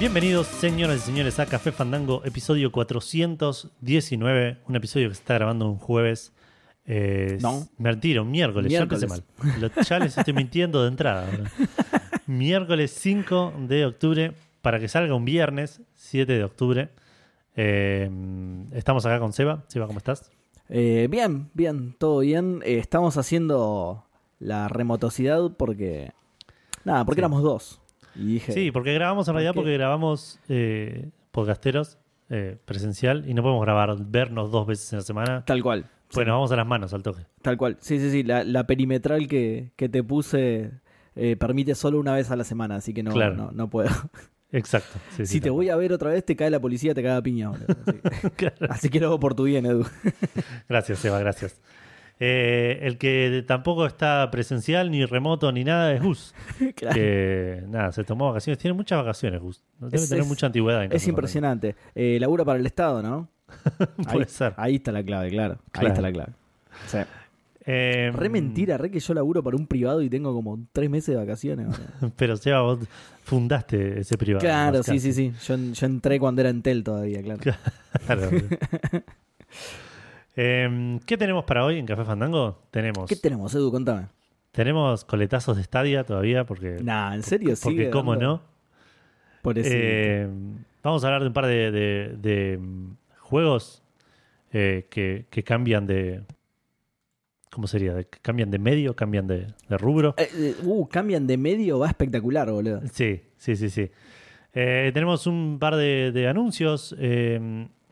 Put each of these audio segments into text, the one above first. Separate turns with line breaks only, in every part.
Bienvenidos, señoras y señores, a Café Fandango, episodio 419. Un episodio que se está grabando un jueves. Eh,
No.
Mentira, un miércoles. Ya
Miércoles.
empecé mal. Lo- ya les estoy mintiendo de entrada. miércoles 5 de octubre, para que salga un viernes 7 de octubre. Eh, estamos acá con Seba. Seba, ¿cómo estás?
Eh, bien, bien, todo bien. Eh, estamos haciendo la remotosidad porque. Nada, porque
Sí.
éramos dos.
Sí, porque grabamos en
¿por
realidad porque grabamos eh, podcasteros eh, presencial y no podemos grabar, vernos dos veces en la semana.
Tal cual.
Pues nos vamos a las manos al toque.
Tal cual. Sí, sí, sí. La, la perimetral que, que te puse eh, permite solo una vez a la semana, así que no,
Claro.
no, no puedo.
Exacto. sí, sí,
si te voy a ver otra vez, te cae la policía, te cae a piña. boludo. Así,
Claro.
así que lo hago por tu bien, Edu.
Gracias, Seba, gracias. Eh, el que tampoco está presencial, ni remoto, ni nada es Gus.
Claro.
Que nada, se tomó vacaciones. Tiene muchas vacaciones, Gus. Debe
Es-
tener
es-
mucha antigüedad. en
Es impresionante. Eh, labura para el Estado, ¿no?
Puede
ahí,
ser.
ahí está la clave, claro. Ahí está la clave. Sí.
Eh,
Re mentira, re que yo laburo para un privado y tengo como tres meses de vacaciones.
Pero Seba, vos fundaste ese privado.
claro, sí, sí, sí. Yo, yo entré cuando era Entel todavía, claro.
Claro. Eh, ¿Qué tenemos para hoy en Café Fandango? Tenemos,
¿Qué tenemos, Edu? Contame.
tenemos coletazos de Stadia todavía, porque,
Nah, ¿en serio?
porque
Sigue
cómo no.
Pobrecito.
Eh, vamos a hablar de un par de, de- de, mm, juegos eh, que, que cambian de. ¿Cómo sería? De- cambian de medio, cambian de, rubro.
Eh, eh, uh, cambian de medio, va espectacular, boludo.
Sí, sí, sí, sí. Tenemos un par de, de anuncios.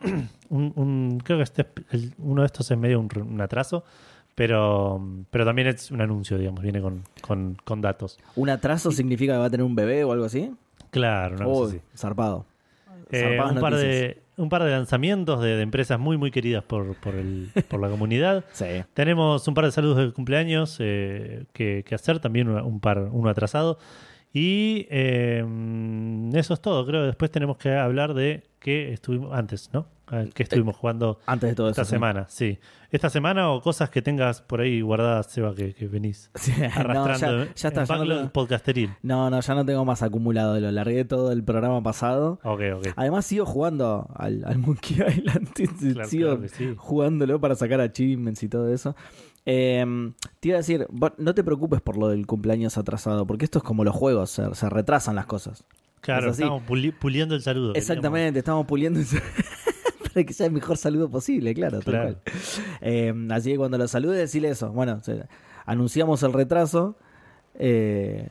un- un- creo que este, el- uno de estos es medio un, un atraso, pero, pero también es un anuncio, digamos, viene con, con, con datos.
¿Un atraso significa que va a tener un bebé o algo así?
Claro, una cosa
Uy,
así.
zarpado.
Eh, un, par de, un par de lanzamientos de, de empresas muy, muy queridas por, por, el, por la comunidad.
Sí.
Tenemos un par de saludos de cumpleaños eh, que, que hacer, también una- un par, uno atrasado. Y eh, eso es todo, creo. Después tenemos que hablar de qué estuvimos antes, ¿no? A ver, ¿Qué estuvimos jugando
Antes de todo
esta
eso.
semana? Sí. Esta semana o cosas que tengas por ahí guardadas, Seba, que, que venís
Sí, no,
arrastrando
ya, ya está.
en
ya no,
podcasteril.
no, no, ya no tengo más acumulado. Lo largué todo el programa pasado.
Ok, ok.
Además sigo jugando al, al Monkey Island.
Claro,
sigo
claro que sí.
jugándolo para sacar achievements y todo eso. Eh, te iba a decir, no te preocupes por lo del cumpleaños atrasado, porque esto es como los juegos, se, se retrasan las cosas.
Claro,
es
estamos puli- puliendo el saludo.
Exactamente, estamos puliendo eso para que sea el mejor saludo posible, claro, tal
Claro.
cual. Eh, así que cuando lo salude, decirle eso. Bueno, anunciamos el retraso eh,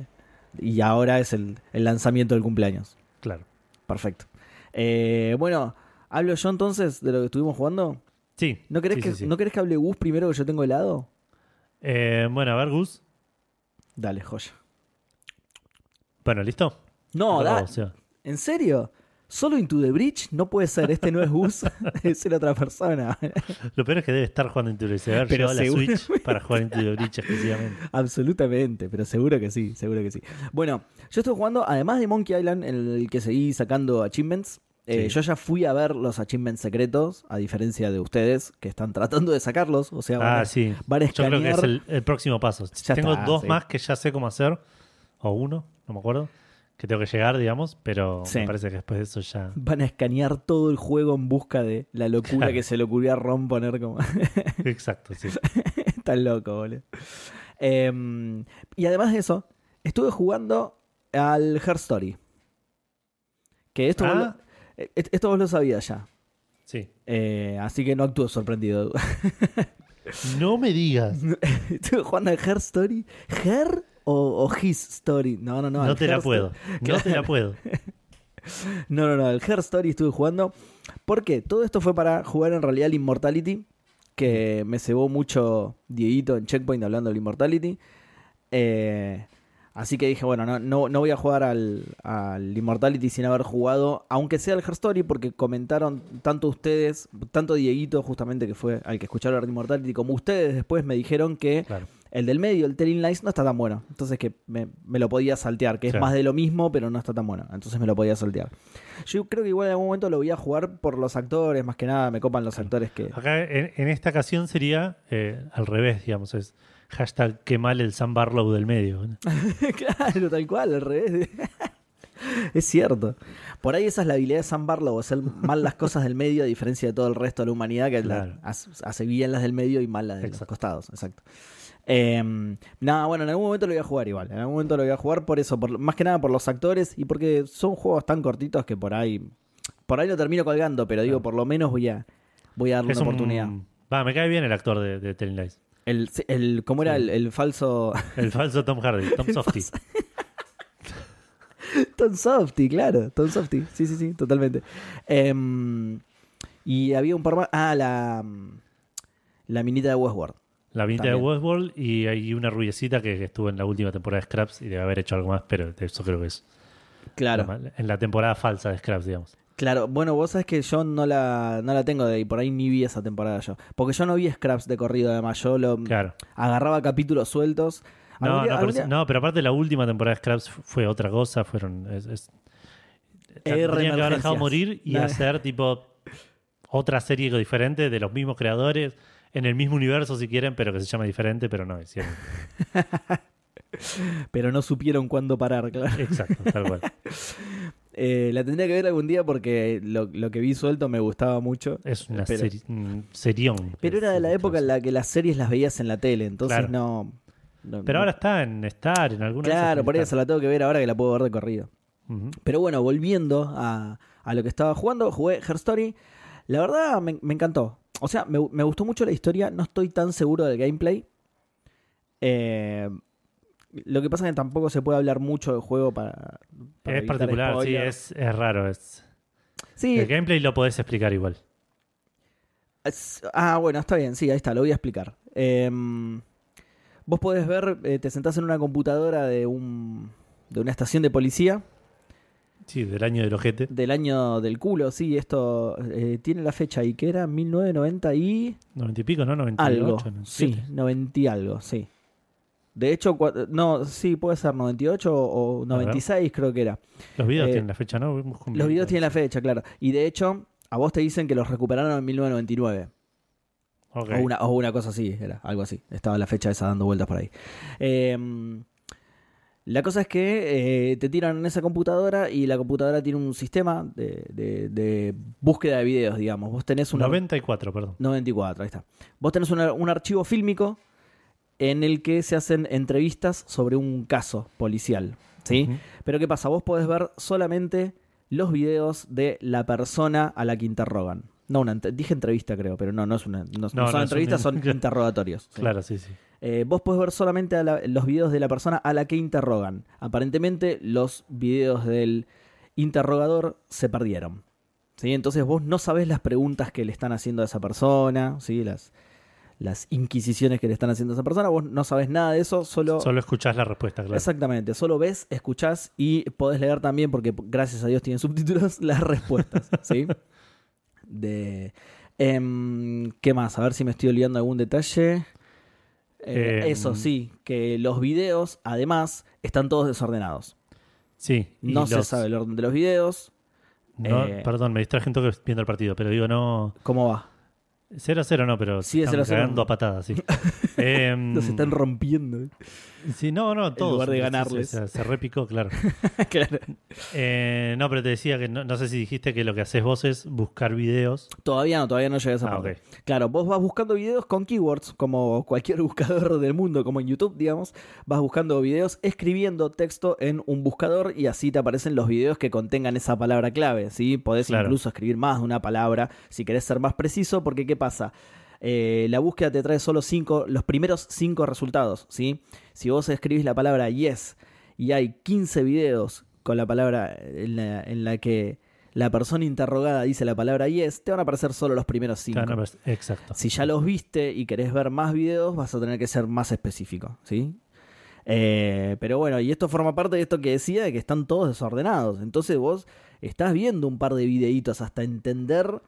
y ahora es el, el lanzamiento del cumpleaños.
Claro.
Perfecto. Eh, bueno, hablo yo entonces de lo que estuvimos jugando.
Sí.
¿No querés,
sí,
que,
sí, sí.
¿no querés que hable Gus primero que yo tengo helado?
Eh, bueno, a ver, Gus.
Dale, joya.
Bueno, ¿listo?
No, da. ¿en serio? ¿Solo Into the Bridge? No puede ser, este no es Gus, debe ser otra persona.
Lo peor es que debe estar jugando Into the Bridge. Haber
Pero
la Switch para jugar Into the Bridge exclusivamente.
Absolutamente, pero seguro que sí, seguro que sí. Bueno, yo estoy jugando, además de Monkey Island, en el que seguí sacando achievements, eh,
Sí.
yo ya fui a ver los achievements secretos, a diferencia de ustedes, que están tratando de sacarlos, o sea, van,
Ah,
a,
sí.
van a
Yo creo que
escanear...
es el, el próximo paso.
Ya
tengo
está,
dos
sí.
más que ya sé cómo hacer. O uno, no me acuerdo. Que tengo que llegar, digamos. Pero me parece que después de eso ya.
Van a escanear todo el juego en busca de la locura que se le ocurrió a Ron poner como...
Exacto, sí.
Está loco, boludo. Eh, y además de eso, estuve jugando al Her Story. Que esto,
Ah.
Lo, eh, esto vos lo sabías ya.
Sí.
Eh, así que no actúo sorprendido.
No me digas.
Estuve jugando al Her Story. ¿Her o, o His Story? No, no, no.
No te la puedo. No te la puedo.
No, no, no. El Her Story estuve jugando. Porque todo esto fue para jugar en realidad al Immortality. Que me cebó mucho Dieguito en Checkpoint hablando del Immortality. Eh, así que dije, bueno, no, no, no voy a jugar al, al Immortality sin haber jugado, aunque sea el Her Story, porque comentaron tanto ustedes, tanto Dieguito, justamente que fue al que escucharon el Immortality, como ustedes después me dijeron que
Claro.
el del medio, el Telling Lies, no está tan bueno. Entonces que me, me lo podía saltear, que es más de lo mismo, pero no está tan bueno. Entonces me lo podía saltear. Yo creo que igual en algún momento lo voy a jugar por los actores, más que nada me copan los actores que...
Acá en, en esta ocasión sería eh, al revés, digamos. Es hashtag qué mal el Sam Barlow del medio.
claro, tal cual, al revés. Es cierto. Por ahí esa es la habilidad de Sam Barlow, hacer mal las cosas del medio a diferencia de todo el resto de la humanidad que la-
Claro.
hace hace bien las del medio y mal las de los costados. Exacto. Eh, nada, bueno, en algún momento lo voy a jugar igual. En algún momento lo voy a jugar por eso, por, más que nada por los actores y porque son juegos tan cortitos que por ahí por ahí lo termino colgando, pero digo, por lo menos voy a voy a darle
Es
una
un-
oportunidad.
Va, me cae bien el actor de, de Telling Lies.
El, el, ¿Cómo era el, el falso
El falso Tom Hardy, Tom Softy.
Tom Softy, claro, Tom Softy. Sí, sí, sí, totalmente. Em, y había un par más. Ah, la, la minita de Westworld.
La vinta de. Westworld y hay una rubiecita que, estuvo en la última temporada de Scraps y debe haber hecho algo más, pero eso creo que es
Claro,
en la temporada falsa de Scraps, digamos.
Claro. Bueno, vos sabés que yo no la, no la tengo de ahí, por ahí ni vi esa temporada yo. Porque yo no vi Scraps de corrido, además. Yo lo
Claro.
agarraba capítulos sueltos.
No,
día-
no, pero,
algún día-
no, pero aparte la última temporada de Scraps fu- fue otra cosa, fueron... Es, es- tenían que haber dejado morir y hacer tipo otra serie diferente de los mismos creadores, en el mismo universo si quieren, pero que se llama diferente, pero no hicieron.
Pero no supieron cuándo parar, claro.
Exacto, tal cual.
Eh, la tendría que ver algún día porque lo, lo que vi suelto me gustaba mucho.
Es una
Pero-
serie, un serión.
Pero era de la época en la que las series las veías en la tele, entonces
Claro.
no, no-
Pero
no-
ahora está en Star, en alguna
Claro, por eso la tengo que ver ahora que la puedo ver de corrido. Pero bueno, volviendo a, a lo que estaba jugando, jugué Her Story. La verdad me, me encantó. O sea, me, me gustó mucho la historia. No estoy tan seguro del gameplay. Eh, lo que pasa es que tampoco se puede hablar mucho del juego para. para
Es particular, sí, es, es raro. Es...
Sí,
El gameplay lo podés explicar igual.
Es- Ah, bueno, está bien, sí, ahí está, lo voy a explicar. Eh, vos podés ver, eh, te sentás en una computadora de, un, de una estación de policía
Sí, del año del ojete.
del año del culo, sí, esto eh, tiene la fecha ahí, que era 1990 y
90 y pico, ¿no? 98,
algo.
97.
Sí, 90 y algo, sí. De hecho, no, sí, puede ser 98 o o 96 creo que era.
Los videos
Eh,
tienen la fecha, ¿no?
Los
video.
videos tienen la fecha, claro. Y de hecho, a vos te dicen que los recuperaron en 1999.
Ok.
O, una, o una cosa así, era algo así. Estaba la fecha esa dando vueltas por ahí. Eh, la cosa es que eh, te tiran en esa computadora y la computadora tiene un sistema de, de- de búsqueda de videos, digamos. Vos tenés un
94, perdón.
94, ahí está. Vos tenés una- un archivo fílmico en el que se hacen entrevistas sobre un caso policial. ¿sí? Pero ¿qué pasa? Vos podés ver solamente los videos de la persona a la que interrogan. No, una, dije entrevista creo, pero no, no es una, no, no
no
son entrevistas, son interrogatorios. ¿sí?
Claro, sí, sí.
Eh, vos podés ver solamente a la- los videos de la persona a la que interrogan. Aparentemente los videos del interrogador se perdieron. ¿sí? Entonces vos no sabés las preguntas que le están haciendo a esa persona, ¿sí? las, las inquisiciones que le están haciendo a esa persona. Vos no sabés nada de eso, solo...
Solo escuchás la respuesta, claro.
Exactamente, solo ves, escuchás y podés leer también, porque gracias a Dios tienen subtítulos, las respuestas. ¿sí? De, em, ¿Qué más? A ver si me estoy olvidando algún detalle. Eh,
Em.
eso sí, que los videos, además, están todos desordenados.
Sí.
No se sabe el orden de los videos.
no,
eh,
Perdón, me distraje un toque viendo el partido, pero digo, no.
¿Cómo va?
0 a 0 no, pero
Sí, es
están
0 a 0.
cagando a patadas, sí. Em,
Los están rompiendo.
Sí, no, no, todos.
lugar de ganarles.
Se, se repicó, claro.
Claro.
Eh, no, pero te decía que no, no sé si dijiste que lo que haces vos es buscar videos.
Todavía no, todavía no llegué a esa
Ah,
parte. Claro, vos vas buscando videos con keywords, como cualquier buscador del mundo, como en YouTube, digamos. Vas buscando videos, escribiendo texto en un buscador y así te aparecen los videos que contengan esa palabra clave, ¿sí? Podés
Claro.
incluso escribir más de una palabra si querés ser más preciso, porque ¿qué pasa? Eh, la búsqueda te trae solo cinco, los primeros cinco resultados, ¿sí? Si vos escribís la palabra yes y hay 15 videos con la palabra en la, en la que la persona interrogada dice la palabra yes, te van a aparecer solo los primeros cinco.
Claro, no, pero- exacto.
Si ya los viste y querés ver más videos, vas a tener que ser más específico, ¿sí? Eh, pero bueno, y esto forma parte de esto que decía, de que están todos desordenados. Entonces vos estás viendo un par de videitos hasta entender,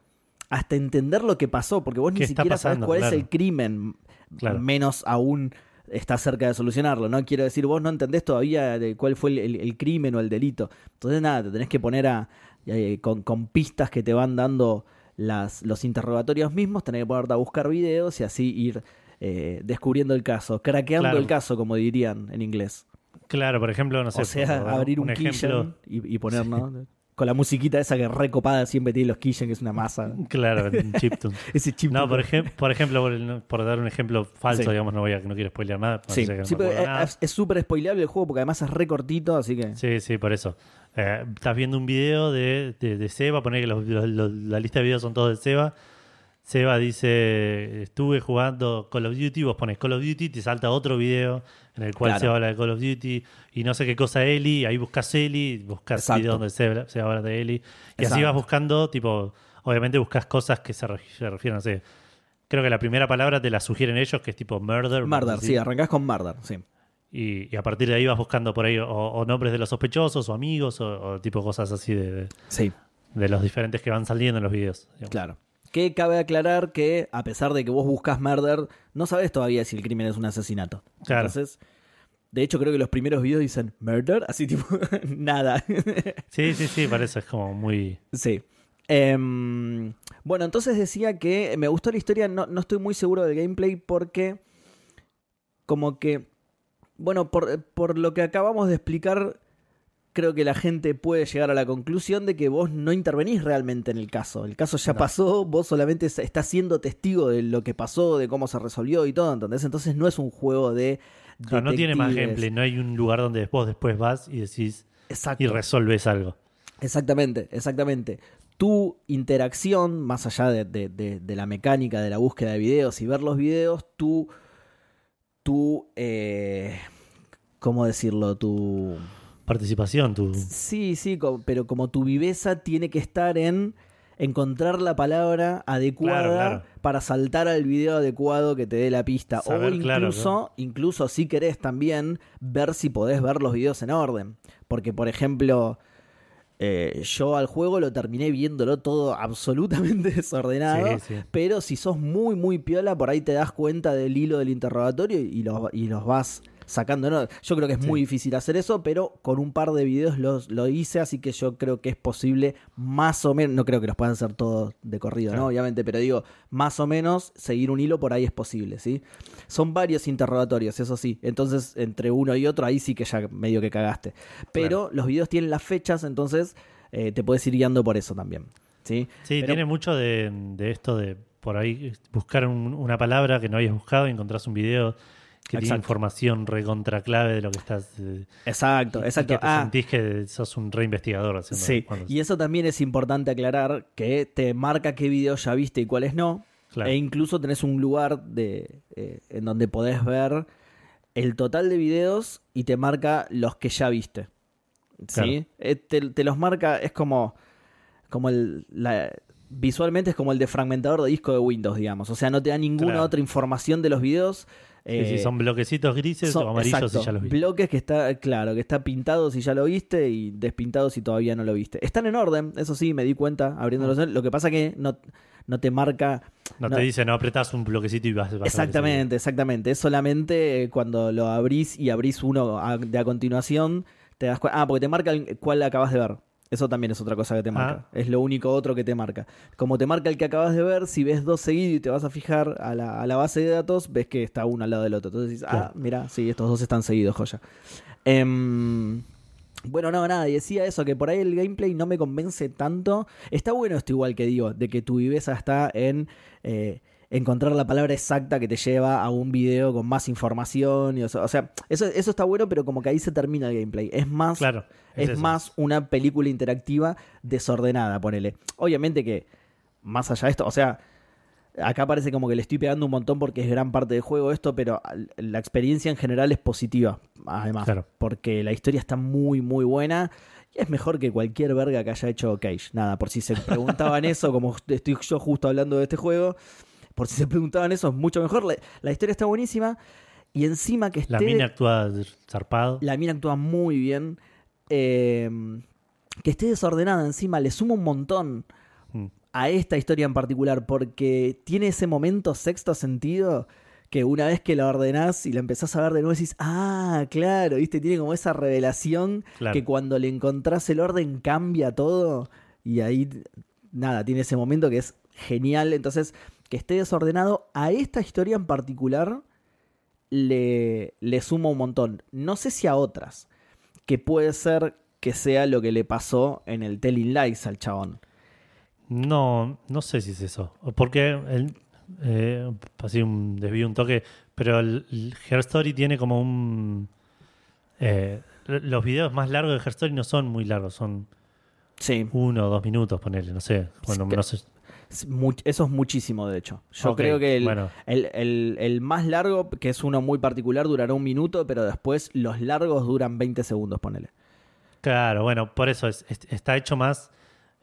hasta entender lo que pasó, porque vos ni
¿Qué está
siquiera sabés
pasando?
cuál es el crimen,
Claro.
menos aún está cerca de solucionarlo, ¿no? Quiero decir, vos no entendés todavía de cuál fue el, el- el crimen o el delito. Entonces nada, te tenés que poner a, eh, con, con pistas que te van dando las, los interrogatorios mismos, tenés que ponerte a buscar videos y así ir eh, descubriendo el caso, craqueando
Claro.
el caso, como dirían en inglés.
Claro, por ejemplo, no sé.
o sea,
por-
abrir un,
ejemplo.
keygen y, y poner, ¿no? Con la musiquita esa que recopada siempre tiene los keygen, que es una masa.
Claro, en chiptune.
Ese chip.
No, por, por ejemplo, por, dar un ejemplo falso,
Sí.
digamos, no voy a, no quiero spoilear nada.
Sí,
que
pero
acuerdo
es-
nada.
es es súper spoileable el juego porque además es re cortito, así que.
Sí, sí, por eso. Eh, estás viendo un video de, de, de Seba, poner que los- los- los- la lista de videos son todos de Seba. Seba dice, estuve jugando Call of Duty, vos pones Call of Duty, te salta otro video en el cual
Claro.
se habla de Call of Duty y no sé qué cosa Eli, ahí buscas Eli, buscas
Exacto.
video donde se, se habla de Eli. Y así vas buscando, tipo, obviamente buscas cosas que se, re- se refieren, no sé. Creo que la primera palabra te la sugieren ellos, que es tipo murder.
Murder, sí, arrancás con Murder, sí.
Y, y a partir de ahí vas buscando por ahí o, o nombres de los sospechosos o amigos o, o tipo cosas así de, de-
Sí,
de los diferentes que van saliendo en los videos. digamos.
claro. Que cabe aclarar que, a pesar de que vos buscas Murder, no sabes todavía si el crimen es un asesinato.
Claro.
Entonces, de hecho, creo que los primeros videos dicen Murder, así tipo, nada.
Sí, sí, sí, es como muy...
Sí. Em, bueno, entonces decía que me gustó la historia, no, no estoy muy seguro del gameplay porque como que, bueno, por, por lo que acabamos de explicar, creo que la gente puede llegar a la conclusión de que vos no intervenís realmente en el caso. El caso ya
No.
pasó, vos solamente es- estás siendo testigo de lo que pasó, de cómo se resolvió y todo, ¿entendés? Entonces no es un juego de...
Claro, no tiene más gameplay, no hay un lugar donde vos después vas y decís
Exacto.
y resolves algo.
Exactamente, exactamente. Tu interacción, más allá de, de- de- de la mecánica de la búsqueda de videos y ver los videos, tu. Tu. eh, ¿Cómo decirlo? Tu.
Participación, tu...
Sí, sí, pero como tu viveza tiene que estar en encontrar la palabra adecuada
Claro, claro.
para saltar al video adecuado que te dé la pista.
Saber,
o incluso,
claro.
incluso si querés también ver si podés ver los videos en orden. Porque, por ejemplo, eh, yo al juego lo terminé viéndolo todo absolutamente desordenado.
Sí, sí.
Pero si sos muy, muy piola, por ahí te das cuenta del hilo del interrogatorio y los, y los vas sacando. ¿no? Yo creo que es
Sí.
muy difícil hacer eso, pero con un par de videos los, lo hice, así que yo creo que es posible más o menos, no creo que los puedan hacer todos de corrido,
Claro.
¿no? Obviamente, pero digo, más o menos seguir un hilo por ahí es posible, ¿sí? Son varios interrogatorios, eso sí. Entonces, entre uno y otro, ahí sí que ya medio que cagaste. Pero los videos tienen las fechas, entonces eh, te puedes ir guiando por eso también, ¿sí?
Sí,
Pero-
tiene mucho de, de esto de por ahí buscar un- una palabra que no habías buscado y encontrás un video que tiene
Exacto.
información recontra clave de lo que estás... eh,
Exacto,
y
exacto.
que te
Ah,
sentís que sos un reinvestigador haciendo...
Sí,
cuando-
y eso también es importante aclarar, que te marca qué videos ya viste y cuáles no.
Claro.
E incluso tenés un lugar de, eh, en donde podés ver el total de videos y te marca los que ya viste. ¿Sí?
Claro.
Eh, te, te los marca, es como, como el... la- visualmente es como el de fragmentador de disco de Windows, digamos. O sea, no te da ninguna
Claro.
otra información de los videos.
Sí,
eh,
sí, son bloquecitos grises
son-
o amarillos
exacto,
si ya los viste.
Bloques que está, claro, que está pintado si ya lo viste y despintado si todavía no lo viste. Están en orden, eso sí, me di cuenta abriéndolos. Lo que pasa que no, no te marca.
No,
no-
te dice, no apretás un bloquecito y vas, vas a ver ese
Exactamente, exactamente. Es solamente eh, cuando lo abrís y abrís uno a- de a continuación, te das cuenta. Ah, porque te marca el- cuál acabas de ver. Eso también es otra cosa que te marca. Es lo único otro que te marca. Como te marca el que acabas de ver, si ves dos seguidos y te vas a fijar a la, a la base de datos, ves que está uno al lado del otro. Entonces dices, ah, mira, sí, estos dos están seguidos, joya. Em, bueno, no, nada, y decía eso, que por ahí el gameplay no me convence tanto. Está bueno esto igual que digo, de que tu viveza está en eh, encontrar la palabra exacta que te lleva a un video con más información. Y, o sea, o sea, eso, eso está bueno, pero como que ahí se termina el gameplay. Es más,
Claro.
es más una película interactiva desordenada, ponele. Obviamente que, más allá de esto, o sea, acá parece como que le estoy pegando un montón porque es gran parte del juego esto, pero la experiencia en general es positiva, además.
Claro.
Porque la historia está muy, muy buena. Y es mejor que cualquier verga que haya hecho Cage. Nada, por si se preguntaban eso, como estoy yo justo hablando de este juego, por si se preguntaban eso, es mucho mejor. La, la historia está buenísima. Y encima que esté.
La mina actúa zarpado.
La mina actúa muy bien. Eh, que esté desordenada encima le suma un montón
Mm.
a esta historia en particular porque tiene ese momento sexto sentido que una vez que la ordenás y la empezás a ver de nuevo decís, ah, claro, viste, tiene como esa revelación
Claro.
que cuando le encontrás el orden cambia todo y ahí, nada, tiene ese momento que es genial. Entonces, que esté desordenado a esta historia en particular le, le suma un montón. No sé si a otras, que puede ser que sea lo que le pasó en el Telling Lies al chabón.
No, no sé si es eso. Porque el, eh, así un desvío un toque, pero el, el Her Story tiene como un... eh, los videos más largos de Her Story no son muy largos, son
Sí,
uno o dos minutos, ponerle, no sé. Bueno,
que-
no sé.
Eso es muchísimo, de hecho. Yo creo que el,
bueno.
el, el- el más largo, que es uno muy particular, durará un minuto, pero después los largos duran 20 segundos, ponele.
Claro, bueno, por eso es- es- está hecho más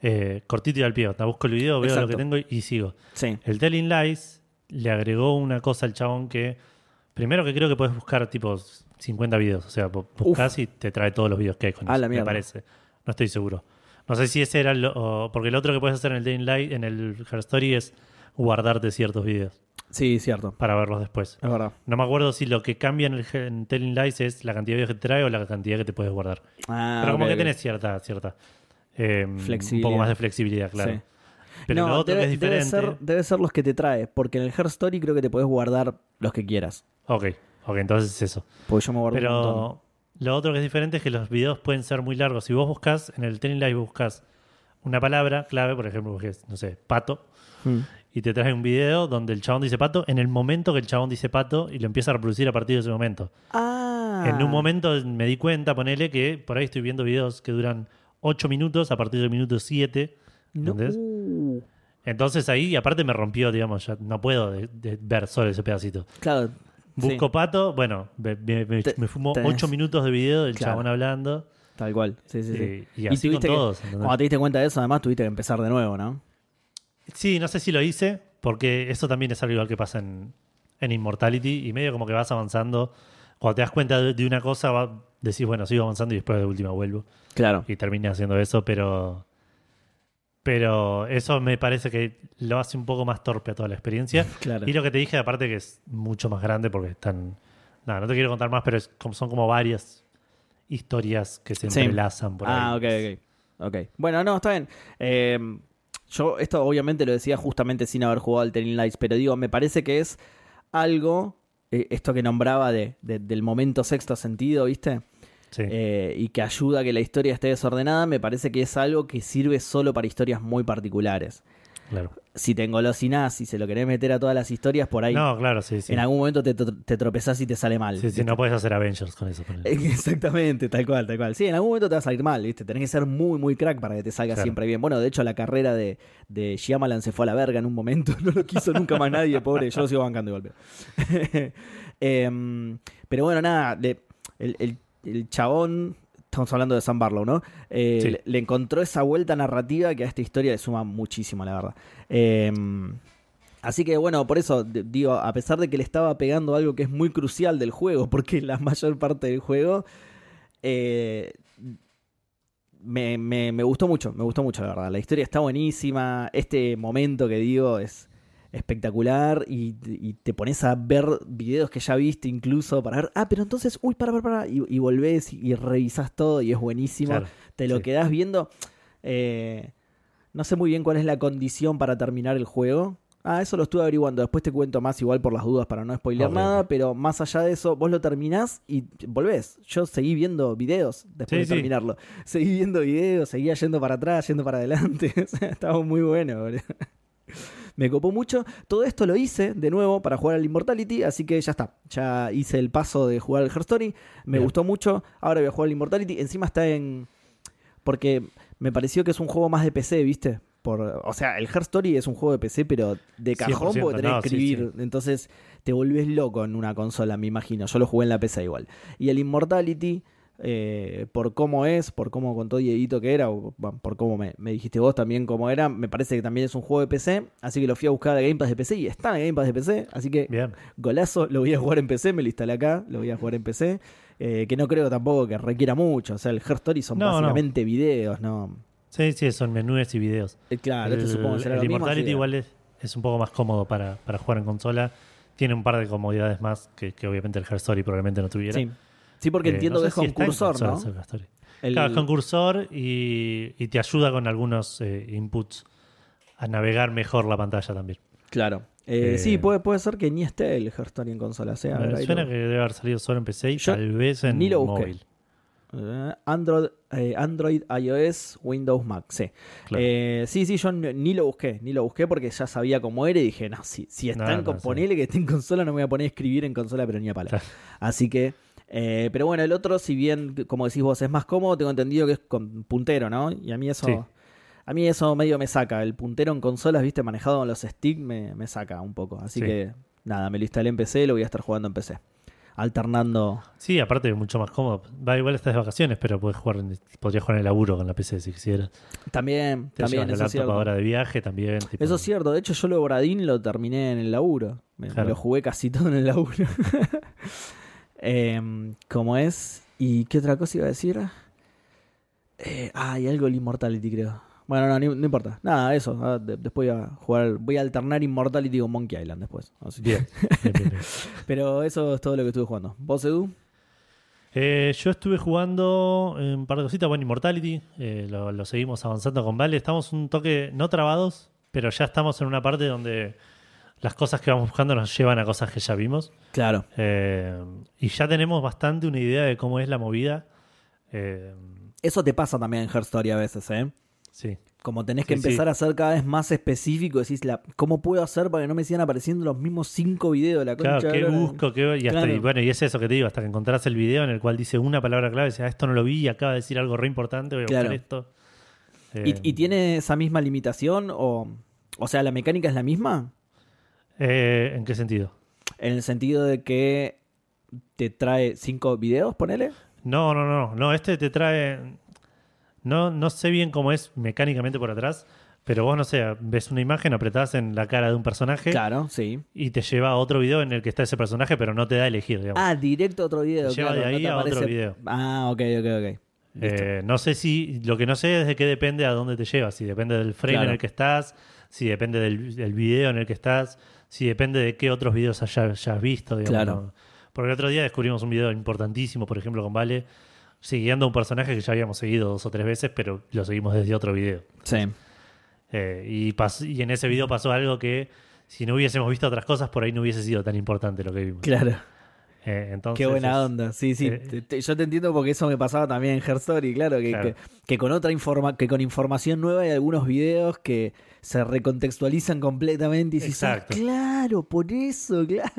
eh, cortito y al pie. Te busco el video, veo lo que tengo y sigo.
Sí,
El Telling Lies le agregó una cosa al chabón que. Primero que creo que puedes buscar tipo 50 videos. O sea, bu- buscas y te trae todos los videos que hay con eso,
la
me parece. No estoy seguro. No sé si ese era lo, o- porque lo otro que puedes hacer en el Telling Lies, en el Her Story, es guardarte ciertos videos
sí, cierto.
para verlos después.
Es verdad.
No me acuerdo si lo que cambia en el en Telling Lies es la cantidad de videos que te trae o la cantidad que te puedes guardar.
Ah,
Pero como que tenés cierta, cierta. eh, un poco más de flexibilidad, claro.
Sí.
Pero
No,
lo otro
debe,
que es
debe
diferente.
ser, debe ser los que te trae, porque en el Her Story creo que te puedes guardar los que quieras.
Ok, ok, entonces es eso.
Porque yo me guardo un montón.
Lo otro que es diferente es que los videos pueden ser muy largos. Si vos buscas, en el Telling Live buscas una palabra clave, por ejemplo, busques, no sé, pato,
Mm.
y te trae un video donde el chabón dice pato en el momento que el chabón dice pato y lo empieza a reproducir a partir de ese momento.
Ah.
En un momento me di cuenta, ponele, que por ahí estoy viendo videos que duran 8 minutos a partir del minuto 7.
No,
¿entendés?
uh,
Entonces ahí, aparte me rompió, digamos, ya no puedo de- de ver solo ese pedacito.
claro.
Busco
sí,
pato, bueno, me, me- me-
Te-
me fumo
tenés-
8 minutos de video del
Claro.
chabón hablando.
tal cual. Sí, sí, sí.
y así con
que-
todos. ¿entendés?
cuando te diste cuenta de eso, además tuviste que empezar de nuevo, ¿no?
Sí, no sé si lo hice, porque eso también es algo igual que pasa en, en Immortality, y medio como que vas avanzando. Cuando te das cuenta de, de una cosa, va, decís, bueno, sigo avanzando y después de última vuelvo.
Claro.
Y terminé haciendo eso, pero. Pero eso me parece que lo hace un poco más torpe a toda la experiencia.
Claro.
Y lo que te dije, aparte, que es mucho más grande porque están. Nada, no te quiero contar más, pero es como, son como varias historias que se
Sí.
entrelazan por
Ah,
ahí.
ok, ok. Ok. Bueno, no, está bien. Eh, yo esto obviamente lo decía justamente sin haber jugado al Telling Lights, pero digo, me parece que es algo, eh, esto que nombraba de, de- del momento sexto sentido, ¿viste?
Sí.
Eh, y que ayuda a que la historia esté desordenada, me parece que es algo que sirve solo para historias muy particulares.
claro.
Si te engolosinás y se lo querés meter a todas las historias, por ahí
No, claro, sí, sí.
en algún momento te, te tropezás y te sale mal.
Sí, sí, no puedes hacer Avengers con eso.
Exactamente, tal cual, tal cual. Sí, en algún momento te va a salir mal, ¿viste? Tenés que ser muy, muy crack para que te salga
Claro.
siempre bien. Bueno, de hecho, la carrera de, de Shyamalan se fue a la verga en un momento. No lo quiso nunca más nadie, pobre. Yo lo sigo bancando de golpe. Em, pero bueno, nada, el- el chabón... Estamos hablando de Sam Barlow, ¿no? Eh,
Sí.
le, le encontró esa vuelta narrativa que a esta historia le suma muchísimo, la verdad. Em, Así que bueno, por eso digo, a pesar de que le estaba pegando algo que es muy crucial del juego, porque la mayor parte del juego eh, me, me- me gustó mucho, me gustó mucho la verdad. La historia está buenísima, este momento que digo es espectacular y, y te pones a ver videos que ya viste incluso para ver, ah, pero entonces, uy, para, para, para, y, y volvés y, y revisás todo y es buenísimo
Claro,
te lo
sí.
quedás viendo. Eh, no sé muy bien cuál es la condición para terminar el juego. Ah, eso lo estuve averiguando. Después te cuento más igual por las dudas para no spoilear
Ok,
nada. Pero más allá de eso, vos lo terminás y volvés. Yo seguí viendo videos después
Sí,
de
sí.
terminarlo. Seguí viendo videos, seguía yendo para atrás, yendo para adelante. Estaba muy bueno, boludo. Me copó mucho. Todo esto lo hice de nuevo para jugar al Immortality, así que ya está. Ya hice el paso de jugar al Her Story. Me
Bien.
gustó mucho. Ahora voy a jugar al Immortality. Encima está en. Porque me pareció que es un juego más de PC, ¿viste? Por, o sea, el Her Story es un juego de PC, pero de cajón
100%,
porque tenés
no,
que
sí,
escribir. Entonces te volvés loco en una consola, me imagino. Yo lo jugué en la PC igual. Y el Immortality, eh, por cómo es, por cómo contó Dieguito que era, o bueno, por cómo me, me dijiste vos también cómo era, me parece que también es un juego de PC. Así que lo fui a buscar a Game Pass de PC y está en Game Pass de PC. Así que
Bien.
golazo, lo voy a jugar en PC, me lo instalé acá, lo voy a jugar en PC. eh, que no creo tampoco que requiera mucho. O sea, el Her Story son
No, no.
básicamente videos, ¿no?
Sí, sí, son menús y videos.
Eh, Claro,
el,
este supongo que será
el
lo.
Immortality igual es, es un poco más cómodo para, para jugar en consola. Tiene un par de comodidades más que, que obviamente el Her Story probablemente no tuviera.
Sí. Sí, porque
Eh,
entiendo
no
que es
si
con
está en
cursor,
consolas
¿no?
el Her Story.
El-
Claro, es con cursor y, y te ayuda con algunos eh, inputs a navegar mejor la pantalla también.
Claro. Eh, sí, puede, puede ser que ni esté el Her Story en consola. Sea,
Me suena que debe haber salido solo en PC y
Yo
tal vez en
ni lo
móvil.
Android, eh, Android, iOS, Windows, Mac, sí.
Claro.
Eh, sí, sí, yo ni lo busqué, ni lo busqué porque ya sabía cómo era y dije, no, si, si está
No,
en
no, sí.
que esté en consola, no me voy a poner a escribir en consola, pero ni a pala.
Claro.
Así que, eh, pero bueno, el otro, si bien, como decís vos, es más cómodo, tengo entendido que es con puntero, ¿no? Y a mí eso,
Sí.
a mí eso medio me saca. El puntero en consolas, viste, manejado con los stick, me, me saca un poco. Así
Sí.
que, nada, me lo instalé en PC, lo voy a estar jugando en PC. Alternando.
Sí, aparte es mucho más cómodo. Va igual estás de vacaciones, pero puedes jugar en- podrías jugar en el laburo con la PC si quisieras.
También,
Te
también,
la
eso cierto.
ahora de viaje también. tipo-
Eso es cierto, de hecho yo lo Bradín lo terminé en el laburo. Me, me lo jugué casi todo en el laburo. Em, ¿Cómo es? ¿Y qué otra cosa iba a decir? Eh, ah, y algo del Immortality creo. Bueno, no, no importa. Nada, eso. ah, de- después voy a jugar, voy a alternar Immortality con Monkey Island después. Así que-
Bien. bien, bien, bien.
Pero eso es todo lo que estuve jugando. ¿Vos, Edu?
Eh, yo estuve jugando un par de cositas, bueno, Immortality, eh, lo, lo seguimos avanzando con Vale. Estamos un toque no trabados, pero ya estamos en una parte donde las cosas que vamos buscando nos llevan a cosas que ya vimos.
Claro.
Eh, y ya tenemos bastante una idea de cómo es la movida. Eh,
Eso te pasa también en Her Story a veces, ¿eh?
sí,
Como tenés que
Sí, sí.
empezar a ser cada vez más específico, decís, la, ¿cómo puedo hacer para que no me sigan apareciendo los mismos cinco videos de la concha
claro, ¿qué busco? ¿Qué, y, hasta-
Claro.
y bueno, y es eso que te digo, hasta que encontrás el video en el cual dice una palabra clave, dice, ah, esto no lo vi y acaba de decir algo re importante, voy a
Claro.
buscar esto.
¿Y,
Eh,
y tiene esa misma limitación? O, o sea, ¿la mecánica es la misma?
Eh, ¿En qué sentido?
En el sentido de que te trae cinco videos, ponele.
No, no, no, no, este te trae... No, no sé bien cómo es mecánicamente por atrás, pero vos, no sé, ves una imagen, apretás en la cara de un personaje
Claro, sí.
y te lleva a otro video en el que está ese personaje, pero no te da a elegir, digamos.
Ah, directo a otro video.
Te lleva
claro,
de
no
ahí
te
a otro video.
Ah, ok, ok, ok.
Eh, no sé si, lo que no sé es de qué depende a dónde te lleva, si depende del frame
Claro.
en el que estás, si depende del, del video en el que estás, si depende de qué otros videos haya- hayas visto, digamos.
Claro.
Porque el otro día descubrimos un video importantísimo, por ejemplo, con Vale, siguiendo a un personaje que ya habíamos seguido dos o tres veces, pero lo seguimos desde otro video.
Sí.
Eh, y, y en ese video pasó algo que si no hubiésemos visto otras cosas, por ahí no hubiese sido tan importante lo que vimos.
Claro.
Eh, entonces,
Qué buena onda. Sí, sí.
eh,
Te- te- yo te entiendo porque eso me pasaba también en Her Story, claro, que,
Claro.
que, que con otra informa que con información nueva hay algunos videos que se recontextualizan completamente y dices, ah,
Exacto.
claro, por eso, claro.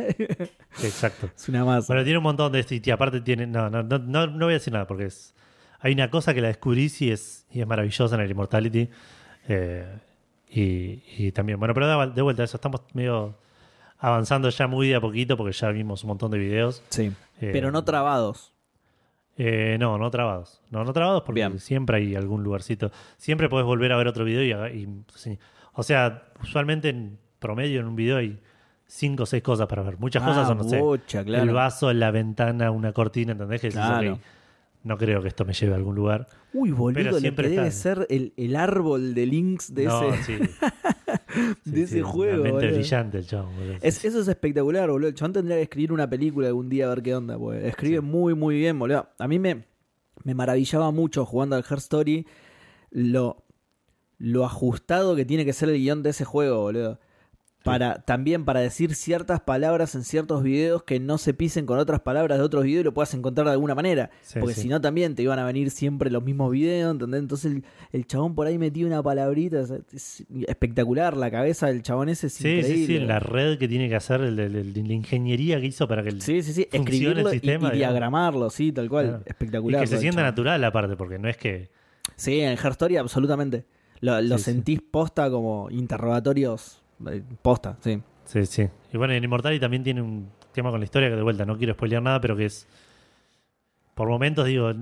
Exacto.
Es una masa.
Bueno, tiene un montón de esto y aparte tiene. No, no, no, no, no voy a decir nada porque es. Hay una cosa que la descubrís y es, y es maravillosa en el Immortality. eh, y, y también, bueno, pero de, de vuelta a eso, estamos medio avanzando ya muy de a poquito porque ya vimos un montón de videos.
sí.
Eh,
Pero no trabados.
eh, no, no trabados. No, no trabados porque
Bien.
siempre hay algún lugarcito. Siempre podés volver a ver otro video y, y- sí. O sea, usualmente en promedio en un video hay cinco o seis cosas para ver. Muchas cosas
Ah,
son, no sé,
bocha, claro.
el vaso, la ventana, una cortina, ¿entendés? Que
Claro.
No creo que esto me lleve a algún lugar.
Uy, boludo,
Pero
lo que
siempre
debe ser el, el árbol de links de
no,
ese,
sí.
De
sí,
ese juego.
Una mente
boludo.
brillante el chabón, boludo.
Es- eso es espectacular, boludo. El chabón tendría que escribir una película algún día a ver qué onda, pues. Escribe muy, muy bien, boludo. A mí me, me maravillaba mucho jugando al Her Story lo, lo ajustado que tiene que ser el guion de ese juego, boludo. Para, También para decir ciertas palabras en ciertos videos que no se pisen con otras palabras de otros videos y lo puedas encontrar de alguna manera.
Sí,
Porque
sí.
si no también te iban a venir siempre los mismos videos, ¿entendés? Entonces el, el chabón por ahí metía una palabrita. es espectacular, la cabeza del chabón ese es
Sí,
increíble.
sí, sí, la red que tiene que hacer, el- la ingeniería que hizo para que el,
Sí, sí, sí. Escribirlo
el
y-
sistema,
y,
digamos.
diagramarlo, sí, tal cual.
Claro. y
Espectacular.
que se sienta
chabón.
natural aparte, porque no es que...
Sí, en Her Story absolutamente. Lo, lo sentís posta como interrogatorios posta, sí.
Sí, sí. Y bueno, en Immortality también tiene un tema con la historia que de vuelta no quiero spoilear nada, pero que es. Por momentos digo,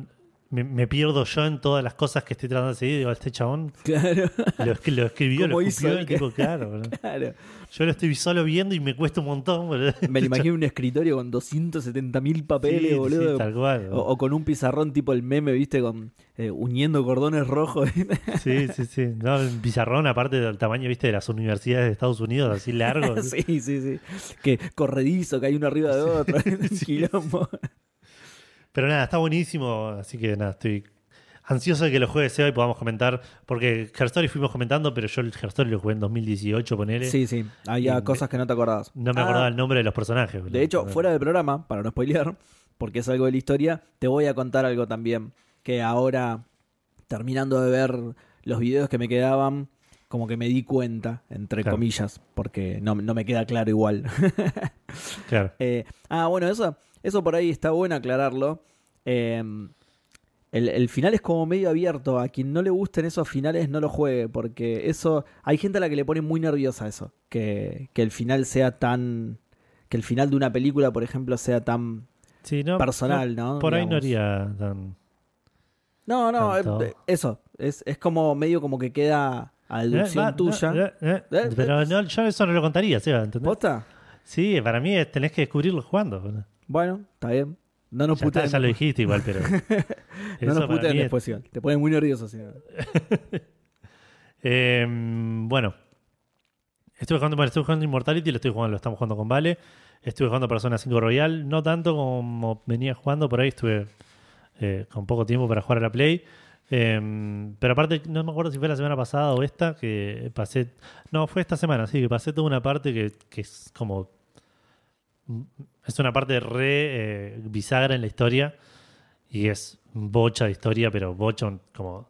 me, me pierdo yo en todas las cosas que estoy tratando de seguir. Digo, este chabón
Claro,
lo, es- lo escribió, lo
¿Cómo hizo
escupió,
el
tipo, claro.
claro.
Yo lo estoy solo viendo y me cuesta un montón, boludo.
Me lo imagino un escritorio con 270 mil papeles,
Sí,
boludo.
sí, tal cual.
o, o con un pizarrón tipo el meme, viste, con eh, uniendo cordones rojos.
Sí, sí, sí. No, un pizarrón, aparte del tamaño, viste, de las universidades de Estados Unidos, así largo.
sí, sí, sí. Que corredizo, que hay uno arriba de otro. Un quilombo.
Pero nada, está buenísimo, así que nada, estoy. ansioso de que lo juegue Seba y podamos comentar, porque Her Story fuimos comentando, pero yo el Her Story lo jugué en 2018, ponele.
Sí, sí. Había cosas que no te acordabas.
No me
Ah,
acordaba el nombre de los personajes. boludo.
De hecho, fuera del programa, para no spoilear, porque es algo de la historia, te voy a contar algo también. Que ahora, terminando de ver los videos que me quedaban, como que me di cuenta, entre
Claro.
comillas, porque no, no me queda claro igual.
Claro.
Eh, ah, bueno, eso, eso por ahí está bueno aclararlo. Eh, el, el final es como medio abierto. A quien no le gusten esos finales, no lo juegue. Porque eso. Hay gente a la que le pone muy nerviosa eso. Que, que el final sea tan. Que el final de una película, por ejemplo, sea tan
Sí, no,
personal, ¿no?
Por ahí no haría tan.
No, no,
Tanto.
eh, eso. Es, es como medio como que queda a deducción
Eh, va,
tuya.
no, eh, eh, pero no, yo eso no lo contaría, Seba, ¿entendés?
¿Posta?
Sí, para mí es- tenés que descubrirlo jugando.
Bueno, está bien. No nos
Ya, está,
puteen.
ya lo dijiste igual, pero.
No nos puteen
es-
después, Iván. Te pones muy nervioso. si no.
Eh, bueno. Estuve jugando, bueno, estuve jugando Immortality, lo estoy jugando, lo estamos jugando con Vale. Estuve jugando Persona 5 Royal, no tanto como venía jugando, por ahí estuve eh, con poco tiempo para jugar a la Play. Eh, pero aparte, no me acuerdo si fue la semana pasada o esta, que pasé. No, fue esta semana, sí, que pasé toda una parte que, que es como. Es una parte re eh, bisagra en la historia. Y es bocha de historia, pero bocha como.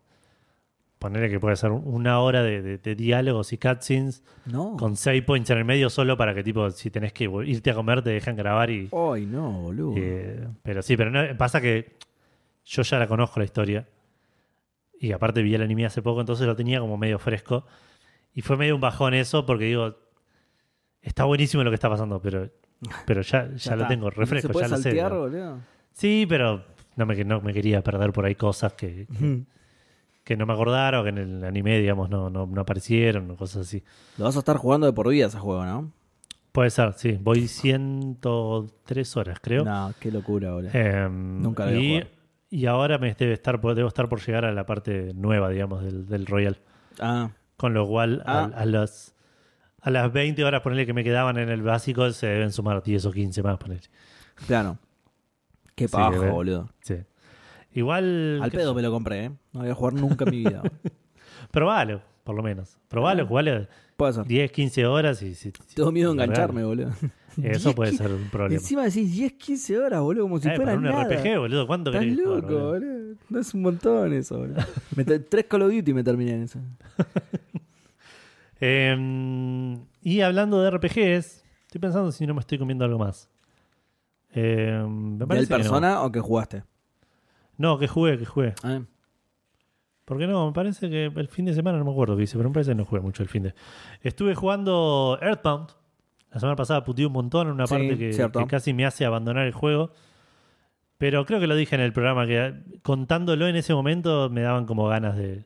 Ponerle que puede ser una hora de, de- de diálogos y cutscenes
No.
con save points en el medio solo para que, tipo, si tenés que irte a comer, te dejan grabar y.
Ay, no, boludo.
eh, pero sí, pero no, pasa que yo ya la conozco la historia. Y aparte vi el anime hace poco, entonces lo tenía como medio fresco. Y fue medio un bajón eso, porque digo, está buenísimo lo que está pasando, pero, pero ya, ya, lo tengo refresco,
¿Se puede
ya lo sé.
saltear, boludo?
Sí, pero no me, no me quería perder por ahí cosas que, que no me acordara o que en el anime, digamos, no, no, no aparecieron cosas así.
Lo vas a estar jugando de por vida ese juego, ¿no?
Puede ser, sí. Voy 103 horas, creo.
No, qué locura, boludo.
Em,
Nunca lo a
y, y ahora me debe estar, debo estar por llegar a la parte nueva, digamos, del, del Royal.
Ah,
Con lo cual, a-
Ah.
a, las, a las 20 horas, ponerle que me quedaban en el básico, se deben sumar 10 o 15 más, ponerle.
claro. Qué
Sí,
paja,
ve-
boludo.
Sí. Igual.
Al pedo
sé
me lo compré, ¿eh? No voy a jugar nunca en mi vida.
Probalo, por lo menos. Probalo,
Ah.
jugale
Puede ser.
10, 15 horas y si.
Tengo miedo de engancharme, boludo.
Eso
10,
puede
15
ser un problema.
Encima decís 10, 15 horas, boludo, como si
Eh,
fuera
para un
nada.
RPG, boludo, ¿cuánto
Estás
querés jugar,
loco,
boludo?
boludo. No es un montón eso, boludo. Me tres Call of Duty me terminé en eso.
Eh, y hablando de RPGs, estoy pensando si no me estoy comiendo algo más. Eh, me
¿Del
parece que no.
persona o que jugaste?
No, que jugué, que jugué.
Ah,
Porque no, me parece que el fin de semana no me acuerdo qué hice, pero me parece que no jugué mucho el fin de. Estuve jugando Earthbound. La semana pasada puteé un montón en una
Sí,
parte que, casi me hace abandonar el juego. Pero creo que lo dije en el programa, que contándolo en ese momento me daban como ganas de,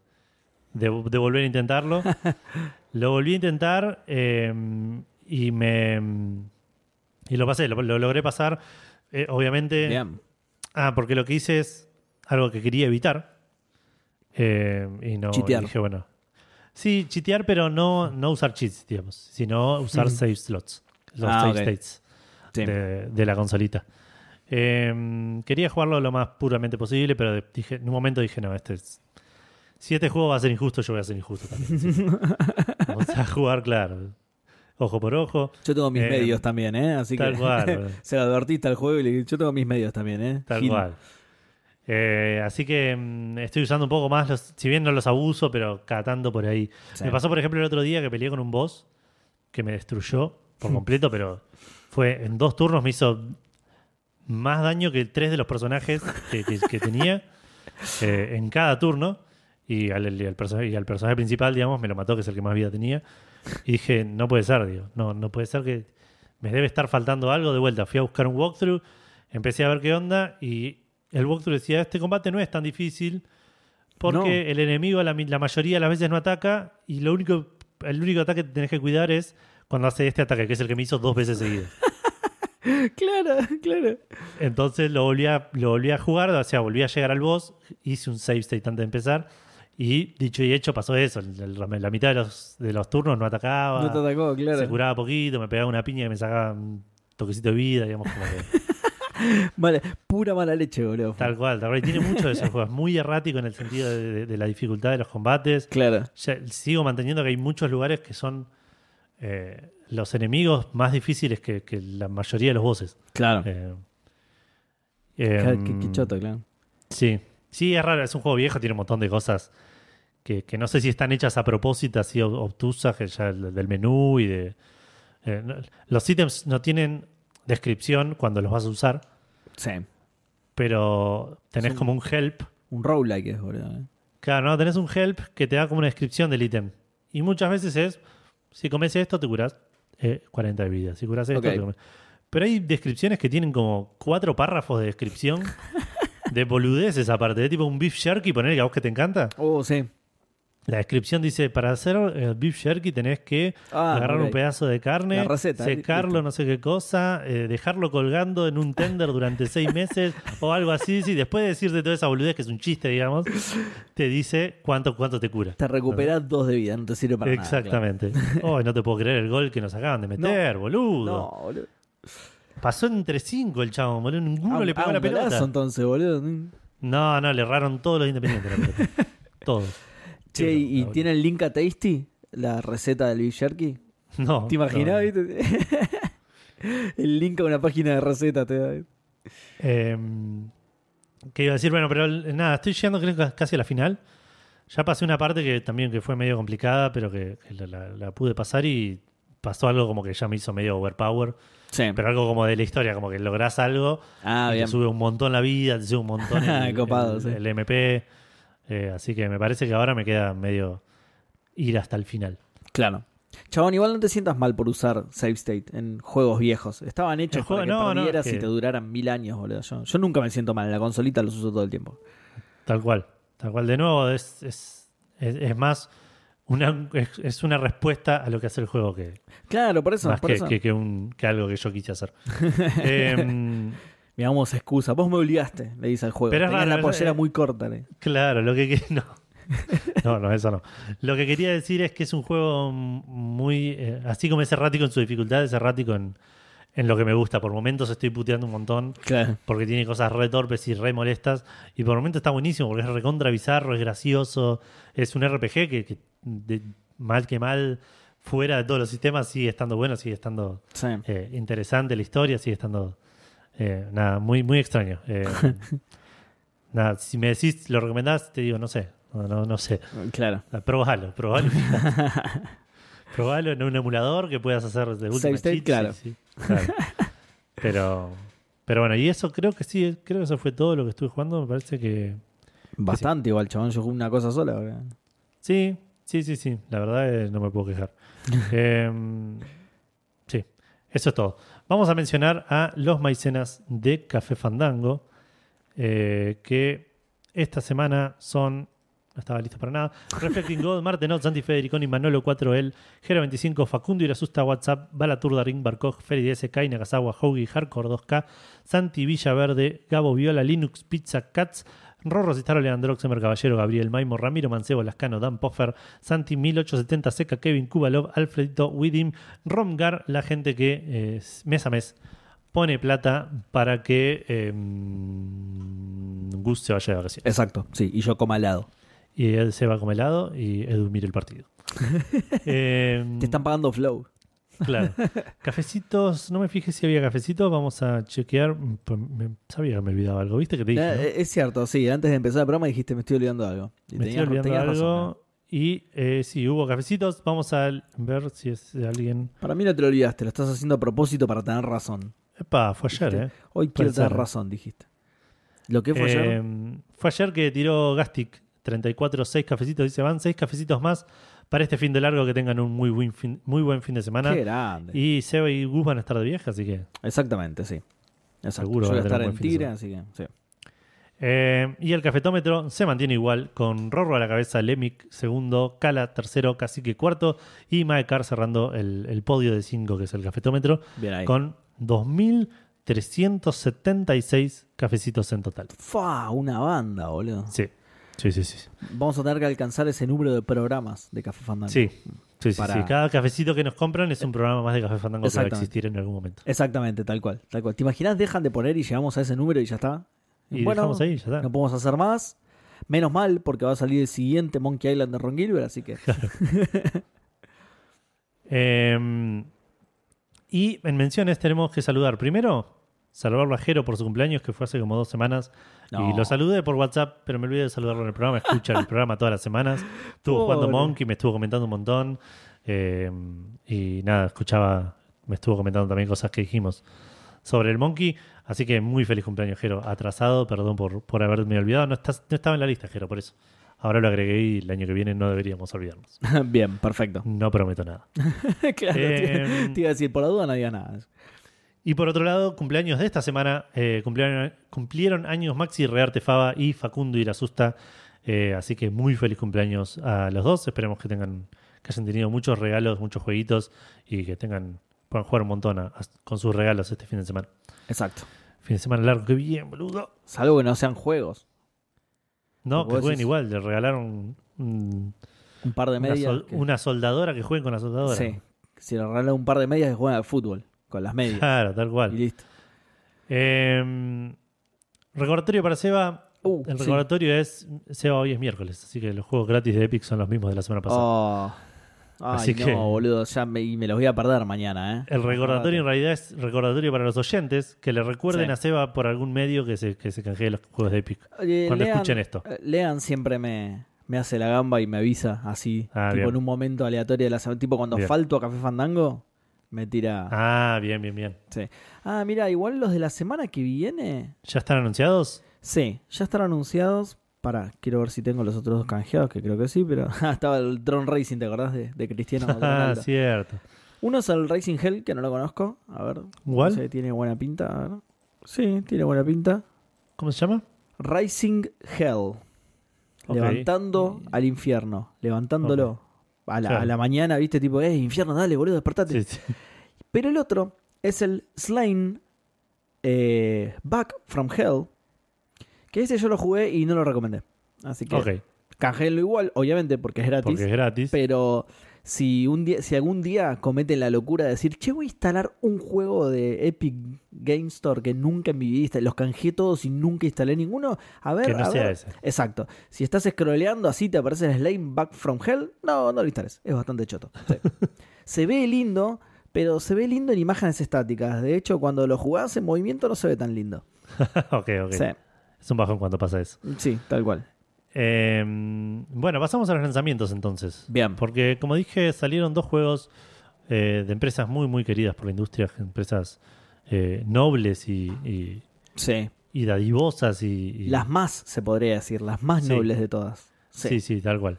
de, de volver a intentarlo. lo volví a intentar eh, y me. Y lo pasé, lo, lo logré pasar. Eh, obviamente.
Bien.
Ah, porque lo que hice es algo que quería evitar. Eh, y no
Chitear.
dije, bueno. Sí, chitear, pero no, no usar cheats, digamos, sino usar
Ujú.
save slots, los
Ah,
save states
Sí.
de, de la consolita. Eh, quería jugarlo lo más puramente posible, pero dije, en un momento dije, no, este es. Si este juego va a ser injusto, yo voy a ser injusto también. Vamos a jugar, claro. Ojo por ojo.
Yo tengo mis
Eh,
medios también, ¿eh? Así
tal
que
cual,
se lo advertiste al juego y le dije, yo tengo mis medios también, ¿eh?
Tal
Gil.
cual. Eh, así que mm, estoy usando un poco más, los, si bien no los abuso, pero cada tanto por ahí.
Sí.
Me pasó, por ejemplo, el otro día que peleé con un boss que me destruyó por completo, pero fue en dos turnos me hizo más daño que tres de los personajes que, que- que tenía eh, en cada turno. Y al, y al perso- y al personaje principal, digamos, me lo mató, que es el que más vida tenía. Y dije, no puede ser, digo, no, no puede ser que me debe estar faltando algo de vuelta. Fui a buscar un walkthrough, empecé a ver qué onda y el walkthrough decía, este combate no es tan difícil porque el enemigo la, mi- la mayoría de las veces no ataca y lo único, el único ataque que tenés que cuidar es cuando hace este ataque, que es el que me hizo dos veces seguido.
Claro, claro.
Entonces lo volví, a, lo volví a jugar, o sea, volví a llegar al boss, hice un save state antes de empezar y dicho y hecho pasó eso. El- el- la mitad de los, de los turnos no atacaba,
No te atacó,
se
claro.
curaba poquito, me pegaba una piña y me sacaba un toquecito de vida, digamos, como que
Vale, pura mala leche, boludo.
Tal cual, tal cual. Y tiene mucho de esos juegos. Muy errático en el sentido de, de- de la dificultad de los combates.
Claro.
Ya- sigo manteniendo que hay muchos lugares que son eh, los enemigos más difíciles que, que la mayoría de los bosses.
Claro.
Eh,
Qué,
em,
qué- qué choto, claro.
Sí, sí, es raro, es un juego viejo, tiene un montón de cosas que, que no sé si están hechas a propósito, así ob- obtusas, que ya del menú y de... eh, no- los ítems no tienen descripción cuando los vas a usar,
Sí.
pero tenés
Son-
como un help.
Un roguelike es, boludo. eh.
Claro, no, tenés un help que te da como una descripción del ítem. Y muchas veces es, si comes esto te curás eh, 40 de vida, si curás esto te comes- Pero hay descripciones que tienen como cuatro párrafos de descripción de boludeces aparte, de tipo un beef jerky, poner que a vos que te encanta.
Oh, sí.
La descripción dice, para hacer eh, beef jerky tenés que
Ah,
agarrar un pedazo de carne,
receta,
secarlo, no sé qué cosa, eh, dejarlo colgando en un tender durante seis meses o algo así. Sí, después de decirte toda esa boludez, que es un chiste, digamos, te dice cuánto, cuánto te cura.
Te recuperás dos de vida, no te sirve para
Exactamente. Oh, no te puedo creer el gol que nos acaban de meter,
nada.
boludo.
claro. No, boludo.
Pasó entre cinco el chavo, boludo. Ninguno
Ah,
le pegó
ah,
la pelota.
golazo, entonces, boludo.
No, no, le erraron todos los independientes la pelota. Todos.
Che, ¿y
no,
tiene el link a Tasty? La receta del beef jerky.
No.
¿Te imaginas,
no.
viste? el link a una página de receta te da.
Eh, ¿Qué iba a decir? Bueno, pero nada, estoy llegando creo que casi a la final. Ya pasé una parte que también que fue medio complicada, pero que, que la, la- la pude pasar y pasó algo como que ya me hizo medio overpower.
Sí.
Pero algo como de la historia, como que lográs algo
ah,
y
bien.
te sube un montón la vida, te sube un montón el,
Copado,
el-
sí.
el MP. Eh, así que me parece que ahora me queda medio ir hasta el final.
Claro. Chabón, igual no te sientas mal por usar Save State en juegos viejos. Estaban hechos
juego-
para que
no, no,
perdieras
es que-
y te duraran mil años, boludo. Yo, yo nunca me siento mal. En la consolita los uso todo el tiempo.
Tal cual. Tal cual. De nuevo, es, es, es, es más una, es, una respuesta a lo que hace el juego que,
Claro, por eso.
más
por
que,
eso.
que- que un, que algo que yo quise hacer. Em,
Miramos excusa. Vos me obligaste, le dice al juego.
Pero
Tenías
raro,
la pollera
eh,
muy corta. le.
claro, lo que, que- no. no, no, eso no. Lo que quería decir es que es un juego muy, eh, así como es errático en su dificultad, es errático en, en lo que me gusta. Por momentos estoy puteando un montón
Claro.
porque tiene cosas re torpes y re molestas. Y por momentos está buenísimo porque es recontra bizarro, es gracioso. Es un RPG que, que de- mal que mal, fuera de todos los sistemas, sigue estando bueno, sigue estando
Sí.
eh, interesante la historia, sigue estando eh, nada, muy, muy extraño. Eh, nada, si me decís, lo recomendás, te digo, no sé, no, no, no sé.
Claro.
Probalo, probalo. probalo en un emulador que puedas hacer de última
Save state,
cheat,
claro.
sí, sí, claro. Pero, pero bueno, y eso creo que sí, creo que eso fue todo lo que estuve jugando. Me parece que
Bastante igual, chabón. Yo jugué una cosa sola. boludo.
sí, sí, sí, sí. La verdad es, no me puedo quejar. Em, sí, eso es todo. Vamos a mencionar a los maicenas de Café Fandango, eh, que esta semana son. Estaba listo para nada. Reflecting God, Martenot, Santi Federiconi, Manolo 4L, Gero 25, Facundo Irasusta, WhatsApp, Balaturda, Ring Barkov, Feri DS, Kai, Nakazawa, Hoagie, Hardcore 2K, Santi Villaverde, Gabo Viola, Linux, Pizza, Cats, Rorro Cistaro, Leandro, Caballero, Gabriel Maimo, Ramiro Mancebo, Lascano, Dan Poffer, Santi 1870, Seca, Kevin Kubalov, Alfredito, Widim, Romgar, la gente que eh, mes a mes pone plata para que eh, Gus se vaya de vacaciones.
Exacto, sí. Y yo como al lado.
Y él se va como helado y Edu mira el partido. Eh,
Te están pagando Flow.
Claro. Cafecitos, no me fijé si había cafecitos, vamos a chequear. Mm, pues me- sabía que me olvidaba algo, ¿viste? Que te dije. ¿no?
Eh, Es cierto, sí. Antes de empezar el programa dijiste, me estoy olvidando de algo. Y
me
tenías-
estoy olvidando algo.
razón,
y eh, sí, hubo cafecitos. Vamos a ver si es de alguien.
¿eh? Para mí no te lo olvidaste. Lo estás haciendo a propósito para tener razón.
Epa, fue ayer. ¿eh?
Hoy quiero tener razón, dijiste. ¿Lo que fue ayer?
Eh, fue ayer que tiró Gastic 34, 6 cafecitos. Dice: van 6 cafecitos más para este fin de largo. Que tengan un muy buen fin, muy buen fin de semana.
Qué grande.
Y Seba y Gus van a estar de viaje, así que.
Exactamente, sí. Exacto.
Seguro
Yo voy a estar en
semana.
así que sí.
Eh, y el cafetómetro se mantiene igual, con Rorro a la cabeza, Lemic segundo, Cala tercero, Cacique cuarto y Maekar cerrando el, el podio de 5 que es el cafetómetro,
Bien ahí.
con 2.376 cafecitos en total.
Fa, una banda, boludo.
Sí, sí, sí, sí.
Vamos a tener que alcanzar ese número de programas de Café Fandango.
Sí, Sí, sí,
para-
sí. Cada cafecito que nos compran es un programa más de Café Fandango que va a existir en algún momento.
Exactamente, tal cual, tal cual. ¿Te imaginas? Dejan de poner y llegamos a ese número y ya está.
Y
bueno,
dejamos ahí, ya está.
no podemos hacer más. Menos mal, porque va a salir el siguiente Monkey Island de Ron Gilbert, así que.
Eh, y en menciones tenemos que saludar primero, saludar a Jero por su cumpleaños, que fue hace como dos semanas.
No.
Y lo saludé por WhatsApp, pero me olvidé de saludarlo en el programa. Escucha el programa todas las semanas. Estuvo
Pobre.
jugando Monkey, me estuvo comentando un montón. Eh, y nada, escuchaba, me estuvo comentando también cosas que dijimos sobre el Monkey. Así que muy feliz cumpleaños, Jero. Atrasado, perdón por, por haberme olvidado. No, estás- no estaba en la lista, Jero, por eso. Ahora lo agregué y el año que viene no deberíamos olvidarnos.
Bien, perfecto.
No prometo nada.
claro, te,
Eh,
te iba a decir, por la duda no digas nada.
Y por otro lado, cumpleaños de esta semana, eh, cumplieron, cumplieron años Maxi Rearte Fava y Facundo Irasusta. Eh, así que muy feliz cumpleaños a los dos. Esperemos que tengan, que hayan tenido muchos regalos, muchos jueguitos y que tengan, puedan jugar un montón a- a- con sus regalos este fin de semana.
Exacto.
Fin de semana largo, qué bien, boludo.
Salvo que no sean juegos.
No, que jueguen
decís-
igual, le regalaron un-
Un par de
una,
medias.
sol-
que-
una soldadora que jueguen con la soldadora.
Sí. Si le regalan un par de medias que juegan al fútbol. Con las medias.
Claro, tal
y
cual.
listo.
Eh, recordatorio para Seba,
Uh,
El
sí.
recordatorio es, Seba, hoy es miércoles, así que los juegos gratis de Epic son los mismos de la semana pasada.
Oh. Ay,
Así
no,
que-
boludo. Ya me, y me los voy a perder mañana, ¿eh?
el recordatorio en realidad es recordatorio para los oyentes que le recuerden
Sí.
a Seba por algún medio que se, que se canjee los juegos de Epic.
Oye,
Cuando
Lean-
escuchen esto.
eh, Lean siempre me, me hace la gamba y me avisa así,
Ah,
tipo
bien.
en un momento aleatorio de la semana. Tipo cuando
Bien.
falto a Café Fandango, me tira.
Ah, bien, bien, bien.
Sí. Ah, mira, igual los de la semana que viene.
¿Ya están anunciados?
Sí, ya están anunciados. Para, quiero ver si tengo los otros dos canjeados, que creo que sí, pero Ah, estaba el Drone Racing, ¿te acordás de, de Cristiano
Ah, cierto.
Uno es el Racing Hell, que no lo conozco. A ver.
¿Cuál?
no sé, tiene buena pinta. A ver. Sí, tiene buena pinta.
¿Cómo se llama?
Rising Hell. Levantando al infierno. Levantándolo. A, la,
Claro.
a la mañana, viste, tipo, eh, infierno, dale, boludo, despertate.
Sí, sí.
Pero el otro es el Slain eh, Back from Hell. Que ese yo lo jugué y no lo recomendé. Así que
Ok,
canjeenlo igual, obviamente, porque es gratis.
porque es gratis.
Pero si un día, si algún día cometen la locura de decir, che, voy a instalar un juego de Epic Game Store que nunca en mi vida los canjeé todos y nunca instalé ninguno, a ver,
Que no
a
sea
ver.
ese.
Exacto. Si estás scrolleando así te aparece el Slime Back from Hell, no, no lo instales. Es bastante choto. Sí. se ve lindo, pero se ve lindo en imágenes estáticas. De hecho, cuando lo jugás en movimiento no se ve tan lindo.
ok, ok.
Sí,
Es un bajón cuando pasa eso.
sí, tal cual.
Eh, bueno, pasamos a los lanzamientos entonces.
Bien.
Porque, como dije, salieron dos juegos eh, de empresas muy, muy queridas por la industria, empresas eh, nobles y, y,
Sí.
y dadivosas. Y, y-
Las más, se podría decir, las más
Sí.
nobles de todas. Sí.
sí, sí, tal cual.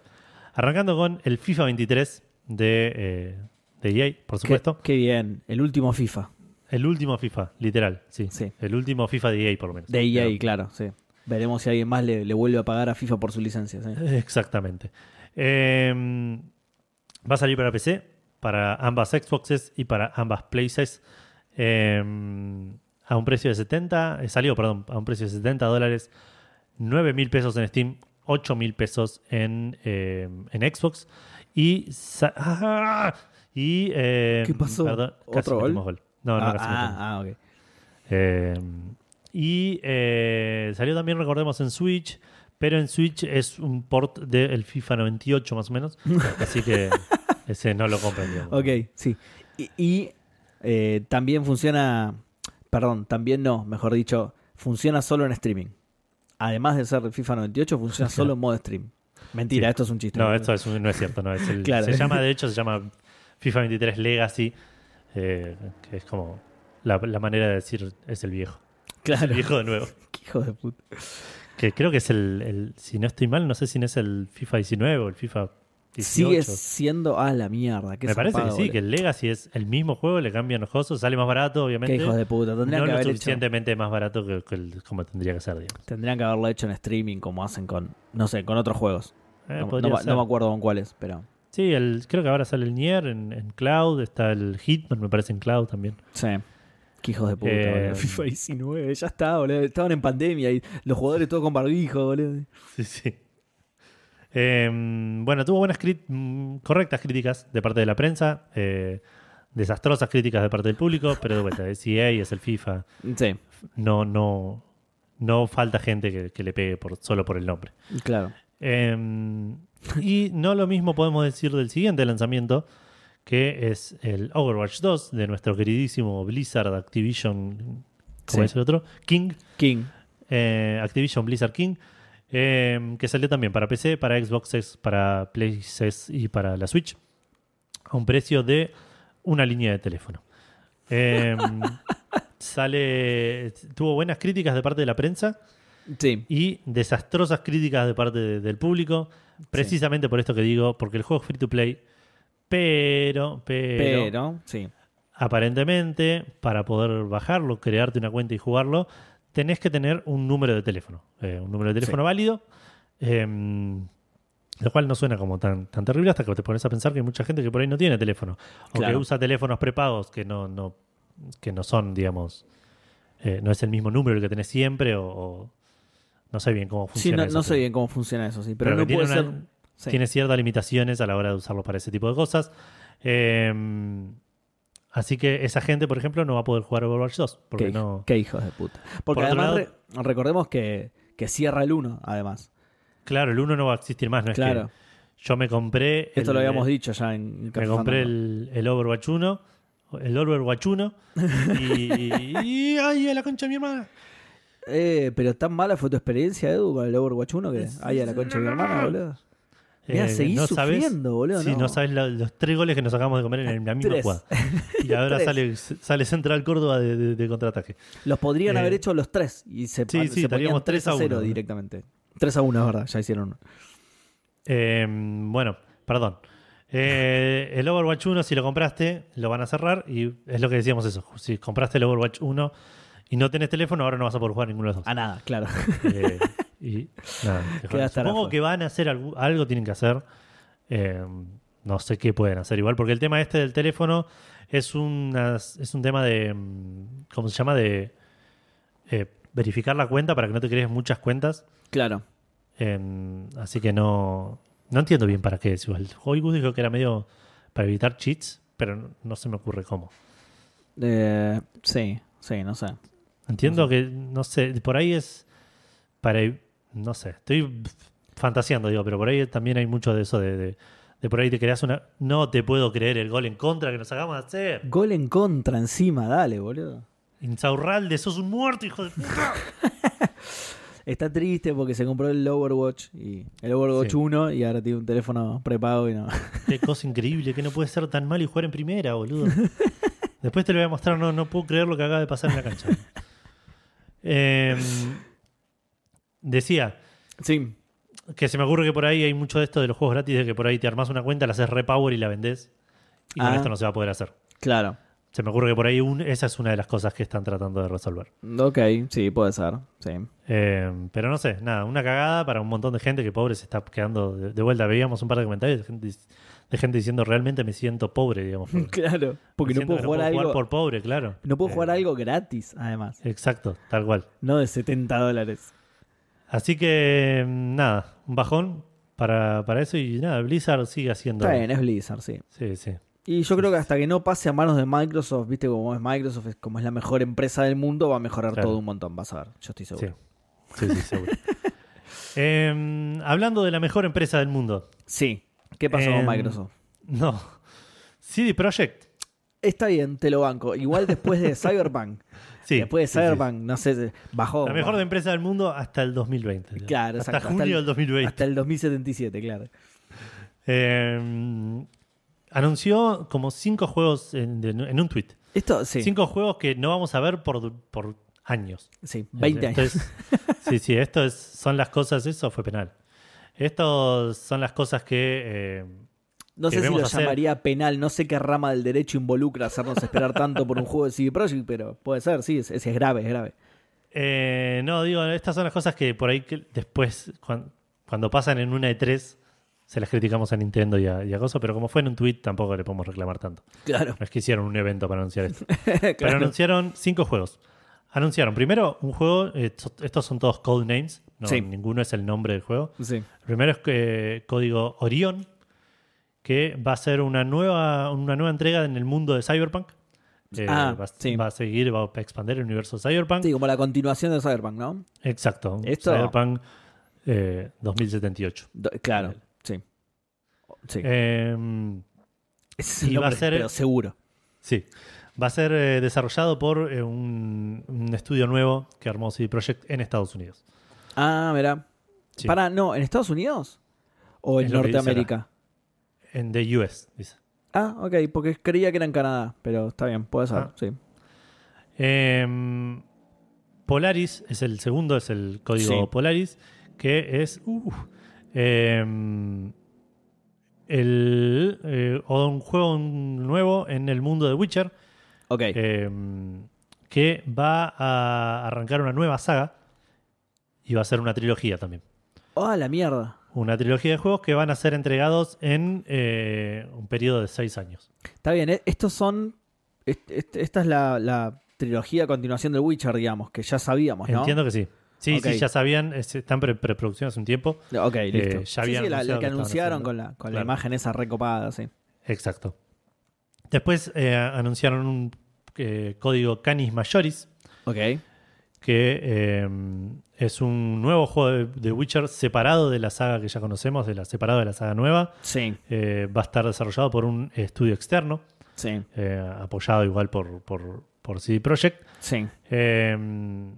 Arrancando con el FIFA 23 de, eh, de EA, por
Qué-
supuesto.
Qué, bien. El último FIFA.
El último FIFA, literal, sí.
Sí.
El último FIFA de EA, por lo menos.
De EA,
Pero-
claro, sí. Veremos si alguien más le, le vuelve a pagar a FIFA por su licencia. sí.
Exactamente. Eh, va a salir para PC, para ambas Xboxes y para ambas Places. eh, a un precio de 70, eh, salió, perdón, a un precio de 70 dólares, 9 mil pesos en Steam, 8 mil pesos en, eh, en Xbox. Y. ¡Ah! y eh,
¿Qué pasó?
Perdón, casi
¿Otro gol?
metimos gol. No, no,
ah,
casi
ah, ah, ok.
Y eh, salió también, recordemos, en Switch, pero en Switch es un port del FIFA 98 más o menos, así que ese no lo compren. digamos.
Ok, sí. Y, y, eh, también funciona, perdón, también no, mejor dicho, funciona solo en streaming. Además de ser FIFA 98, funciona solo en modo stream. Mentira,
Sí.
esto es un chiste.
No, esto es un- no es cierto, no, es el-
Claro.
se llama, de hecho, se llama FIFA 23 Legacy, eh, que es como la, la manera de decir es el viejo,
Claro,
viejo de nuevo.
qué hijo de puta.
Que creo que es el, el- si no estoy mal, no sé si no es el FIFA 19 o el FIFA 18.
Sigue siendo, ah, la mierda. Qué
Me parece que sí,
boludo.
que el Legacy es el mismo juego, le cambian los costos, sale más barato, obviamente.
Qué hijos de puta. Tendrían
no
que
lo
haber hecho.
suficientemente más barato que, que el- como tendría que ser, digamos.
Tendrían que haberlo hecho en streaming como hacen con, no sé, con otros juegos.
Eh,
no, no me acuerdo con cuáles, pero
Sí, el, creo que ahora sale el Nier en, en Cloud, está el Hitman, me parece en Cloud también.
sí. Qué hijos de puta,
Eh,
boludo. FIFA 19, ya está, boludo. Estaban en pandemia y los jugadores todos con barbijo, boludo.
Sí, sí. Eh, bueno, tuvo buenas crit- mm, correctas críticas de parte de la prensa, eh, desastrosas críticas de parte del público, pero de vuelta, es EA, es el FIFA,
Sí,
no, no, no falta gente que, que le pegue por, solo por el nombre.
claro.
Eh, y no lo mismo podemos decir del siguiente lanzamiento, que es el Overwatch 2 de nuestro queridísimo Blizzard Activision, ¿cómo
Sí.
es el otro? King,
King.
eh, Activision Blizzard King, eh, que salió también para PC, para Xbox, X, para PlayStation y para la Switch, a un precio de una línea de teléfono. Eh, sale, tuvo buenas críticas de parte de la prensa
Sí,
y desastrosas críticas de parte de- del público, precisamente por esto que digo, porque el juego es free to play, pero, pero,
pero, sí.
aparentemente para poder bajarlo, crearte una cuenta y jugarlo, tenés que tener un número de teléfono, eh, un número de teléfono
Sí.
válido, em, lo cual no suena como tan, tan terrible hasta que te pones a pensar que hay mucha gente que por ahí no tiene teléfono, o que usa teléfonos prepagos que no, no, que no son, digamos, eh, no es el mismo número el que tenés siempre, o, o no sé bien cómo
Sí,
funciona
no,
eso,
no sé bien cómo funciona eso, sí. Pero,
pero
no puede ser. Sí.
tiene ciertas limitaciones a la hora de usarlo para ese tipo de cosas. Eh, así que esa gente, por ejemplo, no va a poder jugar Overwatch 2. Porque
Qué,
no.
qué hijos de puta. Porque
Por
además
lado-
re- recordemos que, que cierra el 1, además.
Claro, el 1 no va a existir más. No es
Claro.
que yo me compré.
Esto
el-
lo habíamos dicho ya en
Me compré el, el Overwatch 1. El Overwatch 1. Y, y- ¡Ay, a la concha de mi hermana!
Eh, pero tan mala fue tu experiencia, Edu, con el Overwatch 1 que. Ay, a la concha de mi hermana, boludo. Mirá,
Eh,
seguís
no
sufriendo, boludo.
Sí, no, sabes la- los tres goles que nos acabamos de comer en la misma
Tres.
jugada. Y ahora sale, sale Central Córdoba de, de- de contraataque.
Los podrían
Eh,
haber hecho los tres y se,
sí, sí,
se ponían
estaríamos
3 a
3 a
0
1, ¿no?
directamente. 3 a 1, es verdad, ya hicieron.
Eh, bueno, perdón. Eh, el Overwatch 1, si lo compraste, lo van a cerrar. Y es lo que decíamos eso. Si compraste el Overwatch 1 y no tenés teléfono, ahora no vas a poder jugar ninguno de los dos.
A nada, claro.
Eh, y nada, Supongo que van a hacer algo, algo tienen que hacer. Eh, no sé qué pueden hacer igual, porque el tema este del teléfono es, una, es un tema de. mm, ¿Cómo se llama? De eh, verificar la cuenta para que no te crees muchas cuentas.
Claro.
En- así que no, no entiendo bien para qué es igual. Hollywood dijo que era medio para evitar cheats, pero no, no se me ocurre cómo.
Eh, sí, sí, no sé.
Entiendo que, no sé, por ahí es para, no sé, estoy fantaseando, digo, pero por ahí también hay mucho de eso de, de, de por ahí te creas una... No te puedo creer el gol en contra que nos acabamos de hacer.
Gol en contra encima, dale, boludo.
Insaurralde, sos un muerto, hijo de puta.
Está triste porque se compró el Overwatch y el Overwatch
Sí.
1 y ahora tiene un teléfono prepago y no.
Qué cosa increíble, que no puede ser tan mal y jugar en primera, boludo. Después te lo voy a mostrar, no, no puedo creer lo que acaba de pasar en la cancha. Eh, decía
Sí,
que se me ocurre que por ahí hay mucho de esto de los juegos gratis, de que por ahí te armas una cuenta, la haces repower y la vendés. Y con
Ah.
esto no se va a poder hacer.
claro.
Se me ocurre que por ahí un- esa es una de las cosas que están tratando de resolver.
Ok, sí, puede ser. Sí.
Eh, pero no sé, nada, una cagada para un montón de gente que pobre se está quedando de, de vuelta. Veíamos un par de comentarios de gente, de gente diciendo realmente me siento pobre, digamos. por-
Claro, porque no puedo jugar algo.
por pobre, claro.
No puedo
Eh,
jugar algo gratis, además.
Exacto, tal cual.
No de 70 dólares.
Así que nada, un bajón para, para eso y nada, Blizzard sigue haciendo.
Está bien, es Blizzard, sí.
Sí, sí.
Y yo creo que hasta que no pase a manos de Microsoft, viste como es Microsoft, como es la mejor empresa del mundo, va a mejorar
Claro.
todo un montón, vas a ver, yo estoy
Sí,
seguro.
sí, sí, seguro. Em, hablando de la mejor empresa del mundo.
Sí. ¿Qué pasó
Em,
con Microsoft?
No. CD Projekt.
Está bien, te lo banco. Igual después de Cyberpunk.
Sí.
después de
sí, sí.
Cyberpunk, no sé, bajó.
La mejor
bajó.
empresa del mundo hasta el 2020. digamos.
Claro,
hasta
exacto,
junio
hasta el-
del 2020.
Hasta el 2077, claro.
Em, anunció como cinco juegos en, de- en un tweet.
Esto, sí.
Cinco juegos que no vamos a ver por, por años.
Sí, 20 años.
Sí, sí, esto es, son las cosas, eso fue penal. Estos son las cosas que... eh,
No sé si lo
hacer-
llamaría penal, no sé qué rama del derecho involucra hacernos esperar tanto por un juego de CD Projekt, pero puede ser, sí, es, es grave, es grave.
eh, no, digo, estas son las cosas que por ahí que después, cuan- cuando, pasan en una E3, se las criticamos a Nintendo y a, y a Gozo, pero como fue en un tweet, tampoco le podemos reclamar tanto.
Claro.
No es que hicieron un evento para anunciar esto. Pero anunciaron cinco juegos. Anunciaron primero un juego, eh, estos son todos code names, No,
Sí.
ninguno es el nombre del juego.
Sí.
Primero es que, código Orion, que va a ser una nueva, una nueva entrega en el mundo de Cyberpunk. Eh,
Ah,
va,
sí.
va a seguir, va a expandir el universo de Cyberpunk.
Sí, como la continuación de Cyberpunk, ¿no?
Exacto.
Esto-
Cyberpunk eh, 2078.
Do- claro, sí. Sí.
Eh,
es
y va a ser-
pero seguro.
sí. Va a ser eh, desarrollado por eh, un, un estudio nuevo que armó CD Projekt en Estados Unidos.
Ah, mira.
Sí.
Para, no, ¿en Estados Unidos? ¿O en
Es
Norteamérica?
En The US, dice.
Ah, ok, porque creía que era en Canadá, pero está bien, puede ser,
Ah.
sí.
Eh, Polaris es el segundo, es el código
Sí.
Polaris, que es uh, eh, el, eh, o un juego nuevo en el mundo de Witcher
Ok,
eh, que va a arrancar una nueva saga y va a ser una trilogía también.
oh, la mierda.
Una trilogía de juegos que van a ser entregados en eh, un periodo de seis años.
Está bien, eh, estos son. est- est- esta es la, la trilogía a continuación del Witcher, digamos, que ya sabíamos, ¿no?
Entiendo que sí. Sí, sí, ya sabían, es- están en pre- preproducción hace un tiempo.
Ok, listo.
ya
Sí,
habían
sí, la, la que anunciaron con la, con la imagen esa recopada, sí.
Exacto. Después eh, anunciaron un eh, código Canis Majoris,
Ok.
Que eh, es un nuevo juego de, de Witcher separado de la saga que ya conocemos, de la, separado de la saga nueva.
Sí,
Eh, va a estar desarrollado por un estudio externo,
sí,
eh, apoyado igual por, por, por CD Projekt.
sí.
eh,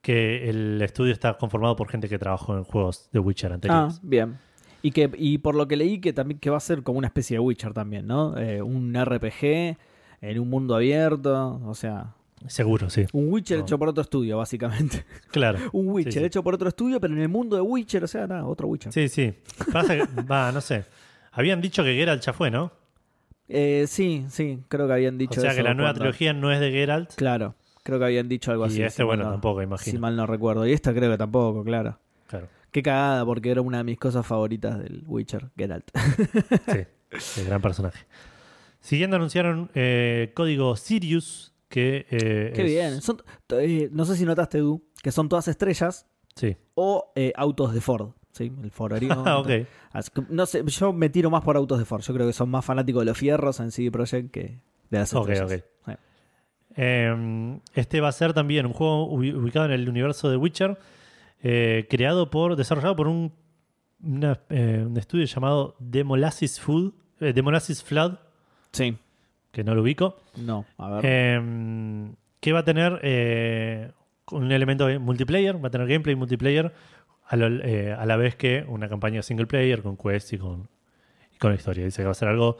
que el estudio está conformado por gente que trabajó en juegos de Witcher
Ah,
anteriores.
bien. Y que y por lo que leí que también que va a ser como una especie de Witcher también, ¿no? Eh, un RPG en un mundo abierto, o sea,
Seguro, sí.
un Witcher
No.
hecho por otro estudio, básicamente.
Claro.
un Witcher
Sí, sí.
hecho por otro estudio, pero en el mundo de Witcher, o sea, nada, otro Witcher.
Sí, sí. Pasa que, va, no sé. Habían dicho que Geralt ya fue, ¿no?
Eh, sí, sí, creo que habían dicho
o sea
eso
que la nueva
cuando-
trilogía no es de Geralt.
Claro, creo que habían dicho algo
y
así.
este,
si mal
bueno,
no-
tampoco,
Si
imagino.
mal no recuerdo. Y esta creo que tampoco, claro.
Claro.
Qué cagada, porque era una de mis cosas favoritas del Witcher, Geralt.
Sí, el gran personaje. Siguiendo anunciaron eh, código Sirius, que eh,
Qué
es-
bien. Son, eh, no sé si notaste, Edu, que son todas estrellas
Sí.
o eh, autos de Ford. ¿sí? El Ford Orion.
Ah, ok.
Así que, no sé, yo me tiro más por autos de Ford. Yo creo que son más fanáticos de los fierros en CD Projekt que de las estrellas.
ok.
Sí.
Eh, este va a ser también un juego ubi- ubicado en el universo de Witcher, creado por, desarrollado por un, una, un estudio llamado Demolassis Food, Flood,
Sí.
Que no lo ubico.
No, a ver.
Eh, que va a tener eh, un elemento de multiplayer, va a tener gameplay multiplayer a, lo- eh, a la vez que una campaña single player con quest y con, y con historia. Dice que va a ser algo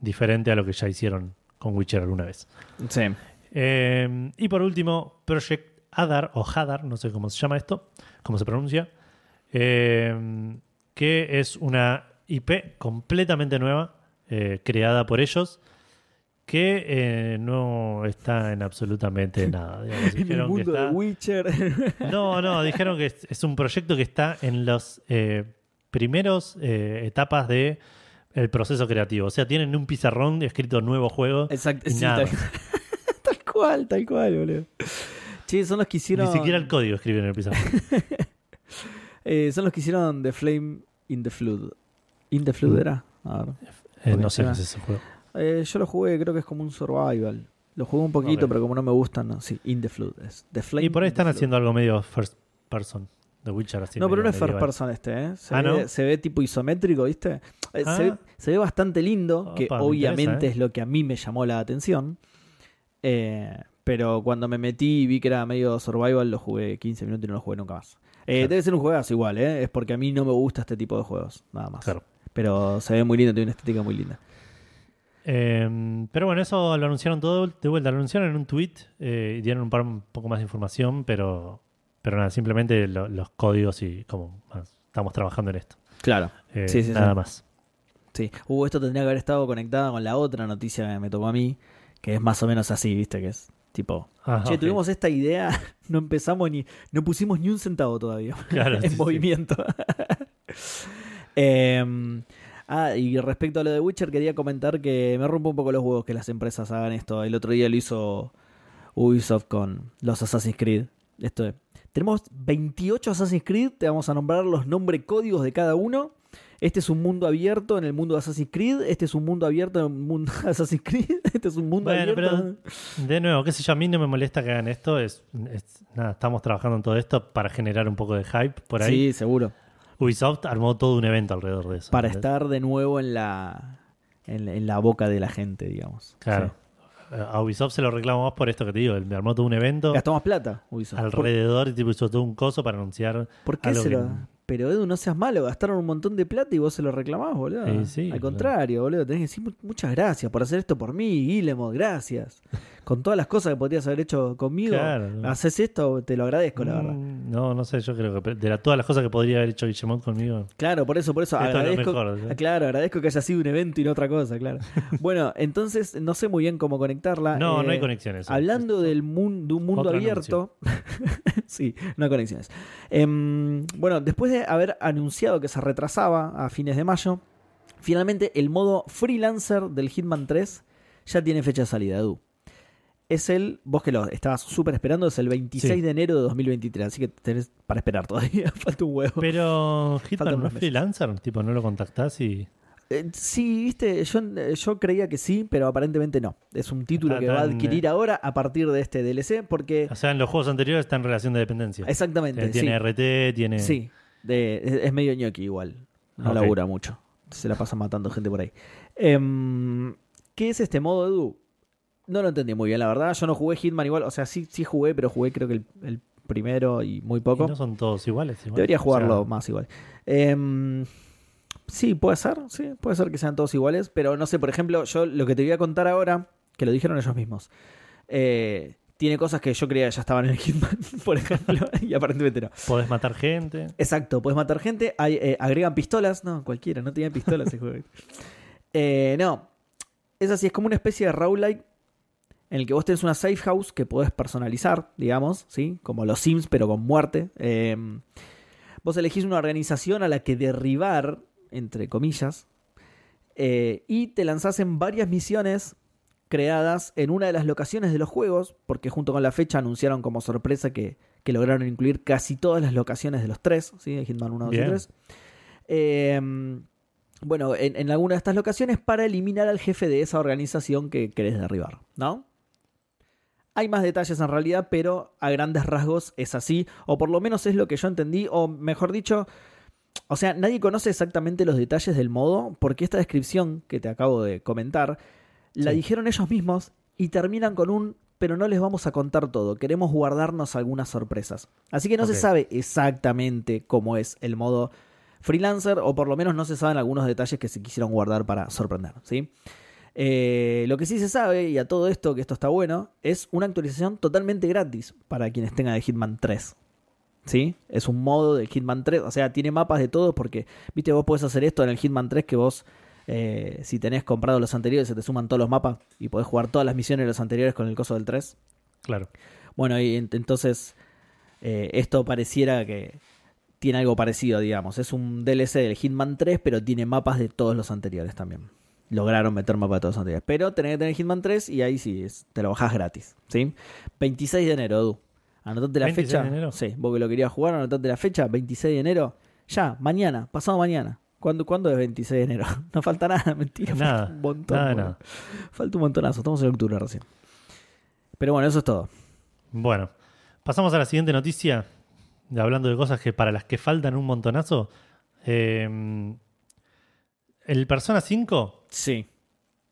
diferente a lo que ya hicieron con Witcher alguna vez.
sí.
Eh, y por último, Project Hadar, o Hadar, no sé cómo se llama esto, cómo se pronuncia, eh, que es una IP completamente nueva, eh, creada por ellos, que eh, no está en absolutamente nada. digamos.
En el
que
mundo de Witcher.
no, no, dijeron que es, es un proyecto que está en las primeros eh, etapas de el proceso creativo. O sea, tienen un pizarrón escrito nuevo juego.
Exacto.
y
sí,
nada
tal, tal cual, tal cual, boludo. Che, son los que hicieron.
Ni siquiera el código escriben en el pizarrón.
eh, son los que hicieron The Flame in the Flood. ¿In the Flood
Mm.
era? A ver.
Eh, no sé qué es ese juego.
Eh, yo lo jugué, creo que es como un survival. Lo jugué un poquito, pero como no me gustan, no. Sí, In the Flood es. The Flame
Y por ahí están haciendo algo medio first person. The Witcher así.
No, pero no es first person este, ¿eh? Se,
Ah,
ve,
¿no?
se ve tipo isométrico, ¿viste? Eh,
Ah.
Se, ve, se ve bastante lindo, que
Opa,
obviamente
interesa, ¿eh?
es lo que a mí me llamó la atención. Eh, pero cuando me metí y vi que era medio survival, lo jugué 15 minutos y no lo jugué nunca más. Eh,
Claro.
Debe ser un juegazo igual, ¿eh? Es porque a mí no me gusta este tipo de juegos, nada más.
Claro.
Pero se ve muy lindo, tiene una estética muy linda.
Eh, pero bueno, eso lo anunciaron todo de vuelta. Lo anunciaron en un tweet eh, y dieron un, par, un poco más de información, pero, pero nada, simplemente lo- los códigos y cómo ah, estamos trabajando en esto.
Claro.
Eh,
Sí, sí,
nada
sí.
más.
Sí. Uh, esto tendría que haber estado conectada con la otra noticia que me tocó a mí, que es más o menos así, ¿viste? Que es tipo,
Ah,
che, tuvimos esta idea, no empezamos ni, no pusimos ni un centavo todavía
Claro,
en movimiento. Em, ah, y respecto a lo de Witcher, quería comentar que me rompe un poco los huevos que las empresas hagan esto. El otro día lo hizo Ubisoft con los Assassin's Creed. Esto es. Tenemos 28 Assassin's Creed, te vamos a nombrar los nombres códigos de cada uno. Este es un mundo abierto en el mundo de Assassin's Creed. Este es un mundo abierto en el mundo de Assassin's Creed. Este es un mundo
Bueno,
abierto.
De nuevo, qué sé yo, a mí no me molesta que hagan esto. Es, es- nada, estamos trabajando en todo esto para generar un poco de hype por ahí.
Sí, seguro.
Ubisoft armó todo un evento alrededor de eso.
Para estar de nuevo en la, en, la- en la boca de la gente, digamos.
Claro. A Ubisoft se lo reclamo más por esto que te digo. Él armó todo un evento
Gastó más plata, Ubisoft. ¿Por,
alrededor y tipo, hizo todo un coso para anunciar.
por qué
algo
se
que-
lo.? Pero Edu, no seas malo, gastaron un montón de plata y vos se lo reclamás, boludo.
Sí, sí,
Al contrario, boludo, tenés que decir "Mu- muchas gracias por hacer esto por mí, Guillermo, gracias. Con todas las cosas que podrías haber hecho conmigo,
Claro, no.
haces esto, te lo agradezco, la verdad.
Mm, No, no sé, yo creo que de la- todas las cosas que podría haber hecho Guillemot conmigo.
Claro, por eso, por eso
Esto es lo
agradezco.
mejor, ¿sí?
Ah, Claro, agradezco que haya sido un evento y no otra cosa, claro. bueno, entonces no sé muy bien cómo conectarla.
No, no hay
Eh,
conexiones.
Hablando del mun- de un mundo abierto. sí, no hay conexiones. Em, bueno, después de haber anunciado que se retrasaba a fines de mayo, finalmente el modo freelancer del Hitman 3 ya tiene fecha de salida, Edu. Es el, vos que lo estabas súper esperando, es el 26
Sí.
de enero de 2023, así que tenés para esperar todavía, falta un huevo.
Pero Hitman no es freelancer, tipo, no lo contactás y.
Eh, sí, viste, yo, eh, yo creía que sí, pero aparentemente no. Es un título que va a adquirir ahora a partir de este DLC, porque...
O sea, en los juegos anteriores está en relación de dependencia.
Exactamente,
Eh, tiene
sí.
RT, tiene.
Sí, de- es, es medio ñoqui igual. No
Ok.
labura mucho. Se la pasa matando gente por ahí. Em, ¿Qué es este modo, Edu? No lo entendí muy bien, la verdad. Yo no jugué Hitman igual. O sea, sí, sí jugué, pero jugué creo que el, el primero y muy
Y
poco.
no son todos iguales. igual.
Debería
O
jugarlo
sea,
más igual. Em, sí, puede ser. Sí, puede ser que sean todos iguales. Pero no sé, por ejemplo, yo lo que te voy a contar ahora, que lo dijeron ellos mismos, eh, tiene cosas que yo creía que ya estaban en el Hitman, por ejemplo, y aparentemente no.
Podés matar gente.
Exacto, puedes matar gente. Hay, eh, agregan pistolas. No, cualquiera, no tenía pistolas ese juego. Eh, no, es así, es como una especie de roguelike en el que vos tenés una safe house que podés personalizar, digamos, ¿sí? Como los Sims, pero con muerte. Eh, vos elegís una organización a la que derribar, entre comillas, eh, y te lanzás en varias misiones creadas en una de las locaciones de los juegos, porque junto con la fecha anunciaron como sorpresa que, que lograron incluir casi todas las locaciones de los tres, ¿sí? de Hitman 1, 2 y
Bien.
3. Eh, bueno, en, en alguna de estas locaciones para eliminar al jefe de esa organización que querés derribar, ¿no? Hay más detalles en realidad, pero a grandes rasgos es así, o por lo menos es lo que yo entendí, o mejor dicho, o sea, nadie conoce exactamente los detalles del modo, porque esta descripción que te acabo de comentar, la
Sí.
dijeron ellos mismos y terminan con un, pero no les vamos a contar todo, queremos guardarnos algunas sorpresas. Así que no se sabe exactamente cómo es el modo freelancer, o por lo menos no se saben algunos detalles que se quisieron guardar para sorprender, ¿sí? Eh, lo que sí se sabe, y a todo esto, que esto está bueno, es una actualización totalmente gratis para quienes tengan el Hitman 3. ¿Sí? Es un modo del Hitman 3, o sea, tiene mapas de todo porque, viste, vos podés hacer esto en el Hitman 3 que vos, eh, si tenés comprado los anteriores, se te suman todos los mapas y podés jugar todas las misiones de los anteriores con el coso del 3.
Claro.
Bueno, y ent- entonces eh, esto pareciera que tiene algo parecido, digamos. Es un DLC del Hitman 3, pero tiene mapas de todos los anteriores también. Lograron meter mapas de todos los anteriores. Pero tenés que tener Hitman 3 y ahí sí, es- te lo bajás gratis. ¿sí? 26 de enero, Edu. Anotate la
26
fecha.
de enero.
Sí, vos que lo querías jugar, anotate la fecha, 26 de enero. Ya, mañana, pasado mañana. ¿Cuándo, ¿cuándo es 26 de enero? No falta nada, mentira.
Nada,
Falta un montón.
nada,
boludo.
nada.
Falta un montonazo, estamos en octubre recién. Pero bueno, eso es todo.
Bueno, pasamos a la siguiente noticia. Hablando de cosas que para las que faltan un montonazo. Eh, el Persona 5,
Sí,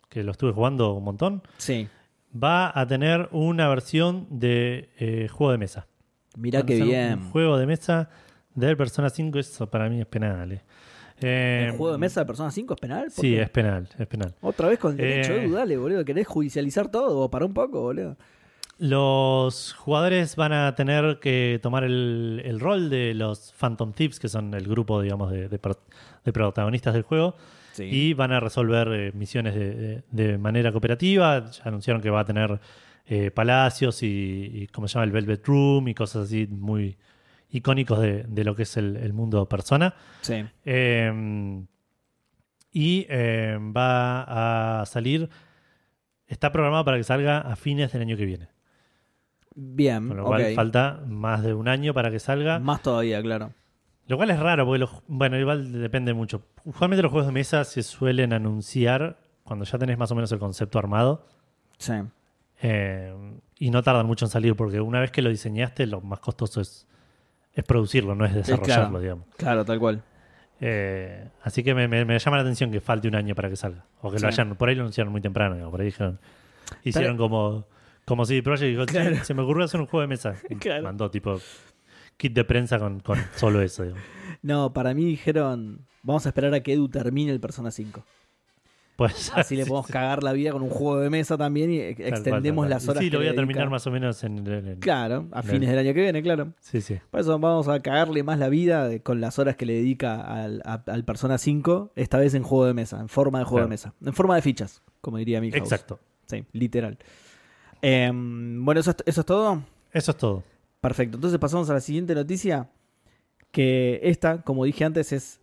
que lo estuve jugando un montón,
sí.
va a tener una versión de eh, juego de mesa.
Mirá qué bien.
Un juego de mesa del Persona 5, eso para mí es penal. eh. Eh,
¿El juego de mesa de Persona 5 es penal? ¿Por
Sí, es penal, es penal.
Otra vez con el derecho,
Eh.
Edu, dale, boludo. ¿Querés judicializar todo? Para un poco, boludo.
Los jugadores van a tener que tomar el, el rol de los Phantom Thieves, que son el grupo, digamos, de, de de protagonistas del juego,
Sí.
y van a resolver eh, misiones de, manera cooperativa. Ya anunciaron que va a tener eh, palacios y, y, ¿cómo se llama? El Velvet Room y cosas así muy icónicos de, de lo que es el, el mundo persona.
sí.
Eh, y eh, va a salir, está programado para que salga a fines del año que viene.
Bien,
Con lo cual falta más de un año para que salga.
Más todavía, claro.
Lo cual es raro, porque, los, bueno, igual depende mucho. Usualmente los juegos de mesa se suelen anunciar cuando ya tenés más o menos el concepto armado.
Sí.
eh, y no tardan mucho en salir, porque una vez que lo diseñaste, lo más costoso es, es producirlo, no es desarrollarlo,
claro.
digamos.
Claro, tal cual.
Eh, así que me, me- me llama la atención que falte un año para que salga. O que
Sí.
lo hayan, por ahí lo anunciaron muy temprano, digamos, por ahí dijeron, hicieron como, como si Project dijo, "Sí,
Claro.
se me ocurrió hacer un juego de mesa.
Claro.
Mandó tipo kit de prensa con, con solo eso. digamos.
No, para mí dijeron, vamos a esperar a que Edu termine el Persona 5.
Pues,
Así le podemos cagar la vida con un juego de mesa también y
cual,
extendemos
cual.
las horas.
Sí, lo voy a terminar
dedica.
más o menos en... en-
Claro, a
en
fines
el-
del año que viene, claro.
Sí, sí.
Por eso vamos a cagarle más la vida con las horas que le dedica al, a- al Persona 5, esta vez en juego de mesa, en forma de juego
Claro.
de mesa, en forma de fichas, como diría mi
Exacto.
Sí, literal. Em, bueno, eso es, eso es todo.
Eso es todo.
Perfecto. Entonces pasamos a la siguiente noticia. Que esta, como dije antes, es,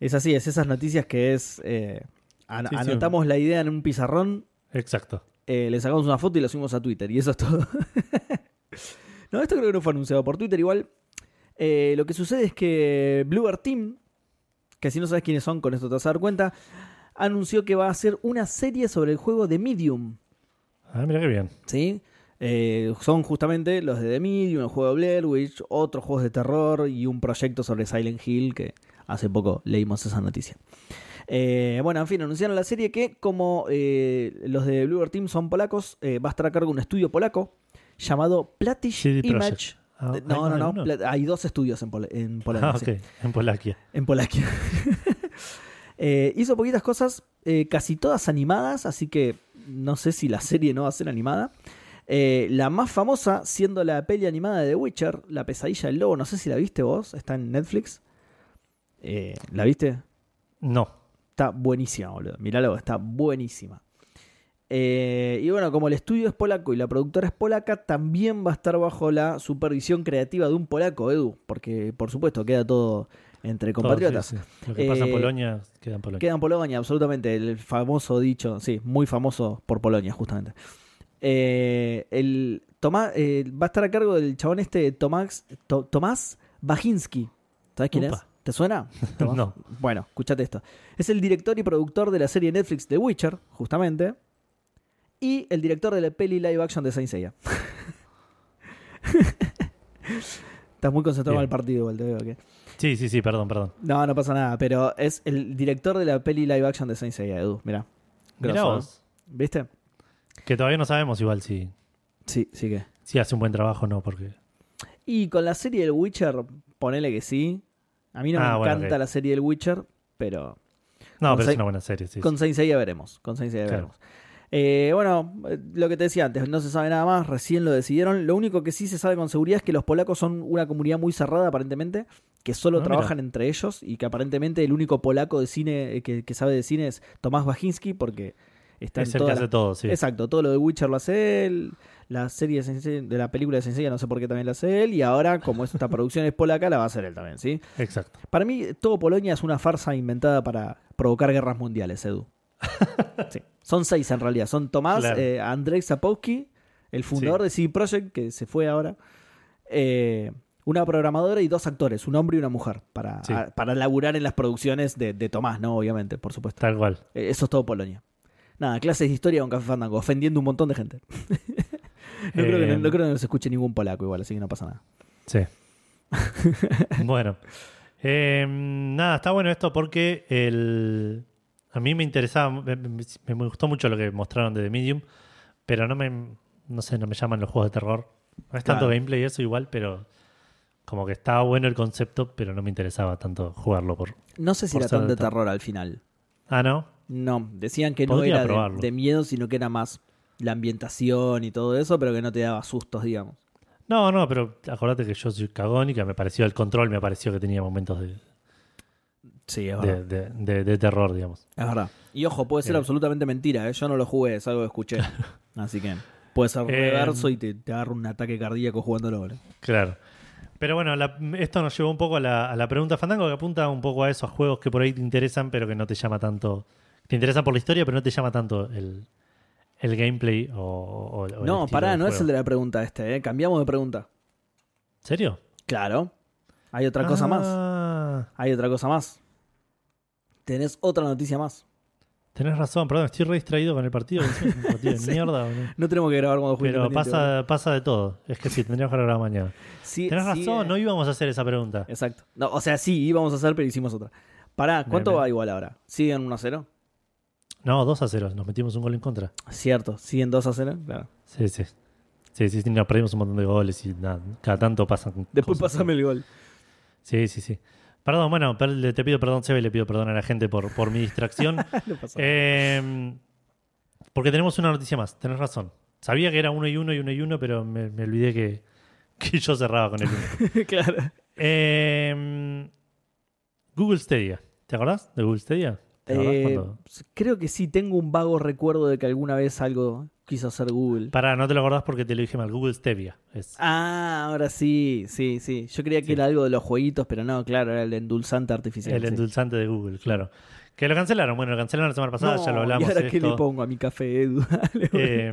es así, es esas noticias que es... eh, an-
Sí, sí.
anotamos la idea en un pizarrón,
Exacto.
eh, le sacamos una foto y la subimos a Twitter. Y eso es todo. no, esto creo que no fue anunciado por Twitter igual. Eh, lo que sucede es que Bluebird Team, que si no sabes quiénes son, con esto te vas a dar cuenta, anunció que va a hacer una serie sobre el juego de Medium.
Ah, mira qué bien.
¿sí? Eh, son justamente los de The Medium, el juego de Blair Witch, otros juegos de terror y un proyecto sobre Silent Hill que hace poco leímos esa noticia. Eh, bueno, en fin, anunciaron la serie que como eh, los de Bluebird Team son polacos, eh, va a estar a cargo de un estudio polaco llamado Platish
CD
Image.
Ah,
Eh,
¿hay
no, no, no.
uno?
Hay dos estudios en, Pol- en Polonia.
Ah,
sí.
En Polaquia.
En Polaquia. Hizo poquitas cosas, casi todas animadas, así que no sé si la serie no va a ser animada. Eh, la más famosa siendo la peli animada de The Witcher, La pesadilla del lobo. No sé si la viste vos, está en Netflix. Eh, ¿La viste?
No.
Está buenísima, boludo. Miralo, está buenísima. Eh, y bueno, como el estudio es polaco y la productora es polaca, también va a estar bajo la supervisión creativa de un polaco, Edu, porque por supuesto queda todo entre
Todo,
compatriotas.
sí, sí. Lo que pasa en
Eh,
Polonia queda en Polonia.
Queda en Polonia, absolutamente. El famoso dicho, sí, muy famoso por Polonia, justamente. Eh, el eh, va a estar a cargo del chabón este Tomás, To- Tomás Bajinski. ¿Sabes quién es? ¿Te suena? Tomás.
No.
Bueno, escúchate esto. Es el director y productor de la serie Netflix The Witcher, justamente. Y el director de la peli live action de Saint Seiya. Estás muy concentrado en el partido, igual te veo que.
Sí, sí, sí, perdón, perdón.
No, no pasa nada, pero es el director de la peli live action de Saint Seiya, Edu. Mirá.
Mirá
Grosso,
vos.
¿Viste?
Que todavía no sabemos igual si,
Sí, sí que.
si hace un buen trabajo o no, porque...
Y con la serie del Witcher, ponele que sí. A mí no
Ah,
me
bueno,
encanta
ok.
la serie del Witcher, pero
No,
Con
pero es una buena serie, sí.
con Saint Seiya veremos. Con Saint Seiya
Claro.
veremos. Eh, bueno, eh, lo que te decía antes, no se sabe nada más, recién lo decidieron. Lo único que sí se sabe con seguridad es que los polacos son una comunidad muy cerrada, aparentemente, que solo
Ah, mira.
trabajan entre ellos y que aparentemente el único polaco de cine eh, que, que sabe de cine es Tomás Bajinski, porque está
Es
en
el que hace todo, sí.
Exacto, todo lo de Witcher lo hace él, la serie de, la película de Saint Seiya no sé por qué también la hace él, y ahora, como esta producción es polaca, la va a hacer él también, ¿sí?
Exacto.
Para mí, todo Polonia es una farsa inventada para provocar guerras mundiales, Edu. Sí. Son seis en realidad. Son Tomás,
Claro.
eh, Andrzej Sapowski, el fundador de CD Projekt, que se fue ahora, eh, una programadora y dos actores, un hombre y una mujer, para,
Sí.
a- para laburar en las producciones de, de Tomás, ¿no? Obviamente, por supuesto.
Tal cual.
Eh, Eso es todo Polonia. Nada, clases de historia con Café Fandango, ofendiendo un montón de gente. no, creo que, no creo que nos escuche ningún polaco igual, así que no pasa nada.
Sí. bueno. Eh, nada, está bueno esto porque el... a mí me interesaba, me, me- me gustó mucho lo que mostraron de The Medium, pero no me, no sé, no me llaman los juegos de terror. No es tanto gameplay y eso igual, pero como que estaba bueno el concepto, pero no me interesaba tanto jugarlo por...
No sé si
Por
era tan
de terror
al final.
Ah, ¿no?
No, decían que no
Podría
era de,
probarlo.
de miedo, sino que era más la ambientación y todo eso, pero que no te daba sustos, digamos.
No, no, pero acordate que yo soy cagón y que me pareció el control, me pareció que tenía momentos de,
Sí, es
de, de- de- de terror, digamos.
Es verdad. Y ojo, puede ser
Eh.
absolutamente mentira, ¿eh? yo no lo jugué, es algo que escuché. Así que puede ser
Eh,
reverso y te, te agarra un ataque cardíaco jugándolo. ¿vale?
Claro. Pero bueno, la- esto nos llevó un poco a la, a la pregunta Fandango, que apunta un poco a esos juegos que por ahí te interesan, pero que no te llama tanto. Te interesan por la historia, pero no te llama tanto el, el gameplay o, o- o el
No,
estilo
pará, no es el de la pregunta este, ¿eh? Cambiamos de pregunta.
¿Serio?
Claro. Hay otra cosa más.
Ah,
Hay otra cosa más. Tenés otra noticia más.
Tenés razón, perdón, estoy re distraído con el partido. un partido de
Sí.
mierda.
No tenemos que grabar cuando
Pero pasa, pasa de todo. Es que sí, tendríamos que grabar mañana.
Sí,
Tenés
sí,
razón,
eh.
no íbamos a hacer esa pregunta.
Exacto. No, o sea, sí, íbamos a hacer, pero hicimos otra. Pará, ¿cuánto
Bien, bien.
va igual ahora? ¿Siguen 1 a 0?
No, 2 a 0, nos metimos un gol en contra.
Cierto, ¿siguen 2 a 0? Claro.
Sí, sí. Sí, sí, sí, nos perdimos un montón de goles y nada, cada tanto pasan.
Después
cosas.
pasame el gol.
Sí, sí, sí. Perdón, bueno, te pido perdón, Sebe, y le pido perdón a la gente por, por mi distracción.
No pasa
Eh, porque tenemos una noticia más, tenés razón. Sabía que era uno y uno y uno y uno, pero me, me olvidé que, que yo cerraba con el uno.
claro.
Eh, Google Stadia. ¿Te acordás de Google Stadia? ¿Te acordás
Eh, Creo que sí, tengo un vago recuerdo de que alguna vez algo quiso hacer Google.
Pará, no te lo acordás porque te lo dije mal. Google Stevia. Es,
Ah, ahora sí, sí, sí. Yo creía que
Sí.
era algo de los jueguitos, pero no, claro, era el endulzante artificial.
el
sí.
endulzante de Google, claro. Que lo cancelaron. Bueno, lo cancelaron la semana pasada,
No,
ya lo hablamos.
¿Y ahora qué le pongo a mi café, Edu? Dale,
Eh,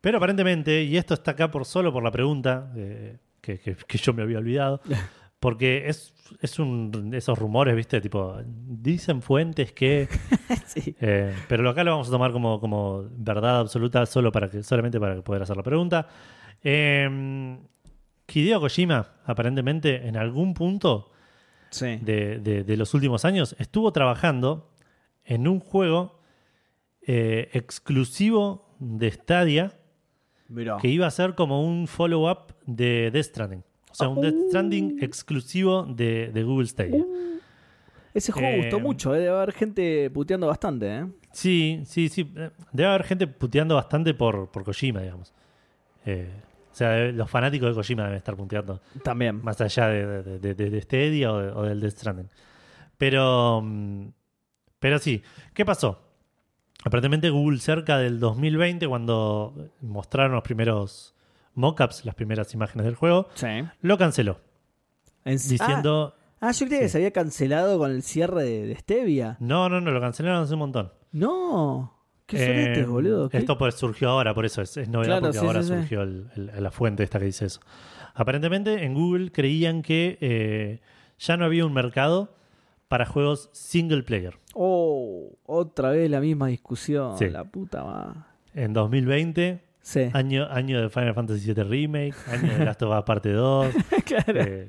pero aparentemente, y esto está acá por solo por la pregunta, eh, que, que- que yo me había olvidado, porque es, es un esos rumores, ¿viste? Tipo, dicen fuentes que.
sí.
eh, pero acá lo vamos a tomar como, como verdad absoluta solo para que, solamente para poder hacer la pregunta. Eh, Hideo Kojima, aparentemente, en algún punto
Sí.
de, de- de los últimos años, estuvo trabajando en un juego eh, exclusivo de Stadia
Mirá.
que iba a ser como un follow-up de Death Stranding. O sea, un Death Stranding exclusivo de, de Google Stadia.
Ese juego
Eh,
gustó mucho, eh, debe haber gente puteando bastante, ¿eh?
Sí, sí, sí. Eh, Debe haber gente puteando bastante por, por Kojima, digamos. Eh, o sea, eh, los fanáticos de Kojima deben estar puteando.
También.
Más allá de, de, de- de- Stadia o, o del Death Stranding. Pero, mm, pero sí, ¿qué pasó? Aparentemente Google cerca del 2020, cuando mostraron los primeros mockups, las primeras imágenes del juego,
Sí.
lo canceló.
En-
Diciendo,
Ah, ah, yo creía que se había cancelado con el cierre de, de Stevia.
no, no, no, lo cancelaron hace un montón.
No. Qué
Eh,
soretes, boludo. ¿qué?
Esto pues surgió ahora, por eso es, es novedad,
Claro,
porque
sí,
ahora surgió el- el- la fuente esta que dice eso. Aparentemente en Google creían que eh, ya no había un mercado para juegos single player.
Oh, otra vez la misma discusión. La puta madre.
En 2020,
Sí.
año, año de Final Fantasy VII Remake, año de Last of Us Parte 2.
claro.
eh,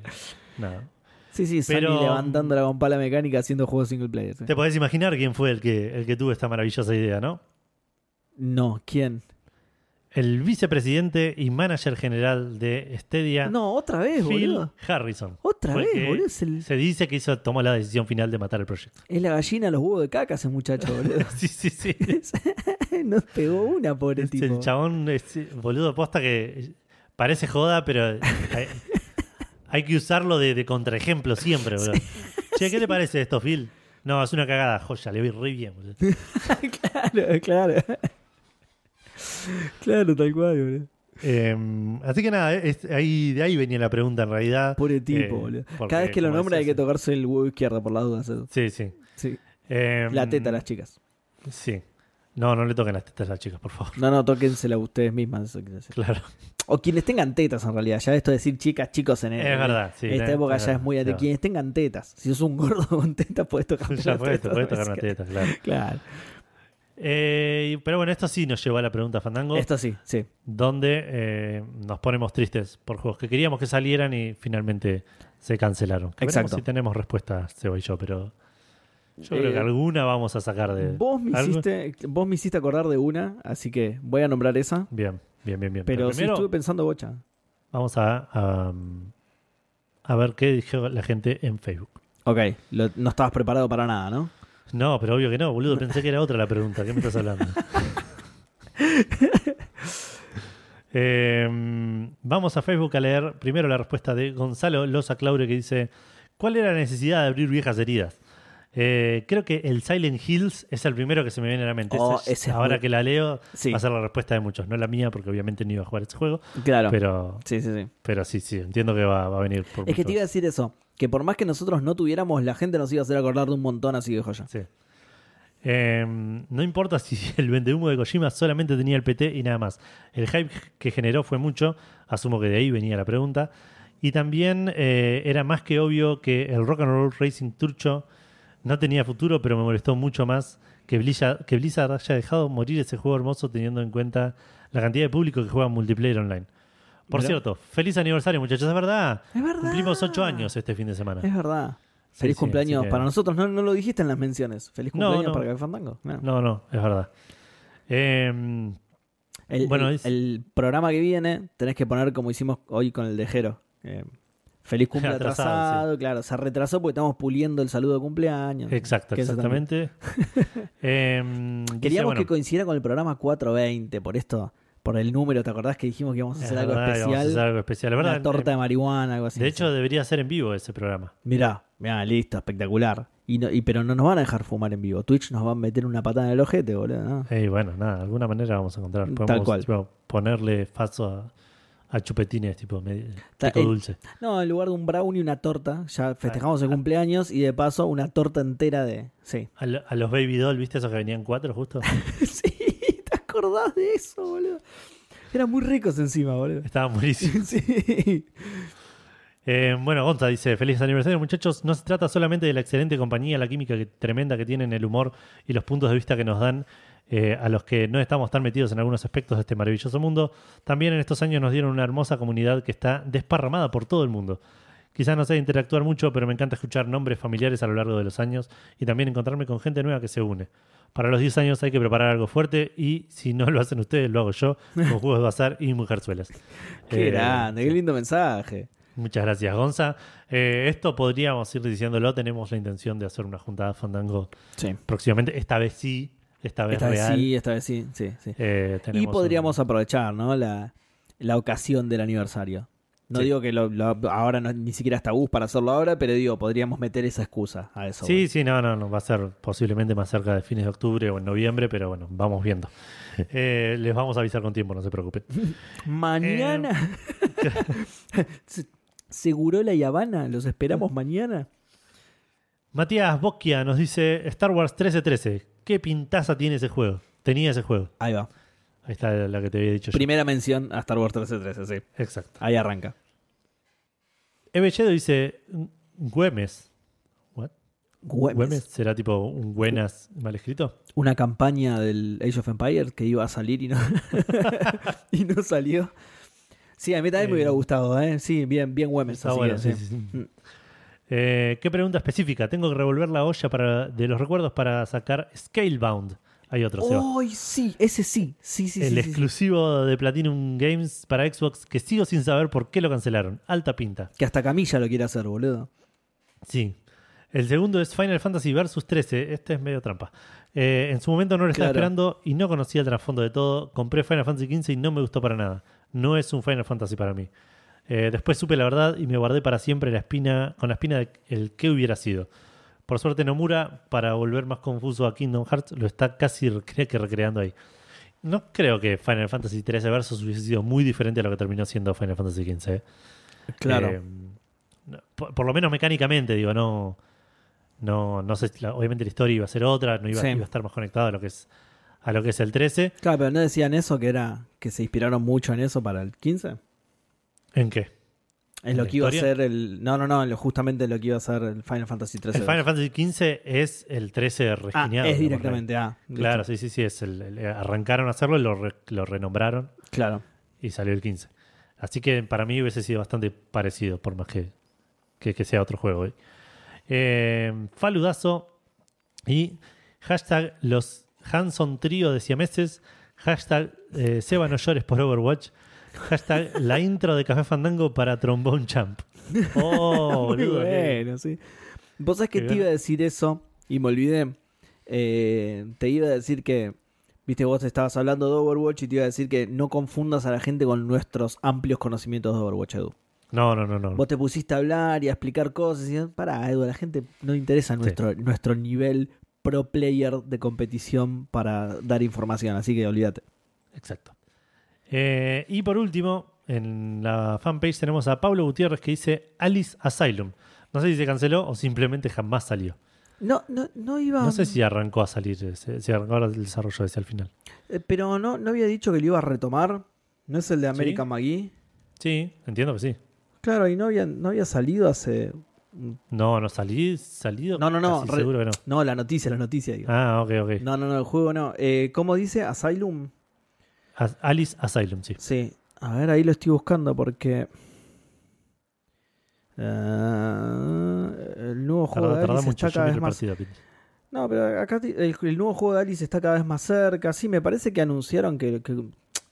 nada.
Sí, sí, Sony
pero-
levantándola con pala mecánica haciendo juegos single player. sí.
Te podés imaginar quién fue el que, el que tuvo esta maravillosa idea, ¿no?
No, ¿quién?
El vicepresidente y manager general de Stadia,
No, otra vez,
Phil
boludo.
Harrison.
Otra vez, boludo. Es, el-
Se dice que hizo, tomó la decisión final de matar el proyecto.
es la gallina a los huevos de caca ese muchacho, boludo.
Sí, sí, sí.
Nos pegó una, pobre
Este,
tipo.
el chabón, boludo, posta que parece joda, pero hay, hay que usarlo de, de contraejemplo siempre, boludo. Che, ¿qué te parece esto, Phil? No, es una cagada, joya, le vi re bien, boludo.
claro, claro. claro, tal cual, boludo.
Eh, así que nada, es- ahí, de ahí venía la pregunta en realidad.
Pobre tipo,
Eh,
boludo.
porque,
Cada vez que lo nombra hay que tocarse el huevo izquierdo por las dudas. eso.
Sí, sí.
Sí.
Eh,
La teta a las chicas.
Sí. No, no le toquen las tetas a las chicas, por favor.
No, no, tóquensela ustedes mismas. Eso decir.
Claro.
O quienes tengan tetas, en realidad. Ya esto de decir chicas, chicos en,
Es
en-
verdad, sí.
en esta época ya es muy de
razón,
quienes tengan tetas. Si sos un gordo con tetas, puedes tocar
claro. Ya puedes tocar una teta, claro.
Claro.
Eh, pero bueno, esto sí nos llevó a la pregunta Fandango.
Esto sí, sí.
donde eh, nos ponemos tristes por juegos que queríamos que salieran y finalmente se cancelaron. Que
Exacto.
Si tenemos respuesta, Seba y yo, pero yo creo
Eh,
que alguna vamos a sacar de.
Vos me,
algo-
hiciste, vos me hiciste acordar de una, así que voy a nombrar esa.
Bien, bien, bien, bien.
Pero, sí
primero
estuve pensando bocha.
vamos a, a, a ver qué dijo la gente en Facebook.
Ok, lo- no estabas preparado para nada, ¿no?
No, pero obvio que no, boludo. Pensé que era otra la pregunta. ¿Qué me estás hablando? Eh, vamos a Facebook a leer primero la respuesta de Gonzalo Loza Claure que dice: ¿Cuál era la necesidad de abrir viejas heridas? Eh, creo que el Silent Hills es el primero que se me viene a la mente.
Oh,
Ese-
ese es
ahora
muy-
que la leo,
Sí.
va a ser la respuesta de muchos. No la mía, porque obviamente no iba a jugar ese juego.
Claro.
Pero,
Sí, sí, sí.
pero sí, sí, entiendo que va, va a venir por
Es que te iba a decir eso. Que por más que nosotros no tuviéramos, la gente nos iba a hacer acordar de un montón así de joya.
Sí. Eh, no importa si el vendehumo de Kojima solamente tenía el PT y nada más. El hype que generó fue mucho, asumo que de ahí venía la pregunta. Y también eh, era más que obvio que el Rock and Roll Racing Turcho no tenía futuro, pero me molestó mucho más que Blizzard, que Blizzard haya dejado morir ese juego hermoso teniendo en cuenta la cantidad de público que juega multiplayer online. Por
Mirá.
cierto, feliz aniversario muchachos, es verdad.
Es verdad.
Cumplimos ocho años este fin de semana.
Es verdad. Feliz
sí,
cumpleaños para nosotros. No, no lo dijiste en las menciones. Feliz cumpleaños
no.
para Café Fandango. No.
No, es verdad. Eh,
El,
Bueno,
el-
es-
el programa que viene tenés que poner como hicimos hoy con el de Jero. Eh, feliz cumple
Atrasado,
atrasado, claro, se retrasó porque estamos puliendo el saludo de cumpleaños.
exacto, exactamente. Eh, dice,
Queríamos
bueno,
que coincidiera con el programa 420, por esto, por el número, ¿te acordás que dijimos que íbamos a
es
hacer algo
verdad, vamos a
especial?
hacer algo especial. Es verdad,
Una torta de marihuana, algo así.
De hecho, debería ser en vivo ese programa.
Mirá, mirá, listo, espectacular. Y, no, y pero no nos van a dejar fumar en vivo. Twitch nos va a meter una patada en el ojete, boludo. ¿no?
Y bueno, nada, de alguna manera vamos a encontrar.
Tal cual.
tipo, ponerle paso a, a chupetines, tipo medio, pico
el-
dulce.
No, en lugar de un brownie, una torta. Ya festejamos el cumpleaños y de paso una torta entera de. Sí.
A, lo- a los Baby Doll, ¿viste esos que venían cuatro justo?
sí, ¿te acordás de eso, boludo? Eran muy ricos encima, boludo.
Estaban buenísimos.
sí.
Eh, bueno, Gonza dice, feliz aniversario muchachos. No se trata solamente de la excelente compañía, la química que- tremenda que tienen, el humor y los puntos de vista que nos dan eh, a los que no estamos tan metidos en algunos aspectos de este maravilloso mundo. También en estos años nos dieron una hermosa comunidad que está desparramada por todo el mundo. Quizás no sé interactuar mucho, pero me encanta escuchar nombres familiares a lo largo de los años y también encontrarme con gente nueva que se une. Para los 10 años hay que preparar algo fuerte y si no lo hacen ustedes, lo hago yo con juegos de bazar y mujerzuelas.
Qué
Eh,
grande, qué lindo mensaje.
Muchas gracias, Gonza. Eh, esto podríamos ir diciéndolo. Tenemos la intención de hacer una juntada Fandango
Sí.
próximamente. Esta vez sí, esta vez
Esta vez sí, esta vez sí, sí, sí.
Eh,
Y podríamos
un-
aprovechar, ¿no? La, la ocasión del aniversario. No
Sí.
digo que lo- lo- ahora no- ni siquiera está bus para hacerlo ahora, pero digo, podríamos meter esa excusa a eso.
Sí, sí, no, no, no. Va a ser posiblemente más cerca de fines de octubre o en noviembre, pero bueno, vamos viendo. Eh, les vamos a avisar con tiempo, no se preocupen.
Mañana. Se- Segurola y Habana, los esperamos mañana.
Matías Bocchia nos dice Star Wars 1313. ¿Qué pintaza tiene ese juego? Tenía ese juego.
Ahí va.
Ahí está la que te había dicho yo.
Primera mención a Star Wars 1313, sí.
Exacto.
Ahí arranca.
Evelledo dice Güemes. ¿What?
Güemes.
¿Güemes? ¿Será tipo un buenas mal escrito?
Una campaña del Age of Empires que iba a salir y no, y no salió. Sí, a mí también me
Eh,
hubiera gustado, ¿eh? Sí, bien, bien Güemes.
Está
así
bueno,
que,
sí.
sí,
sí.
Mm.
Eh, ¿Qué pregunta específica? Tengo que revolver la olla para, de los recuerdos para sacar Scalebound. Hay otro, Seba.
¡Ay, sí! Ese sí. Sí, sí,
El
sí,
exclusivo de Platinum Games para Xbox que sigo sin saber por qué lo cancelaron. Alta pinta.
Que hasta Camilla lo quiere hacer, boludo.
Sí. El segundo es Final Fantasy Versus 13. Este es medio trampa. Eh, en su momento no lo estaba
Claro.
esperando y no conocía el trasfondo de todo. Compré Final Fantasy 15 y no me gustó para nada. No es un Final Fantasy para mí. Eh, después supe la verdad y me guardé para siempre la espina, con la espina de el que hubiera sido. Por suerte Nomura, para volver más confuso a Kingdom Hearts, lo está casi recre- que recreando ahí. No creo que Final Fantasy 13 Versus hubiese sido muy diferente a lo que terminó siendo Final Fantasy 15. ¿eh?
Claro.
Eh, por, por lo menos mecánicamente, digo, no. No, no sé, la- obviamente la historia iba a ser otra, no iba,
Sí.
iba a estar más conectado a lo que es a lo que es el 13.
Claro, pero no decían eso, que era que se inspiraron mucho en eso para el 15.
¿En qué?
Es lo
¿La
que iba a ser el. No, no, no, justamente lo que iba a ser el Final Fantasy 13.
El Final Fantasy 15 es el 13
ah,
resquineado.
es
digamos,
directamente. Ah.
Claro, sí, sí, sí. Es el, el- arrancaron a hacerlo y lo, re- lo renombraron
Claro.
y salió el 15. Así que para mí hubiese sido bastante parecido, por más que, que, que sea otro juego. ¿eh? Eh, Faludazo y hashtag los Hanson Trío de siameses, hashtag eh, Seba no llores por Overwatch, hashtag la intro de Café Fandango para Trombone Champ. Oh,
Muy
boludo,
bueno, sí. Vos sabés que
Qué
te iba a decir eso y me olvidé. Eh, te iba a decir que. Viste, vos estabas hablando de Overwatch y te iba a decir que no confundas a la gente con nuestros amplios conocimientos de Overwatch, Edu.
No, no, no, no.
Vos te pusiste a hablar y a explicar cosas y pará, Edu, a la gente no le interesa nuestro, nuestro nivel pro player de competición para dar información, así que olvídate.
Exacto. Eh, y por último, en la fanpage tenemos a Pablo Gutiérrez que dice Alice Asylum. No sé si se canceló o simplemente jamás salió.
No, no, no iba.
No sé si arrancó a salir, ese- si arrancó el desarrollo ese al final.
eh, pero no, no había dicho que lo iba a retomar. ¿No es el de American
Sí.
McGee?
Sí, entiendo que sí.
Claro, y no había, no había salido hace.
No, no salí, salido.
No, no, no, re-
seguro que no.
No, la noticia, la noticia, digo.
Ah, ok, ok.
No, no, no, el juego no. Eh, ¿Cómo dice? Asylum.
As- Alice Asylum, sí.
Sí. A ver, ahí lo estoy buscando porque. eh, el nuevo juego
Tarda,
de Alice está cada vez más. No, pero acá el, el nuevo juego de Alice está cada vez más cerca. Sí, me parece que anunciaron que, que,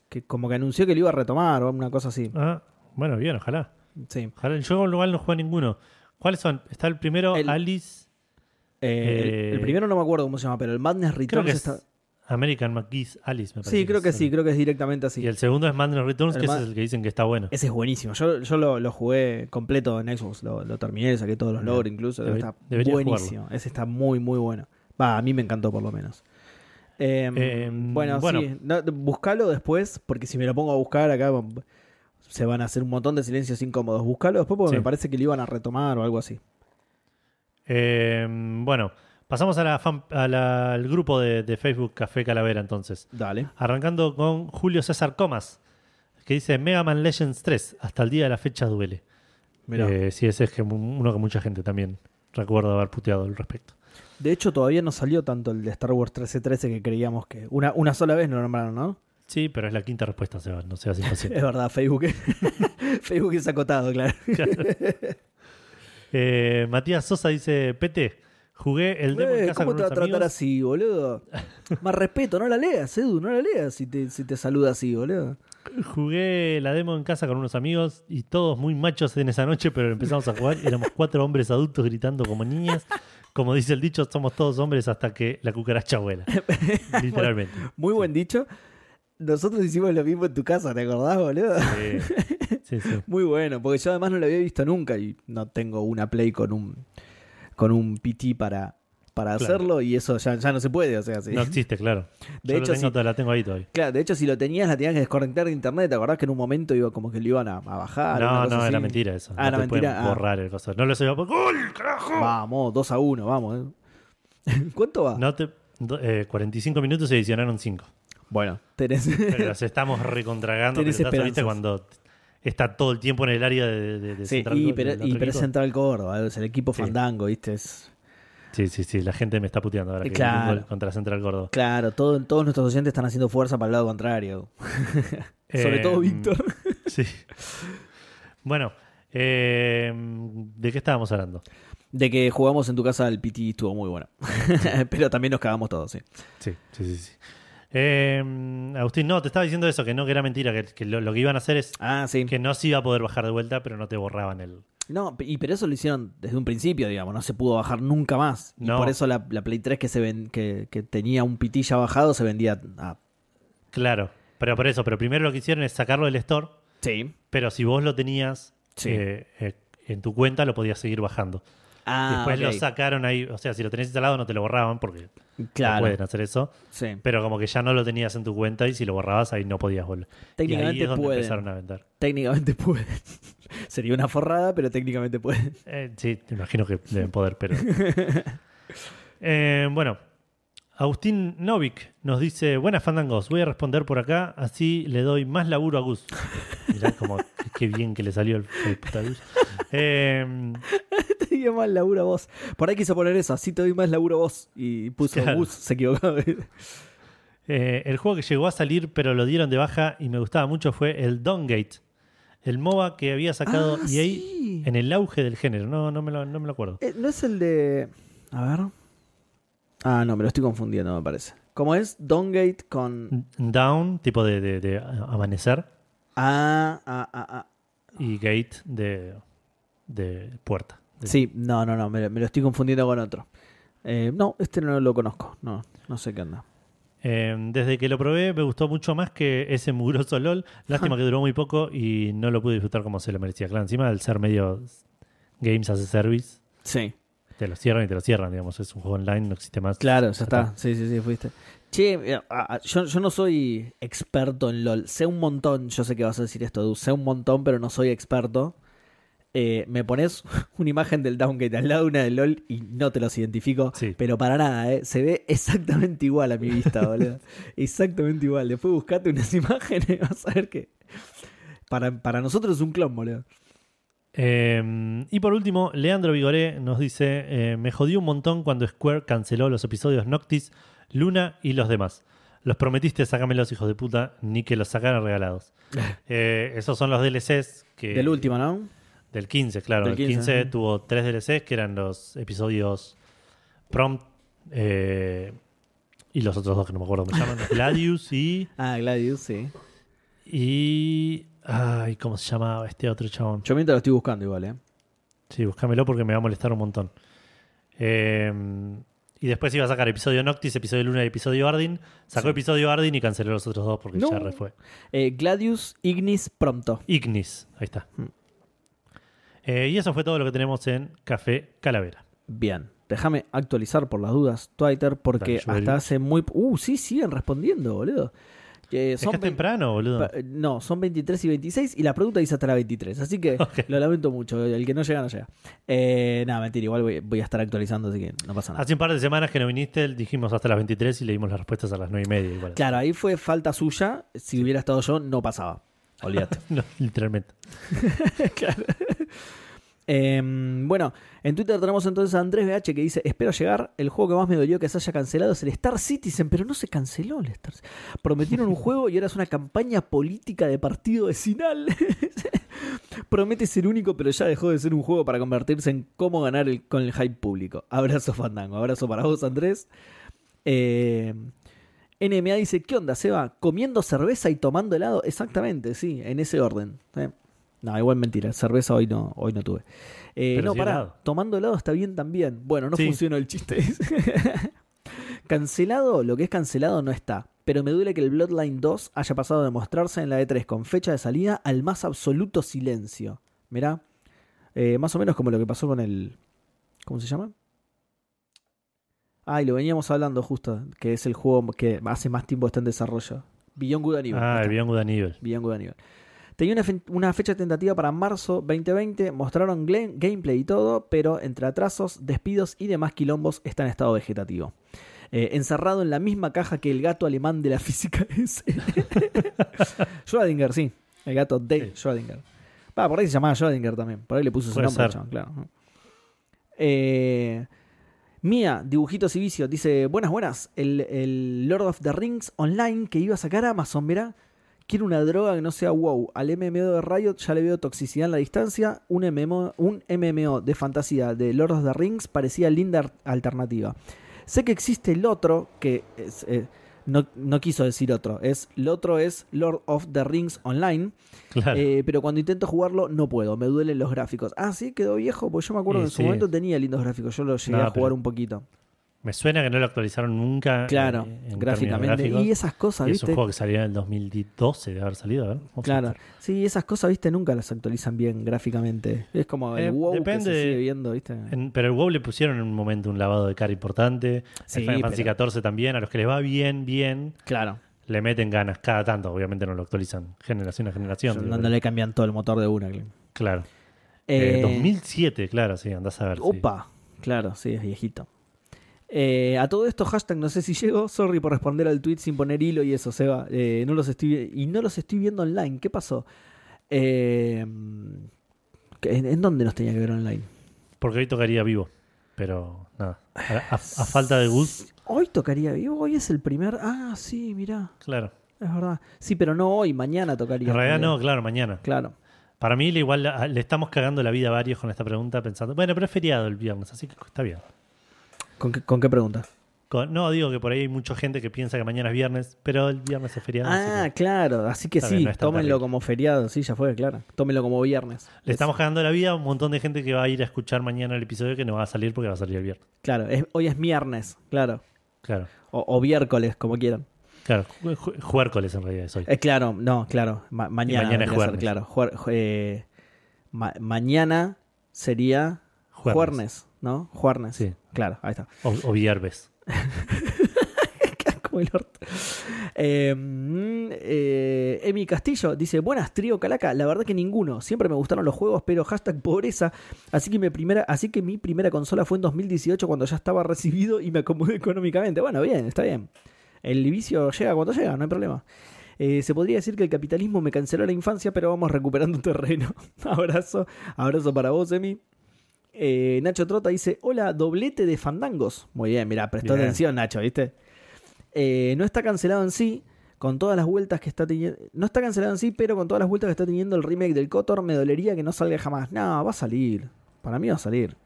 que como que anunció que lo iba a retomar o una cosa así.
Ah, bueno, bien, ojalá.
Sí.
ojalá. Yo igual no juego ninguno. ¿Cuáles son? Está el primero,
El-
Alice,
Eh, el-
Eh,
el, primero no me acuerdo cómo se llama, pero el Madness
creo
Returns
es
está.
American McGee's Alice, me parece.
Sí, creo que
es
sí, creo que es directamente así.
Y el segundo es Madness Returns,
El
que
ma-
ese es el que dicen que está bueno.
Ese es buenísimo. Yo, yo lo, lo jugué completo en Xbox, lo, lo terminé, saqué todos los
Bien.
logros incluso.
Debe-
está buenísimo. Ese está muy, muy bueno. Va, a mí me encantó por lo menos. Eh,
Eh,
bueno,
bueno.
sí. No, buscalo después, porque si me lo pongo a buscar acá se van a hacer un montón de silencios incómodos. Buscalo después porque
Sí.
me parece que lo iban a retomar o algo así.
Eh, bueno, pasamos a la fan- a la- al grupo de, de Facebook Café Calavera entonces.
Dale.
Arrancando con Julio César Comas, que dice Mega Man Legends 3, hasta el día de la fecha duele.
Mirá.
Eh, sí, ese es que uno que mucha gente también recuerda haber puteado al respecto.
De hecho, todavía no salió tanto el de Star Wars 1313 que creíamos que. Una, una sola vez lo nombraron, ¿no?
Sí, pero es la quinta respuesta, Seba, no seas impaciente.
Es verdad, Facebook. Facebook es acotado, claro.
Eh, Matías Sosa dice, PT, jugué el demo en
Eh,
casa
¿Cómo
con
te va a tratar
amigos.
así, boludo? Más respeto, no la leas, Edu, no la leas si te, si te saluda así, boludo.
Jugué la demo en casa con unos amigos y todos muy machos en esa noche, pero empezamos a jugar. Éramos cuatro hombres adultos gritando como niñas. Como dice el dicho, somos todos hombres hasta que la cucaracha vuela. Literalmente.
Muy buen dicho. Nosotros hicimos lo mismo en tu casa, ¿te acordás, boludo?
Sí, sí, sí.
Muy bueno, porque yo además no lo había visto nunca y no tengo una Play con un con un PT para, para
Claro.
hacerlo y eso ya, ya no se puede, o sea, sí.
No existe, claro.
De
Yo
hecho,
tengo, to- la tengo ahí todavía.
Claro, de hecho, si lo tenías, la tenías que desconectar de internet. ¿Te acordás que en un momento iba como que lo iban a, a bajar?
no, no, era
así?
mentira eso.
Ah,
no
era mentira, ah.
borrar el coso. No lo sé. ¡Gol, carajo!
Vamos, 2 a 1, vamos. eh. ¿Cuánto va?
No te, do- eh, 45 minutos se edicionaron 5.
Bueno, tenés.
Pero los estamos recontragando.
Tenés
¿viste? Cuando está todo el tiempo en el área de, de, de
sí,
Central
y, pero, y pero. Central Córdoba, es el equipo
Sí.
fandango, ¿viste? Es...
Sí, sí, sí. La gente me está puteando ahora que
Claro.
gol contra Central Córdoba.
Claro, todo, todos nuestros oyentes están haciendo fuerza para el lado contrario. Sobre
Eh,
todo Víctor.
Sí. Bueno, eh, ¿de qué estábamos hablando?
De que jugamos en tu casa el PT estuvo muy bueno. pero también nos cagamos todos, sí.
Sí, sí, sí. sí. Eh, Agustín, no, te estaba diciendo eso, que no, que era mentira, que, que lo, lo que iban a hacer es
Ah, sí.
que no se iba a poder bajar de vuelta, pero no te borraban el...
No, y pero eso lo hicieron desde un principio, digamos, no se pudo bajar nunca más. Y
No.
por eso la, la Play 3 que se ven, que, que tenía un ya bajado se vendía a...
Claro, pero por eso, pero primero lo que hicieron es sacarlo del store,
Sí.
pero si vos lo tenías
Sí.
eh, eh, en tu cuenta, lo podías seguir bajando.
Ah,
Después lo sacaron ahí, o sea, si lo tenés instalado no te lo borraban porque no pueden hacer eso,
Sí.
pero como que ya no lo tenías en tu cuenta y si lo borrabas ahí no podías volver. Y ahí
Técnicamente
es donde
pueden.
empezaron a vender.
Técnicamente pueden. Sería una forrada, pero técnicamente pueden.
Eh, sí, te imagino que deben poder, pero. Eh, bueno, Agustín Novik nos dice: Buenas fandangos, voy a responder por acá, así le doy más laburo a Gus. Mirá como qué bien que le salió el, el puta Gus. Eh,
Te digo más laburo vos. Por ahí quiso poner eso, así te doy más laburo vos. Y puso
Claro.
bus, se equivocó.
eh, el juego que llegó a salir, pero lo dieron de baja y me gustaba mucho fue el Downgate. El MOBA que había sacado
Ah,
EA
sí.
en el auge del género. No, no me lo, no me lo acuerdo.
Eh, ¿No es el de. A ver. Ah, no, me lo estoy confundiendo, me parece. ¿Cómo es? Downgate con.
Down, tipo de, de- de amanecer.
Ah, ah, ah, ah.
y gate de, de puerta. De-
Sí, no, no, no, me, me lo estoy confundiendo con otro. Eh, no, este no lo conozco. No, no sé qué onda.
Eh, desde que lo probé me gustó mucho más que ese mugroso LOL. Lástima que duró muy poco y no lo pude disfrutar como se lo merecía. Claro, encima al ser medio Games as a Service,
Sí,
te lo cierran y te lo cierran, digamos. Es un juego online, no existe más.
claro, ya está. Sí, sí, sí, fuiste. Che, eh, yo, yo no soy experto en LOL. Sé un montón, yo sé que vas a decir esto, Edu. Sé un montón, pero no soy experto. eh, me pones una imagen del Downgate al lado de una del LOL y no te los identifico,
Sí.
pero para nada, ¿eh? se ve exactamente igual a mi vista, boludo. exactamente igual. Después buscate unas imágenes vas a ver que para, para nosotros es un clon, boludo.
Eh, y por último, Leandro Vigoré nos dice: eh, Me jodió un montón cuando Square canceló los episodios Noctis, Luna y los demás. Los prometiste, sácamelos, hijos de puta, ni que los sacaran regalados. Eh, esos son los DLCs que.
Del último, ¿no?
Del 15, claro.
Del
el 15,
15,
tuvo tres DLCs que eran los episodios Prompt eh, y los otros dos que no me acuerdo cómo se llaman. Gladius y.
Ah, Gladius, sí.
Y. Ay, ¿cómo se llamaba este otro chabón?
Yo mientras lo estoy buscando igual, ¿eh?
Sí, búscamelo porque me va a molestar un montón. Eh, y después iba a sacar episodio Noctis, episodio Luna y episodio Ardyn. Sacó
Sí.
episodio Ardyn y canceló los otros dos porque
No.
ya re fue.
Eh, Gladius Ignis Pronto.
Ignis, ahí está.
Hmm.
Eh, y eso fue todo lo que tenemos en Café Calavera.
Bien. Déjame actualizar por las dudas Twitter porque
Dale,
hasta hace muy... Uh, sí, siguen respondiendo, boludo.
Es
son
que es temprano, boludo.
No, son 23 y 26 y la pregunta dice hasta la 23. Así que lo lamento mucho. El que no llega, no llega. Eh, nada, mentira. Igual voy, voy a estar actualizando, así que no pasa nada.
Hace un par de semanas que no viniste, dijimos hasta las 23 y le dimos las respuestas a las 9 y media. Igual.
Claro, ahí fue falta suya. Si hubiera estado yo, no pasaba. Olvídate.
No, literalmente.
Eh, bueno, en Twitter tenemos entonces a Andrés BH que dice: Espero llegar. El juego que más me dolió que se haya cancelado es el Star Citizen, pero no se canceló el Star Citizen. Prometieron un juego y ahora es una campaña política de partido vecinal. Promete ser único, pero ya dejó de ser un juego para convertirse en cómo ganar el- con el hype público. Abrazo Fandango, abrazo para vos, Andrés. Eh, NMA dice: ¿Qué onda, Seba? ¿Comiendo cerveza y tomando helado? Exactamente, sí, en ese orden. Eh, No, igual mentira, cerveza hoy no, hoy no tuve. Eh,
Pero
no,
sí
pará,
helado.
tomando helado está bien también. Bueno, no
Sí.
funcionó el chiste. cancelado, lo que es cancelado no está. Pero me duele que el Bloodline 2 haya pasado de mostrarse en la E3 con fecha de salida al más absoluto silencio. Mirá, eh, más o menos como lo que pasó con el... ¿Cómo se llama? Ah, y lo veníamos hablando justo, que es el juego que hace más tiempo está en desarrollo. Beyond Good and Evil.
Ah, el. Beyond Good and Evil.
Beyond Good and Evil. Tenía una, fe- una fecha tentativa para marzo 2020, mostraron gameplay y todo, pero entre atrasos, despidos y demás quilombos está en estado vegetativo. Eh, encerrado en la misma caja que el gato alemán de la física S. Schrödinger, sí. El gato de
Sí.
Schrödinger. Va, por ahí se llamaba Schrödinger también. Por ahí le puso su nombre, claro. Eh, Mía, dibujitos y vicios, dice: Buenas, buenas. El, el Lord of the Rings online que iba a sacar Amazon, mirá. Quiero una droga que no sea wow. Al MMO de Riot ya le veo toxicidad en la distancia. Un MMO, un MMO de fantasía de Lord of the Rings parecía linda alternativa. Sé que existe el otro, que es, eh, no, no quiso decir otro. Es, el otro es Lord of the Rings Online.
Claro.
Eh, pero cuando intento jugarlo no puedo, me duelen los gráficos. Ah, sí, quedó viejo, pues yo me acuerdo
Y
que en su momento tenía lindos gráficos. Yo lo llegué
No,
a jugar
pero-
un poquito.
Me suena que no lo actualizaron nunca.
Claro,
eh, en términos
gráficamente. Y esas cosas,
Y es
¿viste?
un juego que salió en el 2012 de haber salido, a ver. vamos a
Claro, sí, esas cosas, viste, nunca las actualizan bien gráficamente. Es como el
Eh,
WoW que
depende
se
de-
sigue viendo, viste.
En- pero el WoW le pusieron en un momento un lavado de cara importante.
Sí,
el Final Fantasy XIV también. A los que les va bien, bien,
Claro,
le meten ganas cada tanto. Obviamente no lo actualizan generación a generación.
no, no le cambian todo el motor de una. claro.
Claro. Eh,
Eh,
2007, claro, sí, andás a ver. sí.
Opa, claro, sí, es viejito. Eh, a todo esto, hashtag no sé si llego. Sorry por responder al tweet sin poner hilo y eso, Seba. Eh, no los estoy, y no los estoy viendo online. ¿Qué pasó? Eh, ¿en, en dónde nos tenía que ver online?
Porque hoy tocaría vivo. Pero nada. A, a- a falta de Gus,
Hoy tocaría vivo, hoy es el primer. Ah, sí, mirá,
claro.
es verdad. Sí, pero no hoy, mañana tocaría.
En realidad no, claro, mañana.
Claro.
Para mí igual le estamos cagando la vida a varios con esta pregunta pensando, bueno, pero es feriado el viernes, así que está bien.
¿Con qué, con qué pregunta?
Con- no, digo que por ahí hay mucha gente que piensa que mañana es viernes, pero el viernes es feriado. así
Ah,
que
claro, así que sí,
no
tómenlo como feriado, sí, ya fue, claro. Tómenlo como viernes.
le
Es-
estamos cagando la vida a un montón de gente que va a ir a escuchar mañana el episodio que no va a salir porque va a salir el viernes.
Claro, es- hoy es viernes, claro.
Claro,
O, o miércoles, como quieran.
claro. ju- ju- Juércoles en realidad es hoy.
Eh, claro, no, claro. ma- mañana,
mañana es jueves.
claro. Juer- eh, ma- mañana sería
Juernes.
jueves, ¿no? Juernes.
Sí.
Claro, ahí está.
O, o viernes.
Como el orto. Eh, mm, eh, Emi Castillo dice: Buenas, trío Calaca. La verdad que ninguno. Siempre me gustaron los juegos, pero hashtag pobreza. Así que, mi primera, así que mi primera consola fue en 2018 cuando ya estaba recibido y me acomodé económicamente. Bueno, bien, está bien. El vicio llega cuando llega, no hay problema. Eh, se podría decir que el capitalismo me canceló la infancia, pero vamos recuperando terreno. abrazo, abrazo para vos, Emi. Eh, Nacho Trota dice: Hola, doblete de fandangos. Muy bien, mira, prestó
Bien.
atención, Nacho, ¿viste? Eh, no está cancelado en sí, con todas las vueltas que está teniendo. No está cancelado en sí, pero con todas las vueltas que está teniendo el remake del Kotor, me dolería que no salga jamás. No, va a salir. Para mí va a salir.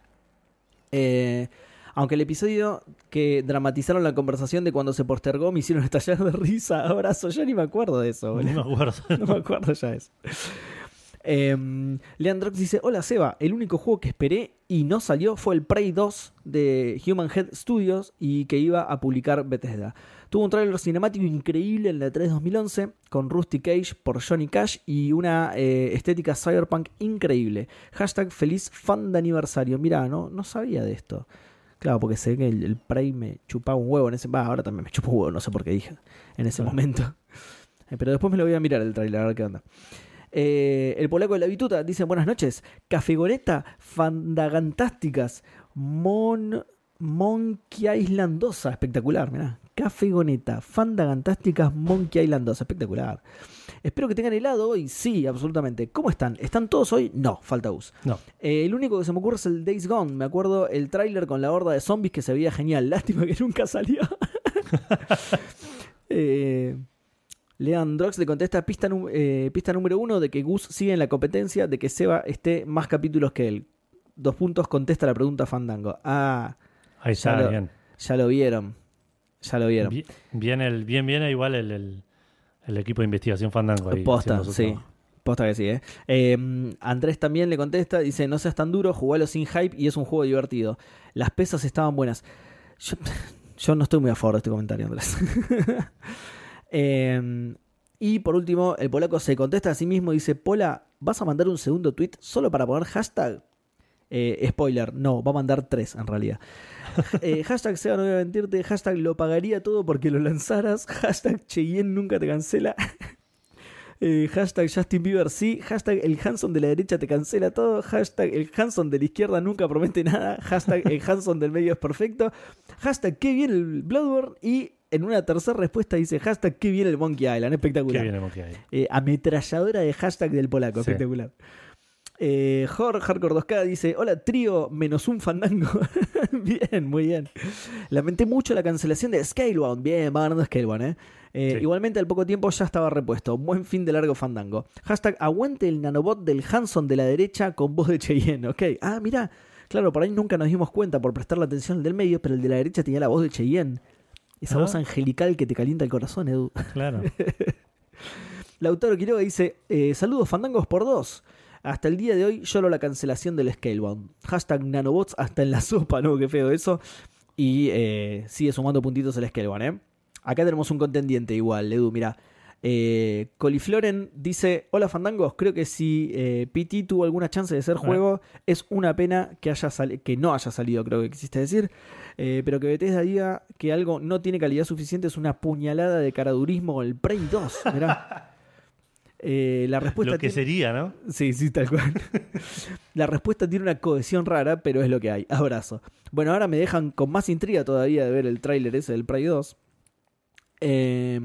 Eh, aunque el episodio que dramatizaron la conversación de cuando se postergó me hicieron estallar de risa. Abrazo, yo ni me acuerdo de eso, boludo.
me acuerdo.
No me acuerdo ya de eso. Eh, Leandrox dice: Hola Seba, el único juego que esperé y no salió fue el Prey 2 de Human Head Studios y que iba a publicar Bethesda. Tuvo un tráiler cinemático increíble en la 3 2011 con Rusty Cage por Johnny Cash y una eh, estética cyberpunk increíble. Hashtag feliz fan de aniversario. Mirá, no, no sabía de esto. Claro, porque sé que el, el Prey me chupaba un huevo en ese... Va, ahora también me chupa un huevo, no sé por qué dije en ese
Claro.
momento. Eh, Pero después me lo voy a mirar el tráiler, a ver qué onda. Eh, el polaco de la bituta dice buenas noches. Cafegoreta fandagantásticas. Mon, Monkey Islandosa. Espectacular, mirá. Cafegoneta, fandagantásticas, Monkey Islandosa. Espectacular. Espero que tengan helado hoy. Sí, absolutamente. ¿Cómo están? ¿Están todos hoy? No, falta us.
No.
Eh, el único que se me ocurre es el Days Gone. Me acuerdo el tráiler con la horda de zombies que se veía genial. Lástima que nunca salió. eh, Leandrox le contesta pista, eh, pista número uno de que Gus sigue en la competencia, de que Seba esté más capítulos que él. Dos puntos contesta la pregunta Fandango. Ah,
Ahí está,
Ya lo-
bien.
ya lo vieron. Ya lo vieron.
Bien, bien, el, bien viene igual el, el, el equipo de investigación Fandango. Ahí
Posta, sí. Posta que sí, ¿eh? Eh, Andrés también le contesta, dice, no seas tan duro, jugalo sin hype y es un juego divertido. Las pesas estaban buenas. Yo, yo no estoy muy a favor de este comentario, Andrés. Eh, y por último, el polaco se contesta a sí mismo y dice, Pola, ¿vas a mandar un segundo tweet solo para poner hashtag? Eh, spoiler, no, va a mandar tres en realidad. Eh, hashtag Seba, no voy a mentirte. Hashtag lo pagaría todo porque lo lanzaras. Hashtag Cheyenne nunca te cancela. Eh, hashtag Justin Bieber sí. Hashtag el Hanson de la derecha te cancela todo. Hashtag el Hanson de la izquierda nunca promete nada. Hashtag el Hanson del medio es perfecto. Hashtag qué bien el Bloodborne. Y en una tercera respuesta dice hashtag qué bien el Monkey Island.
Qué
Espectacular.
Monkey.
Eh, ametralladora de hashtag del polaco.
Sí.
Espectacular. Eh, Jor Hardcore 2K dice: Hola, trío menos un fandango. bien, muy bien. Lamenté mucho la cancelación de Scalebound. Bien, va ganando Scalebound, ¿eh? Eh,
Sí.
Igualmente al poco tiempo ya estaba repuesto. Buen fin de largo fandango. Hashtag aguante el nanobot del Hanson de la derecha con voz de Cheyenne. Ok. Ah, mira. Claro, por ahí nunca nos dimos cuenta por prestar la atención al del medio, pero el de la derecha tenía la voz de Cheyenne. Esa
Ah.
voz angelical que te calienta el corazón, Edu.
Claro.
Lautaro Quiroga dice: eh, Saludos, fandangos por dos. Hasta el día de hoy lloro la cancelación del Scalebound. Hashtag nanobots hasta en la sopa, ¿no? Qué feo eso. Y eh, sigue sumando puntitos el Scalebound, ¿eh? Acá tenemos un contendiente igual, Edu, mira. Eh, Colifloren dice: Hola fandangos, creo que si eh, PT tuvo alguna chance de ser juego, es una pena que, haya que no haya salido, creo que quisiste decir. Eh, pero que Bethesda diga que algo no tiene calidad suficiente es una puñalada de caradurismo con el Prey 2. Mirá. Eh, la respuesta
Lo que
tiene-
sería, ¿no?
Sí, sí, tal cual. la respuesta tiene una cohesión rara, pero es lo que hay. Abrazo. Bueno, ahora me dejan con más intriga todavía de ver el tráiler ese del Prey 2. Eh,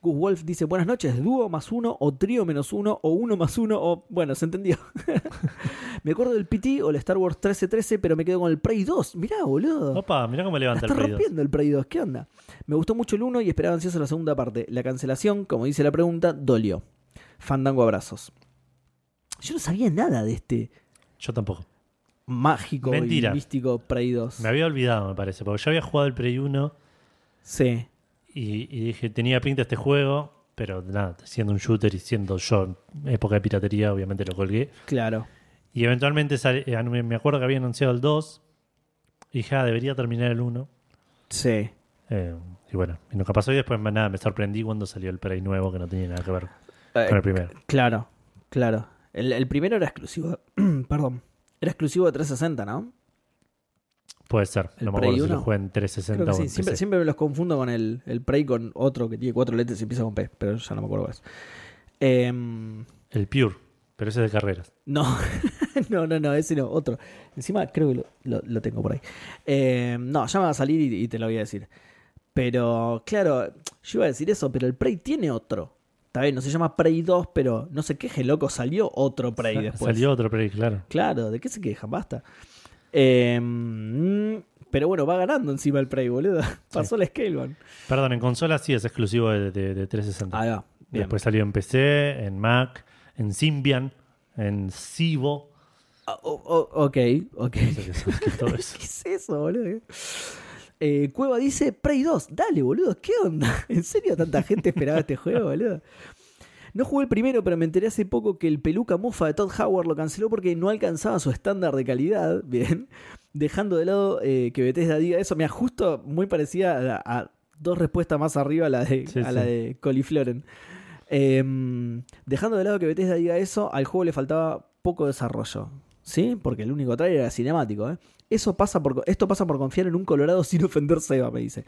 Gus Wolf dice, buenas noches, dúo más uno, o trío menos uno, o uno más uno, o... Bueno, se entendió. me acuerdo del PT o el Star Wars 1313, pero me quedo con el Prey 2. Mirá, boludo.
Opa, mirá cómo
La
levanta el
está
Play 2.
rompiendo el Prey 2, ¿qué onda? Me gustó mucho el 1 y esperaba ansioso la segunda parte. La cancelación, como dice la pregunta, dolió. Fandango abrazos. Yo no sabía nada de este
Yo tampoco.
mágico
Mentira.
y místico Prey 2.
Me había olvidado, me parece, porque yo había jugado el Play 1
Sí,
y, y dije, tenía pinta este juego, pero nada, siendo un shooter y siendo yo en época de piratería, obviamente lo colgué.
claro.
Y eventualmente sale- eh, me acuerdo que había anunciado el 2 y dije, ah, debería terminar el 1.
Sí.
Eh, y bueno, y nunca pasó y después nada, me sorprendí cuando salió el Play nuevo que no tenía nada que ver
Eh,
con el primero.
claro, claro. El, el primero era exclusivo. perdón. Era exclusivo de 360, ¿no?
Puede ser.
¿El
no me
Prey
acuerdo si lo
1?
jugué en 360
Creo que
o en
sí. Siempre,
PC.
siempre me los confundo con el, el Prey con otro que tiene cuatro letras y empieza con P, pero ya no me acuerdo cuál es. Em,
El Pure, pero ese es de carreras.
no, no, no, no, ese no, otro. Encima creo que lo, lo- lo tengo por ahí. Em, no, ya me va a salir y, y te lo voy a decir. Pero, claro, yo iba a decir eso, pero el Prey tiene otro. Está bien, no se llama Prey 2, pero no se queje, loco, salió otro Prey
Sa-
después.
Salió otro Prey, claro.
Claro, ¿de qué se quejan? Basta. Eh, mm, pero bueno, va ganando encima el Prey, boludo. Pasó la Scalebound.
Perdón, en consola sí es exclusivo de, de- de 360.
Ahí va. Bien.
Después salió en PC, en Mac, en Symbian, en Civo.
Ah, o- o- ok, ok.
Qué es, qué es todo eso.
¿Qué es eso, boludo? Eh, Cueva dice Prey 2. Dale, boludo, ¿qué onda? ¿En serio tanta gente esperaba este juego, boludo? No jugué el primero, pero me enteré hace poco que el peluca mufa de Todd Howard lo canceló porque no alcanzaba su estándar de calidad. Bien. Dejando de lado eh, que Bethesda diga eso. Me justo muy parecía a, a dos respuestas más arriba a la de,
Sí,
a la de Colifloren. Em, dejando de lado que Bethesda diga eso, al juego le faltaba poco desarrollo. ¿Sí? Porque el único trailer era cinemático. ¿eh? Eso pasa por, esto pasa por confiar en un Colorado sin ofender Seba, me dice.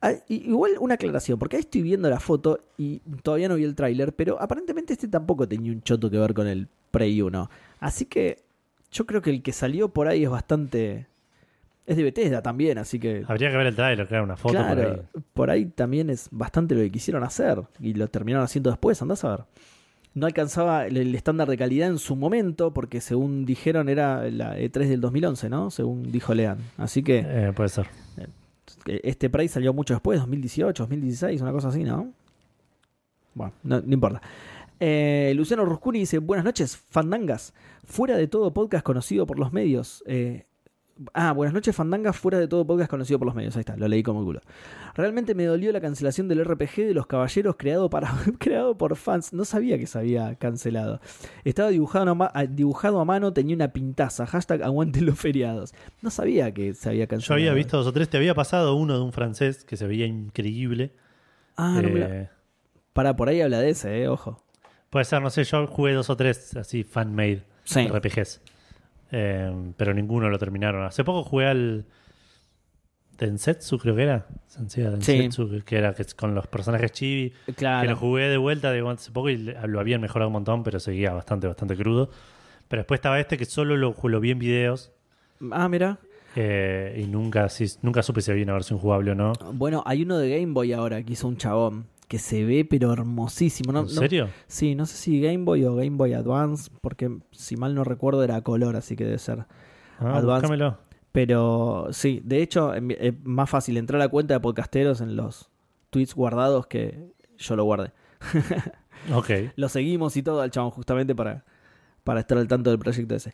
Ah, igual una aclaración, porque ahí estoy viendo la foto y todavía no vi el tráiler, pero aparentemente este tampoco tenía un choto que ver con el Prey 1. Así que yo creo que el que salió por ahí es bastante... Es de Bethesda también, así que...
Habría que ver el trailer, claro, una foto
claro,
por ahí.
por ahí también es bastante lo que quisieron hacer y lo terminaron haciendo después, andás a ver. No alcanzaba el, el estándar de calidad en su momento, porque según dijeron era la E3 del 2011, ¿no? Según dijo Lean. Así que
Eh, puede ser.
eh, este Prey salió mucho después, 2018, 2016, una cosa así, ¿no? Bueno, no, no importa. Eh, Luciano Ruscuni dice, buenas noches, fandangas. Fuera de todo podcast conocido por los medios. eh, ah, buenas noches, fandangas, fuera de todo podcast conocido por los medios. Ahí está, lo leí como culo. Realmente me dolió la cancelación del RPG de los caballeros creado, para, creado por fans. No sabía que se había cancelado. Estaba dibujado a, ma- a- dibujado a mano, tenía una pintaza. Hashtag aguanten los feriados. No sabía que se había
Yo
cancelado.
había visto dos o tres, te había pasado uno de un francés que se veía increíble.
Ah, no me la-
Eh,
Para, por ahí habla de ese, eh, ojo.
puede ser, no sé, yo jugué dos o tres así fan-made
Sí.
RPGs. Eh, pero ninguno lo terminaron. Hace poco jugué al Densetsu, creo que era. Sensei Densetsu, que- que era que con los personajes chibi. Que lo jugué de vuelta digo, hace poco y lo habían mejorado un montón, pero seguía bastante, bastante crudo. Pero después estaba este que solo lo, lo vi en videos
Ah, mira.
eh, y nunca, sí, nunca supe si había una versión jugable o no.
Bueno, hay uno de Game Boy ahora que hizo un chabón que se ve pero hermosísimo. No,
¿En
no-
serio?
sí, no sé si Game Boy o Game Boy Advance, porque si mal no recuerdo era color, así que debe ser.
Ah,
Advance.
búscamelo.
Pero sí, de hecho es más fácil entrar a la cuenta de podcasteros en los tweets guardados que yo lo guardé.
Ok.
Lo seguimos y todo al chabón justamente para, para estar al tanto del proyecto ese.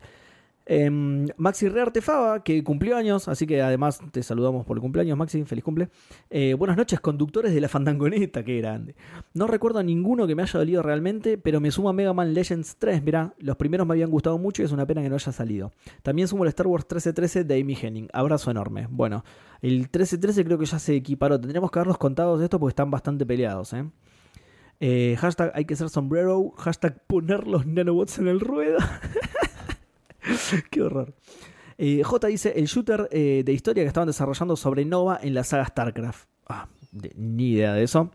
Em, Maxi Reartefaba, que cumplió años, así que además te saludamos por el cumpleaños, Maxi, feliz cumple. Eh, buenas noches, conductores de la Fandangoneta, qué grande. No recuerdo a ninguno que me haya dolido realmente, pero me sumo a Mega Man Legends 3, mirá, los primeros me habían gustado mucho y es una pena que no haya salido. También sumo el Star Wars 1313 de Amy Henning, abrazo enorme. Bueno, el 1313 creo que ya se equiparó, tendríamos que haberlos contados de esto porque están bastante peleados, ¿eh? Eh, hashtag hay que ser sombrero. Hashtag poner los nanobots en el ruedo. Qué horror. Eh, J dice el shooter eh, de historia que estaban desarrollando sobre Nova en la saga StarCraft. Ah, de- ni idea de eso.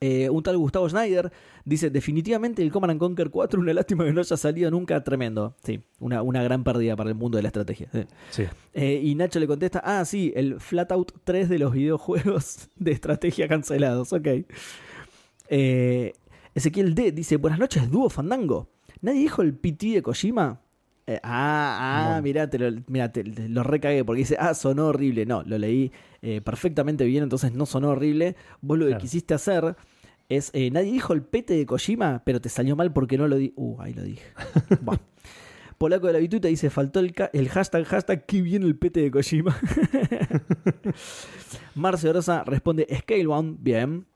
Eh, un tal Gustavo Schneider dice: Definitivamente el Command and Conquer 4, una lástima que no haya salido nunca, tremendo. Sí, una, una gran pérdida para el mundo de la estrategia. sí.
Sí.
Eh, y Nacho le contesta, ah, sí, el Flatout 3 de los videojuegos de estrategia cancelados, ok. Eh, Ezequiel D dice, buenas noches, dúo Fandango. ¿Nadie dijo el PT de Kojima? Eh, ah, ah, mirá, te lo, mirá, te- te lo recagué porque dice, ah, sonó horrible. No, lo leí eh, perfectamente bien, entonces no sonó horrible. Vos lo que quisiste hacer es, eh, nadie dijo el pete de Kojima, pero te salió mal porque no lo di. Uh, ahí lo dije. Polaco de la Vituta dice, faltó el, hashtag, hashtag, que viene el pete de Kojima. Marce Orosa responde Scalebound, bien.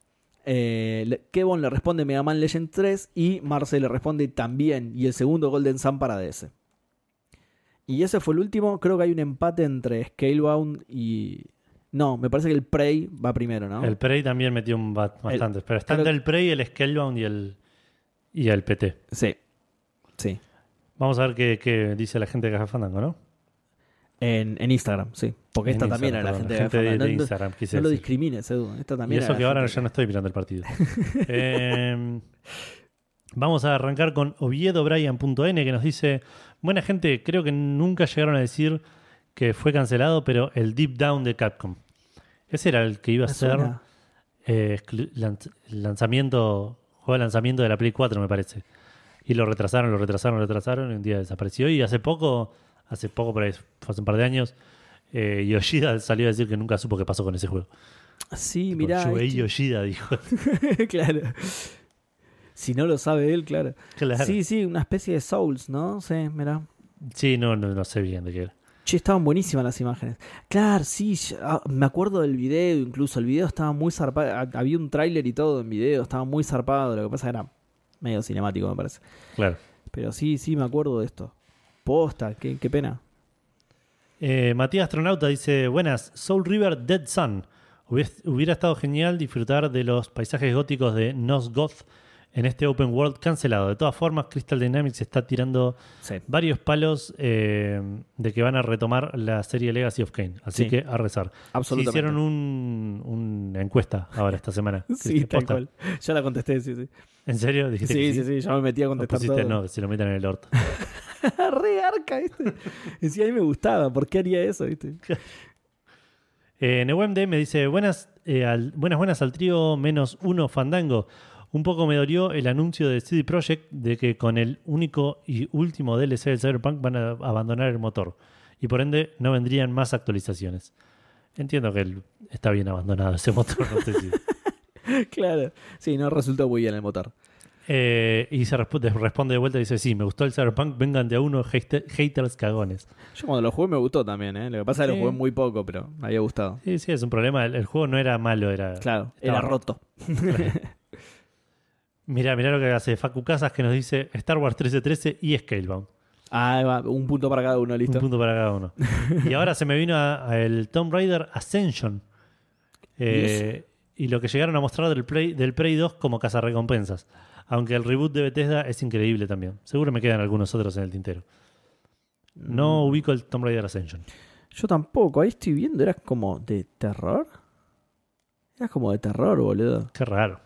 Eh, Kevon le responde Mega Man Legend 3 y Marce le responde también. Y el segundo Golden Sun para DS. Y ese fue el último. Creo que hay un empate entre Scalebound y... No, me parece que el Prey va primero, ¿no?
El Prey también metió un bat bastante. pero están del Prey, el Scalebound y el, y el PT.
Sí. Sí.
Vamos a ver qué, qué dice la gente de Caja Fandango, ¿no?
En, en Instagram, sí. Porque
En
esta también era la
Instagram,
gente,
de, de
No- no-
Instagram,
No lo discrimines, Edu. Esta
Y
también
eso
era
que ahora ya no estoy mirando el partido. Eh, vamos a arrancar con oviedobrian.n que nos dice, buena gente, creo que nunca llegaron a decir que fue cancelado, pero el Deep Down de Capcom. Ese era el que iba a ser eh, lanz- lanzamiento, juego de lanzamiento de la Play 4, me parece. Y lo retrasaron, lo retrasaron, lo retrasaron, y un día desapareció. Y hace poco, hace poco, por ahí, fue hace un par de años, eh, Yoshida salió a decir que nunca supo qué pasó con ese juego.
Sí.
Shuei
este-
Yoshida dijo.
claro. Si no lo sabe él, claro.
claro.
Sí, sí, una especie de Souls, ¿no? Sí, mirá.
Sí, no, no, no sé bien de qué era.
Che, estaban buenísimas las imágenes. Claro, sí, ah, me acuerdo del video, incluso el video estaba muy zarpado. Había un tráiler y todo en video, estaba muy zarpado. Lo que pasa era medio cinemático, me parece.
Claro.
Pero sí, sí, me acuerdo de esto. Posta, qué, qué pena.
Eh, Matías Astronauta dice: Buenas, Soul River Dead Sun. Hubiera estado genial disfrutar de los paisajes góticos de Nosgoth en este open world cancelado. De todas formas, Crystal Dynamics está tirando
Sí.
varios palos eh, de que van a retomar la serie Legacy of Kane. Así
Sí.
que a rezar.
Absolutamente.
Hicieron un- una encuesta ahora esta semana.
Sí, tal cual. Ya la contesté, sí, sí.
¿En serio? ¿Dijiste
Sí,
que
sí, sí, ya me metí a contestar
pusiste
todo.
no, se lo metan en el orto.
Re arca, ¿viste? Decía, a mí me gustaba, ¿por qué haría eso, viste?
Eh, me dice, buenas, eh, al- buenas, buenas al trío menos uno Fandango. Un poco me dolió el anuncio de CD Projekt de que con el único y último DLC del Cyberpunk van a abandonar el motor. Y por ende no vendrían más actualizaciones. Entiendo que el- está bien abandonado ese motor, no sé si...
claro. Sí, no resultó muy bien el motor.
Eh, y se resp- responde de vuelta y dice, sí, me gustó el Cyberpunk, vengan de a uno hate- haters cagones.
Yo cuando lo jugué me gustó también, ¿eh? Lo que pasa es que
Sí.
lo jugué muy poco, pero me había gustado.
Sí, sí, es un problema. El, el juego no era malo, era...
Claro, era roto.
Mira, mira lo que hace Facu Casas que nos dice Star Wars 1313 y Scalebound.
Ah, un punto para cada uno, listo.
Un punto para cada uno. y ahora se me vino a, a el Tomb Raider Ascension. Eh, y lo que llegaron a mostrar del Play, del Prey 2 como cazarrecompensas. Aunque el reboot de Bethesda es increíble también. Seguro me quedan algunos otros en el tintero. No
Mm.
ubico el Tomb Raider Ascension.
Yo tampoco, ahí estoy viendo, era como de terror. Era como de terror, boludo.
Qué raro.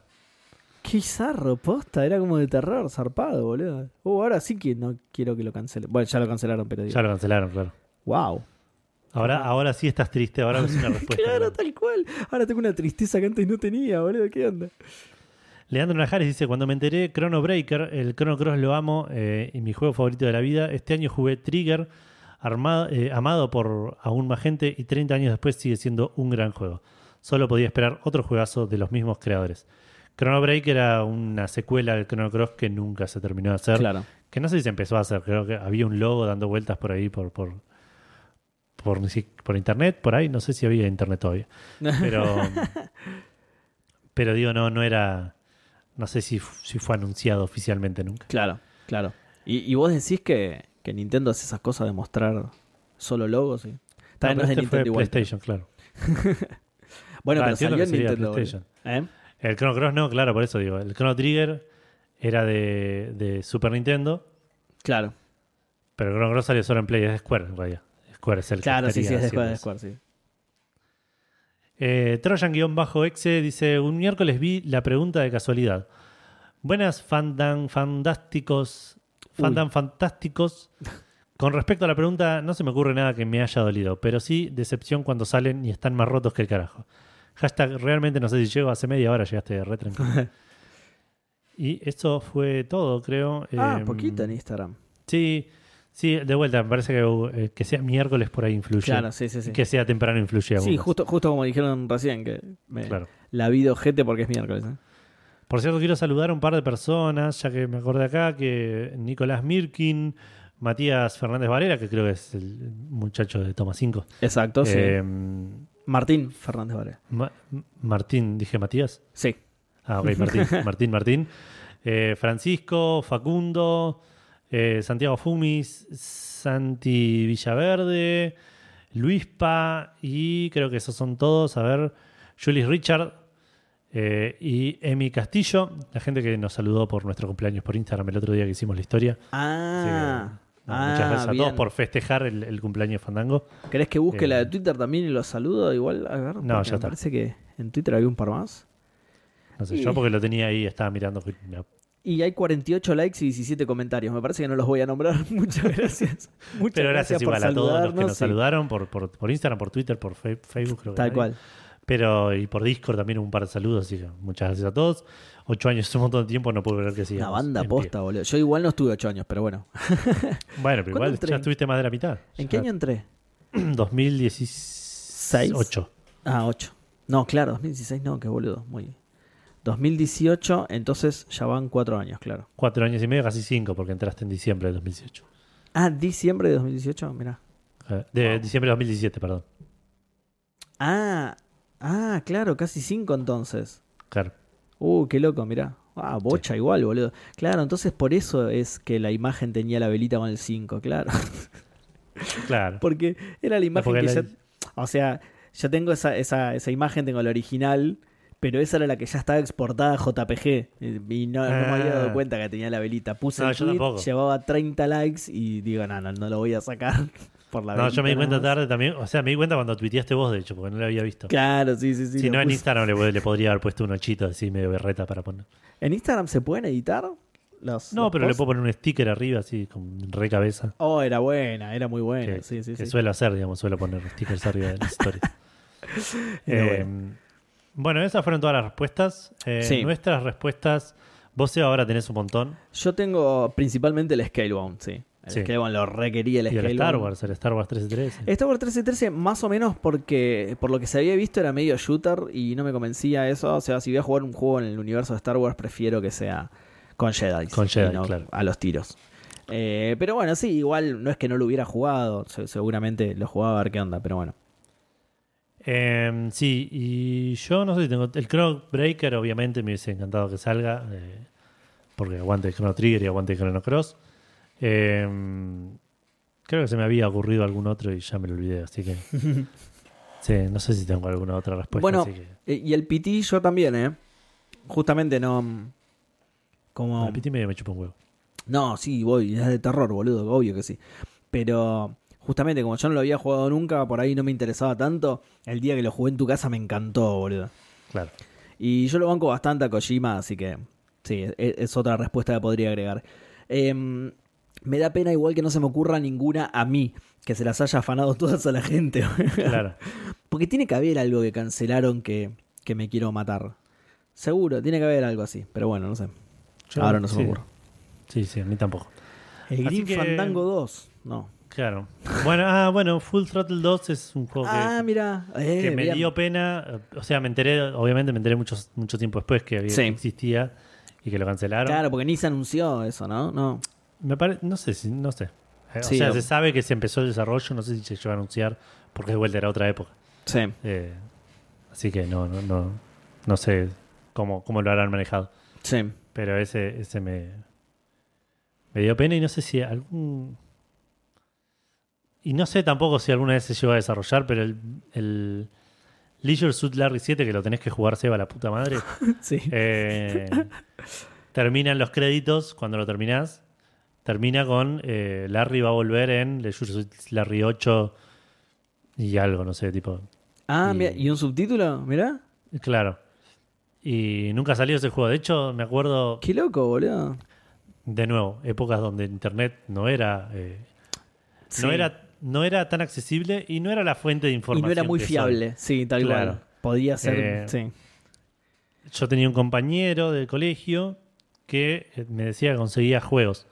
Qué bizarro, posta, era como de terror, zarpado, boludo. Uh, ahora sí que no quiero que lo cancelen. Bueno, ya lo cancelaron, pero digo.
Ya lo cancelaron, claro.
Wow.
Ahora, ahora sí estás triste. Ahora es una respuesta.
Claro, tal cual. Ahora tengo una tristeza que antes no tenía, boludo. ¿Qué onda?
Leandro Najares dice, cuando me enteré Chrono Breaker, el Chrono Cross lo amo eh, y mi juego favorito de la vida, este año jugué Trigger, armado, eh, amado por aún más gente y 30 años después sigue siendo un gran juego. Solo podía esperar otro juegazo de los mismos creadores. Chrono Breaker era una secuela del Chrono Cross que nunca se terminó de hacer.
Claro.
Que no sé si se empezó a hacer, creo que había un logo dando vueltas por ahí, por, por, por, por internet, por ahí, no sé si había internet todavía. Pero, pero digo, no, no era. No sé si, si fue anunciado oficialmente nunca.
Claro, claro. Y, y vos decís que, que Nintendo hace esas cosas de mostrar solo logos. ¿sí? Está bien,
No,
no, de
este fue
Nintendo igual.
PlayStation, claro.
Bueno,
Ah,
pero salió en Nintendo. ¿Eh?
El Chrono Cross no, claro, por eso digo. El Chrono Trigger era de, de Super Nintendo,
Claro,
pero el Chrono Cross salió solo en Play, es de Square en realidad. Square es el que
claro, sí, sí,
estaría
es de Square, de. Square, sí.
Eh, Trojan-exe dice: Un miércoles vi la pregunta de casualidad. Buenas fandan fantásticos. Fandan fantásticos. Con respecto a la pregunta, no se me ocurre nada que me haya dolido, pero sí decepción cuando salen y están más rotos que el carajo. Hashtag realmente no sé si llego, hace media hora llegaste re tranquilo. y eso fue todo, creo.
Ah,
Eh,
poquito en Instagram.
Sí, sí, de vuelta, me parece que, eh, que sea miércoles por ahí influye.
Claro, sí, sí, sí.
Que sea temprano influye
Sí, justo, justo como dijeron recién, que me,
Claro.
la vi de ojete porque es miércoles. ¿eh?
Por cierto, quiero saludar a un par de personas, ya que me acordé acá, que Nicolás Mirkin, Matías Fernández Varela, que creo que es el muchacho de Toma 5.
Exacto, sí. Martín Fernández Varela.
Ma- Martín, dije Matías.
Sí.
Ah, ok, Martín, Martín, Martín. Eh, Francisco, Facundo, eh, Santiago Fumis, Santi Villaverde, Luispa y creo que esos son todos. A ver, Julis Richard eh, y Emi Castillo, la gente que nos saludó por nuestro cumpleaños por Instagram el otro día que hicimos la historia.
Ah, Ah,
Muchas gracias a todos por festejar el, el cumpleaños de Fandango.
¿Querés que busque
Eh,
la de Twitter también y los saludo? Igual, a ver.
No, ya
me
está.
parece que en Twitter había un par más.
No sé,
Y-
yo porque lo tenía ahí, estaba mirando. no.
Y hay 48 likes y 17 comentarios. Me parece que no los voy a nombrar. Muchas gracias. Muchas
Pero gracias,
por
igual a todos los que nos
sí.
saludaron por, por, por Instagram, por Twitter, por Facebook, creo que
Tal cual.
Pero y por Discord también un par de saludos, así que muchas gracias a todos. Ocho años es un montón de tiempo, no puedo creer que
Una
sigamos.
banda
pie.
posta, boludo. Yo igual no estuve 8 años, pero bueno.
Bueno, pero
¿Cuándo
igual
entré?
ya estuviste más de la mitad.
¿En
Ya-
qué año entré?
2016. 8.
Ah, 8. No, claro, 2016 no, qué boludo. Muy. 2018, entonces ya van 4 años, claro.
Cuatro años y medio, casi cinco, porque entraste en diciembre de 2018.
Ah, diciembre de 2018, mirá.
Eh, De diciembre de 2017, perdón.
Ah, ah, claro, casi 5 entonces.
Claro.
Uh, qué loco, mirá. Ah, bocha igual, boludo. Claro, entonces por eso es que la imagen tenía la velita con el 5, claro.
Claro.
Porque era la imagen que
la-
ya... O sea, yo tengo esa, esa, esa imagen, tengo la original, pero esa era la que ya estaba exportada a JPG. Y no, no me había dado
Ah.
cuenta que tenía la velita. Puse
No,
el tweet, llevaba 30 likes y digo, no, no, no lo voy a sacar por la
No, yo me di cuenta
nada más".
tarde también. O sea, me di cuenta cuando tuiteaste vos, de hecho, porque no lo había visto.
Claro, sí, sí, sí.
si no, en. Instagram le, le podría haber puesto un ochito así medio berreta para poner.
¿En Instagram se pueden editar? Los,
No,
los
pero le puedo poner un sticker arriba, así, con re cabeza.
Oh, era buena, era muy buena.
que,
sí, sí,
que
sí.
suelo hacer, digamos, suelo poner stickers arriba de las stories. Eh, bueno, esas fueron todas las respuestas. Eh,
Sí.
Nuestras respuestas, vos ahora tenés un montón.
Yo tengo principalmente el Scalebound, sí. El
Sí.
Scalebound lo requería el
Y el. Star Wars, el Star Wars 1313.
Star Wars 1313 más o menos porque por lo que se había visto era medio shooter y no me convencía eso. O sea, si voy a jugar un juego en el universo de Star Wars prefiero que sea con Jedi.
Con Jedi, claro.
A los tiros. Eh, pero bueno, sí, igual no es que no lo hubiera jugado. se- Seguramente lo jugaba a ver qué onda, pero bueno.
Eh, sí, y yo no sé si tengo. El Chrono Breaker, obviamente, me hubiese encantado que salga. eh, porque aguante el Chrono Trigger y aguante el Chrono Cross. Eh, creo que se me había ocurrido algún otro y ya me lo olvidé, así que. sí, no sé si tengo alguna otra respuesta.
Bueno,
así que,
Eh, y el PT yo también, ¿eh? Justamente no... Como...
al PT medio me chupa un huevo.
No, sí, voy, es de terror, boludo, obvio que sí. Pero justamente como yo no lo había jugado nunca, por ahí no me interesaba tanto, el día que lo jugué en tu casa me encantó, boludo.
Claro.
Y yo lo banco bastante a Kojima, así que sí, es, es otra respuesta que podría agregar. Em, me da pena igual que no se me ocurra ninguna a mí, que se las haya afanado todas a la gente.
Claro.
Porque tiene que haber algo que cancelaron que, que me quiero matar. Seguro, tiene que haber algo así, pero bueno, no sé.
Yo-
Ahora no se me
sí.
ocurre.
Sí, sí, a mí tampoco.
El Green
que-
Fandango 2, no.
Claro. Bueno, ah, bueno, Full Throttle 2 es un juego que,
Ah, mira. eh,
que me
bien.
dio pena. eh, O sea, me enteré, obviamente me enteré mucho, mucho tiempo después que había-
Sí.
existía y que lo cancelaron.
Claro, porque ni se anunció eso, ¿no? No.
Me pare- no sé, si- no sé. Eh,
Sí,
o sea,
o-
se sabe que se empezó el desarrollo, no sé si se llegó a anunciar, porque de vuelta era otra época.
Sí.
Eh, así que no, no, no, no sé cómo, cómo lo habrán manejado.
Sí.
Pero ese, ese me, me dio pena y no sé si algún... Y no sé tampoco si alguna vez se llegó a desarrollar, pero el, el Leisure Suit Larry 7, que lo tenés que jugar, Seba, la puta madre,
Sí.
eh, terminan los créditos cuando lo terminás. Termina con eh, Larry va a volver en Larry 8 y algo, no sé, tipo...
Ah,
y-
mira, ¿y un subtítulo? Mirá.
Claro. Y nunca salió ese juego. De hecho, me acuerdo
Qué loco, boludo.
de nuevo, épocas donde internet no era eh,
Sí.
no era no era tan accesible y no era la fuente de
Y
información.
no era muy
son.
fiable. Sí, tal
Claro.
cual. Podía ser.
Eh,
sí.
Yo tenía un compañero del colegio que me decía que conseguía juegos.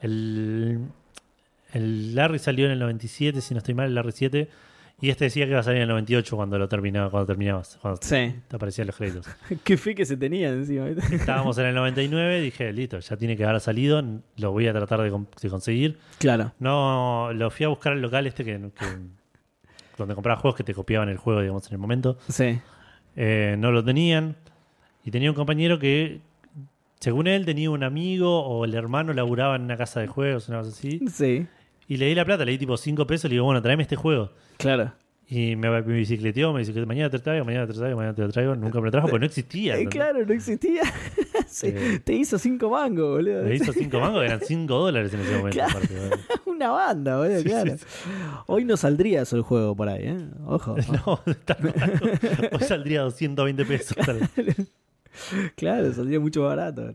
El, el Larry salió en el 97, si no estoy mal, el Larry 7. Y este decía que iba a salir en el 98 cuando lo terminaba, cuando terminabas, cuando
Sí.
te aparecían los créditos.
Qué fe que se tenía encima.
Estábamos en el 99, dije, listo, ya tiene que haber salido, lo voy a tratar de, de conseguir.
claro.
No, lo fui a buscar al local este que, que- donde compraba juegos que te copiaban el juego, digamos, en el momento.
Sí.
Eh, no lo tenían. Y tenía un compañero que, según él, tenía un amigo o el hermano laburaba en una casa de juegos, una cosa así.
Sí.
Y le di la plata, le di tipo 5 pesos y le digo, bueno, tráeme este juego.
Claro.
Y me, me bicicleteó, me dice que mañana te lo traigo, mañana te lo traigo, mañana te lo traigo. Nunca me lo trajo porque no existía.
Eh,
¿entendés?
claro, no existía. Sí,
Eh.
Te hizo cinco mangos, boludo.
Me hizo cinco mangos, eran cinco dólares en ese momento.
Claro.
aparte.
Una banda, boludo,
Sí,
claro.
sí,
Hoy no saldría eso el juego por ahí, ¿eh? Ojo.
No, está. Hoy saldría 220 pesos.
Claro, saldría mucho más barato.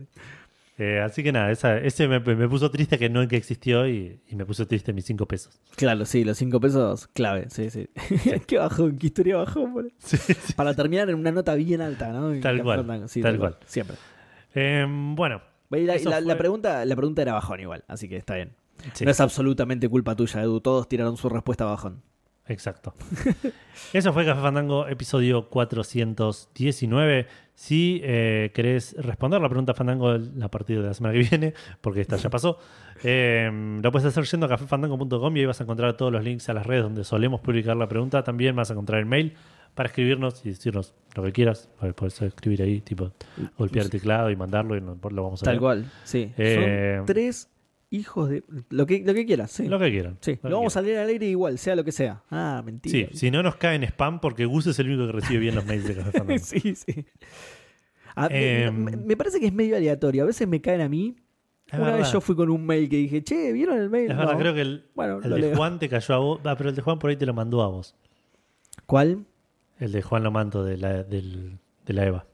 Eh, así que nada, esa- ese me, me puso triste que no que existió y, y me puso triste mis cinco pesos.
Claro, sí, los cinco pesos, clave, sí, sí. qué bajón, qué historia bajón.
Sí, sí.
Para terminar en una nota bien alta, ¿no? En
Tal cual,
sí,
tal cual.
Siempre.
Eh, bueno,
La, pregunta, la pregunta era bajón igual, así que está bien.
sí,
No es absolutamente culpa tuya, Edu. Todos tiraron su respuesta bajón.
Exacto. Eso fue Café Fandango, episodio 419. Si eh, querés responder la pregunta Fandango a partir de la semana que viene, porque esta ya pasó, eh, lo puedes hacer yendo a cafefandango.com y ahí vas a encontrar todos los links a las redes donde solemos publicar la pregunta. También vas a encontrar el mail para escribirnos y decirnos lo que quieras. Puedes escribir ahí, tipo, golpear el teclado y mandarlo y lo vamos a
Tal
leer.
cual, sí.
Eh,
Son tres hijos de. Lo que, lo que quieras, sí.
Lo que quieran.
Sí,
Lo
lo vamos a
quieran.
leer al aire igual, sea lo que sea. Ah, mentira.
Sí, si no nos cae en spam, porque Gus es el único que recibe bien los mails de Café Fandango.
sí, sí. A-
Em,
me, me parece que es medio aleatorio. A veces me caen a mí. Una
verdad.
vez yo fui con un mail que dije, che, ¿vieron el mail?
Es verdad, creo que el,
Bueno,
el de
leo.
Juan te cayó a vos. Ah, pero el de Juan por ahí te lo mandó a vos.
¿Cuál?
El de Juan Lomanto de la, del- de la EVA.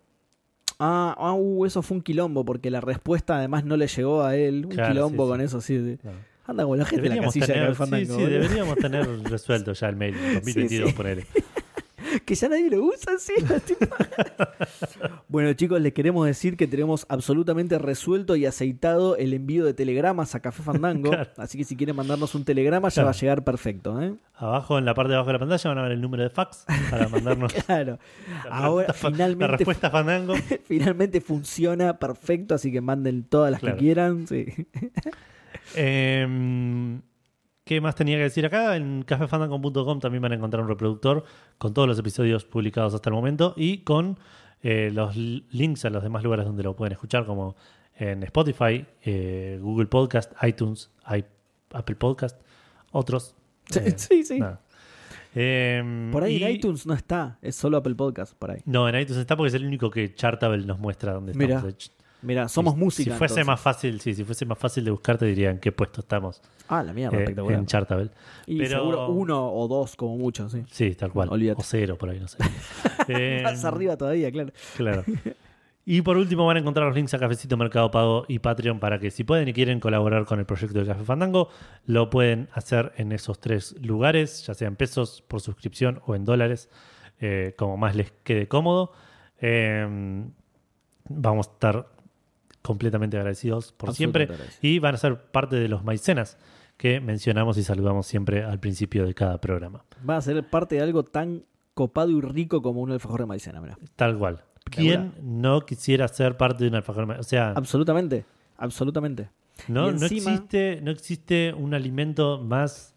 Ah, ah, uh, eso fue un quilombo, porque la respuesta además no le llegó a él. Un
Claro,
quilombo
sí,
con
sí.
eso, sí.
Claro.
Anda con la gente de la casilla de
tener,
Café Fandango,
sí, sí, deberíamos tener resuelto ya el mail 2022,
Sí, sí. Que ya nadie lo usa, sí. tipo. bueno, chicos, les queremos decir que tenemos absolutamente resuelto y aceitado el envío de telegramas a Café Fandango.
Claro.
Así que si quieren mandarnos un telegrama, ya
Claro.
va a llegar perfecto, ¿eh?
Abajo, en la parte de abajo de la pantalla, van a ver el número de fax para mandarnos
Claro.
la,
Ahora, finalmente-
la respuesta Fandango.
Finalmente funciona perfecto, así que manden todas las
Claro.
que quieran. Sí.
Em, ¿Qué más tenía que decir acá? En cafefandango.com también van a encontrar un reproductor con todos los episodios publicados hasta el momento y con eh, los li- links a los demás lugares donde lo pueden escuchar, como en Spotify, eh, Google Podcast, iTunes, i- Apple Podcast, otros.
Sí,
Eh,
sí, sí.
nada. Em,
Por ahí
y-
en iTunes no está, es solo Apple Podcast por ahí.
No, en iTunes está porque es el único que Chartable nos muestra dónde estamos.
Mira, somos
si,
música.
Si fuese
entonces.
más fácil, sí, si fuese más fácil de buscar, te diría en qué puesto estamos
Ah, la mierda,
eh,
espectacular.
en Chartable.
y
pero-
seguro uno o dos como mucho, sí.
Sí, tal cual.
Olvídate.
O cero por ahí, no sé. Eh,
Más arriba todavía, claro.
Claro. Y por último van a encontrar los links a Cafecito Mercado Pago y Patreon para que si pueden y quieren colaborar con el proyecto de Café Fandango, lo pueden hacer en esos tres lugares, ya sea en pesos por suscripción o en dólares, eh, como más les quede cómodo. Eh, vamos a estar completamente agradecidos por siempre y van a ser parte de los maicenas que mencionamos y saludamos siempre al principio de cada programa.
Va a ser parte de algo tan copado y rico como un alfajor de maicena, mira.
Tal cual. ¿Quién no quisiera ser parte de un alfajor? ma- O sea,
Absolutamente, absolutamente.
no, no existe, no existe un alimento más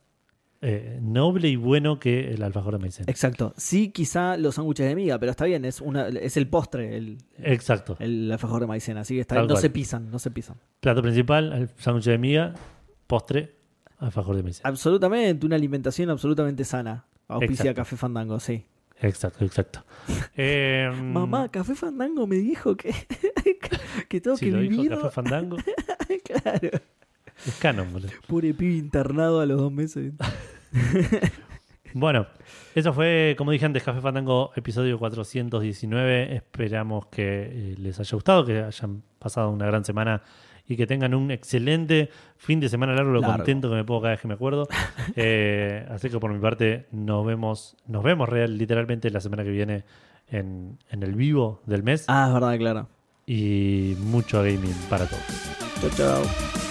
eh, noble y bueno que el alfajor de maicena.
Exacto. Sí, quizá los sándwiches de miga, pero está bien, es una es el postre, el,
Exacto.
el alfajor de maicena, así que está bien. No
cual.
se pisan, no se pisan.
Plato principal, el sándwich de miga, postre, alfajor de maicena.
Absolutamente, una alimentación absolutamente sana. Auspicia
Exacto.
Café Fandango, sí.
Exacto, exacto. Eh,
Mamá, Café Fandango me dijo que, que tengo
si
que
lo dijo
vivir.
Café Fandango,
claro.
es canon, boludo.
Pobre pibe internado a los dos meses.
Bueno, eso fue, como dije antes, Café Fandango, episodio 419. Esperamos que eh, les haya gustado, que hayan pasado una gran semana y que tengan un excelente fin de semana largo, lo
Largo.
contento que me pongo cada vez que me acuerdo. Eh, así que por mi parte, nos vemos, nos vemos real, literalmente la semana que viene en, en el vivo del mes
Ah, es verdad, claro.
y mucho gaming para todos.
Chao, chao.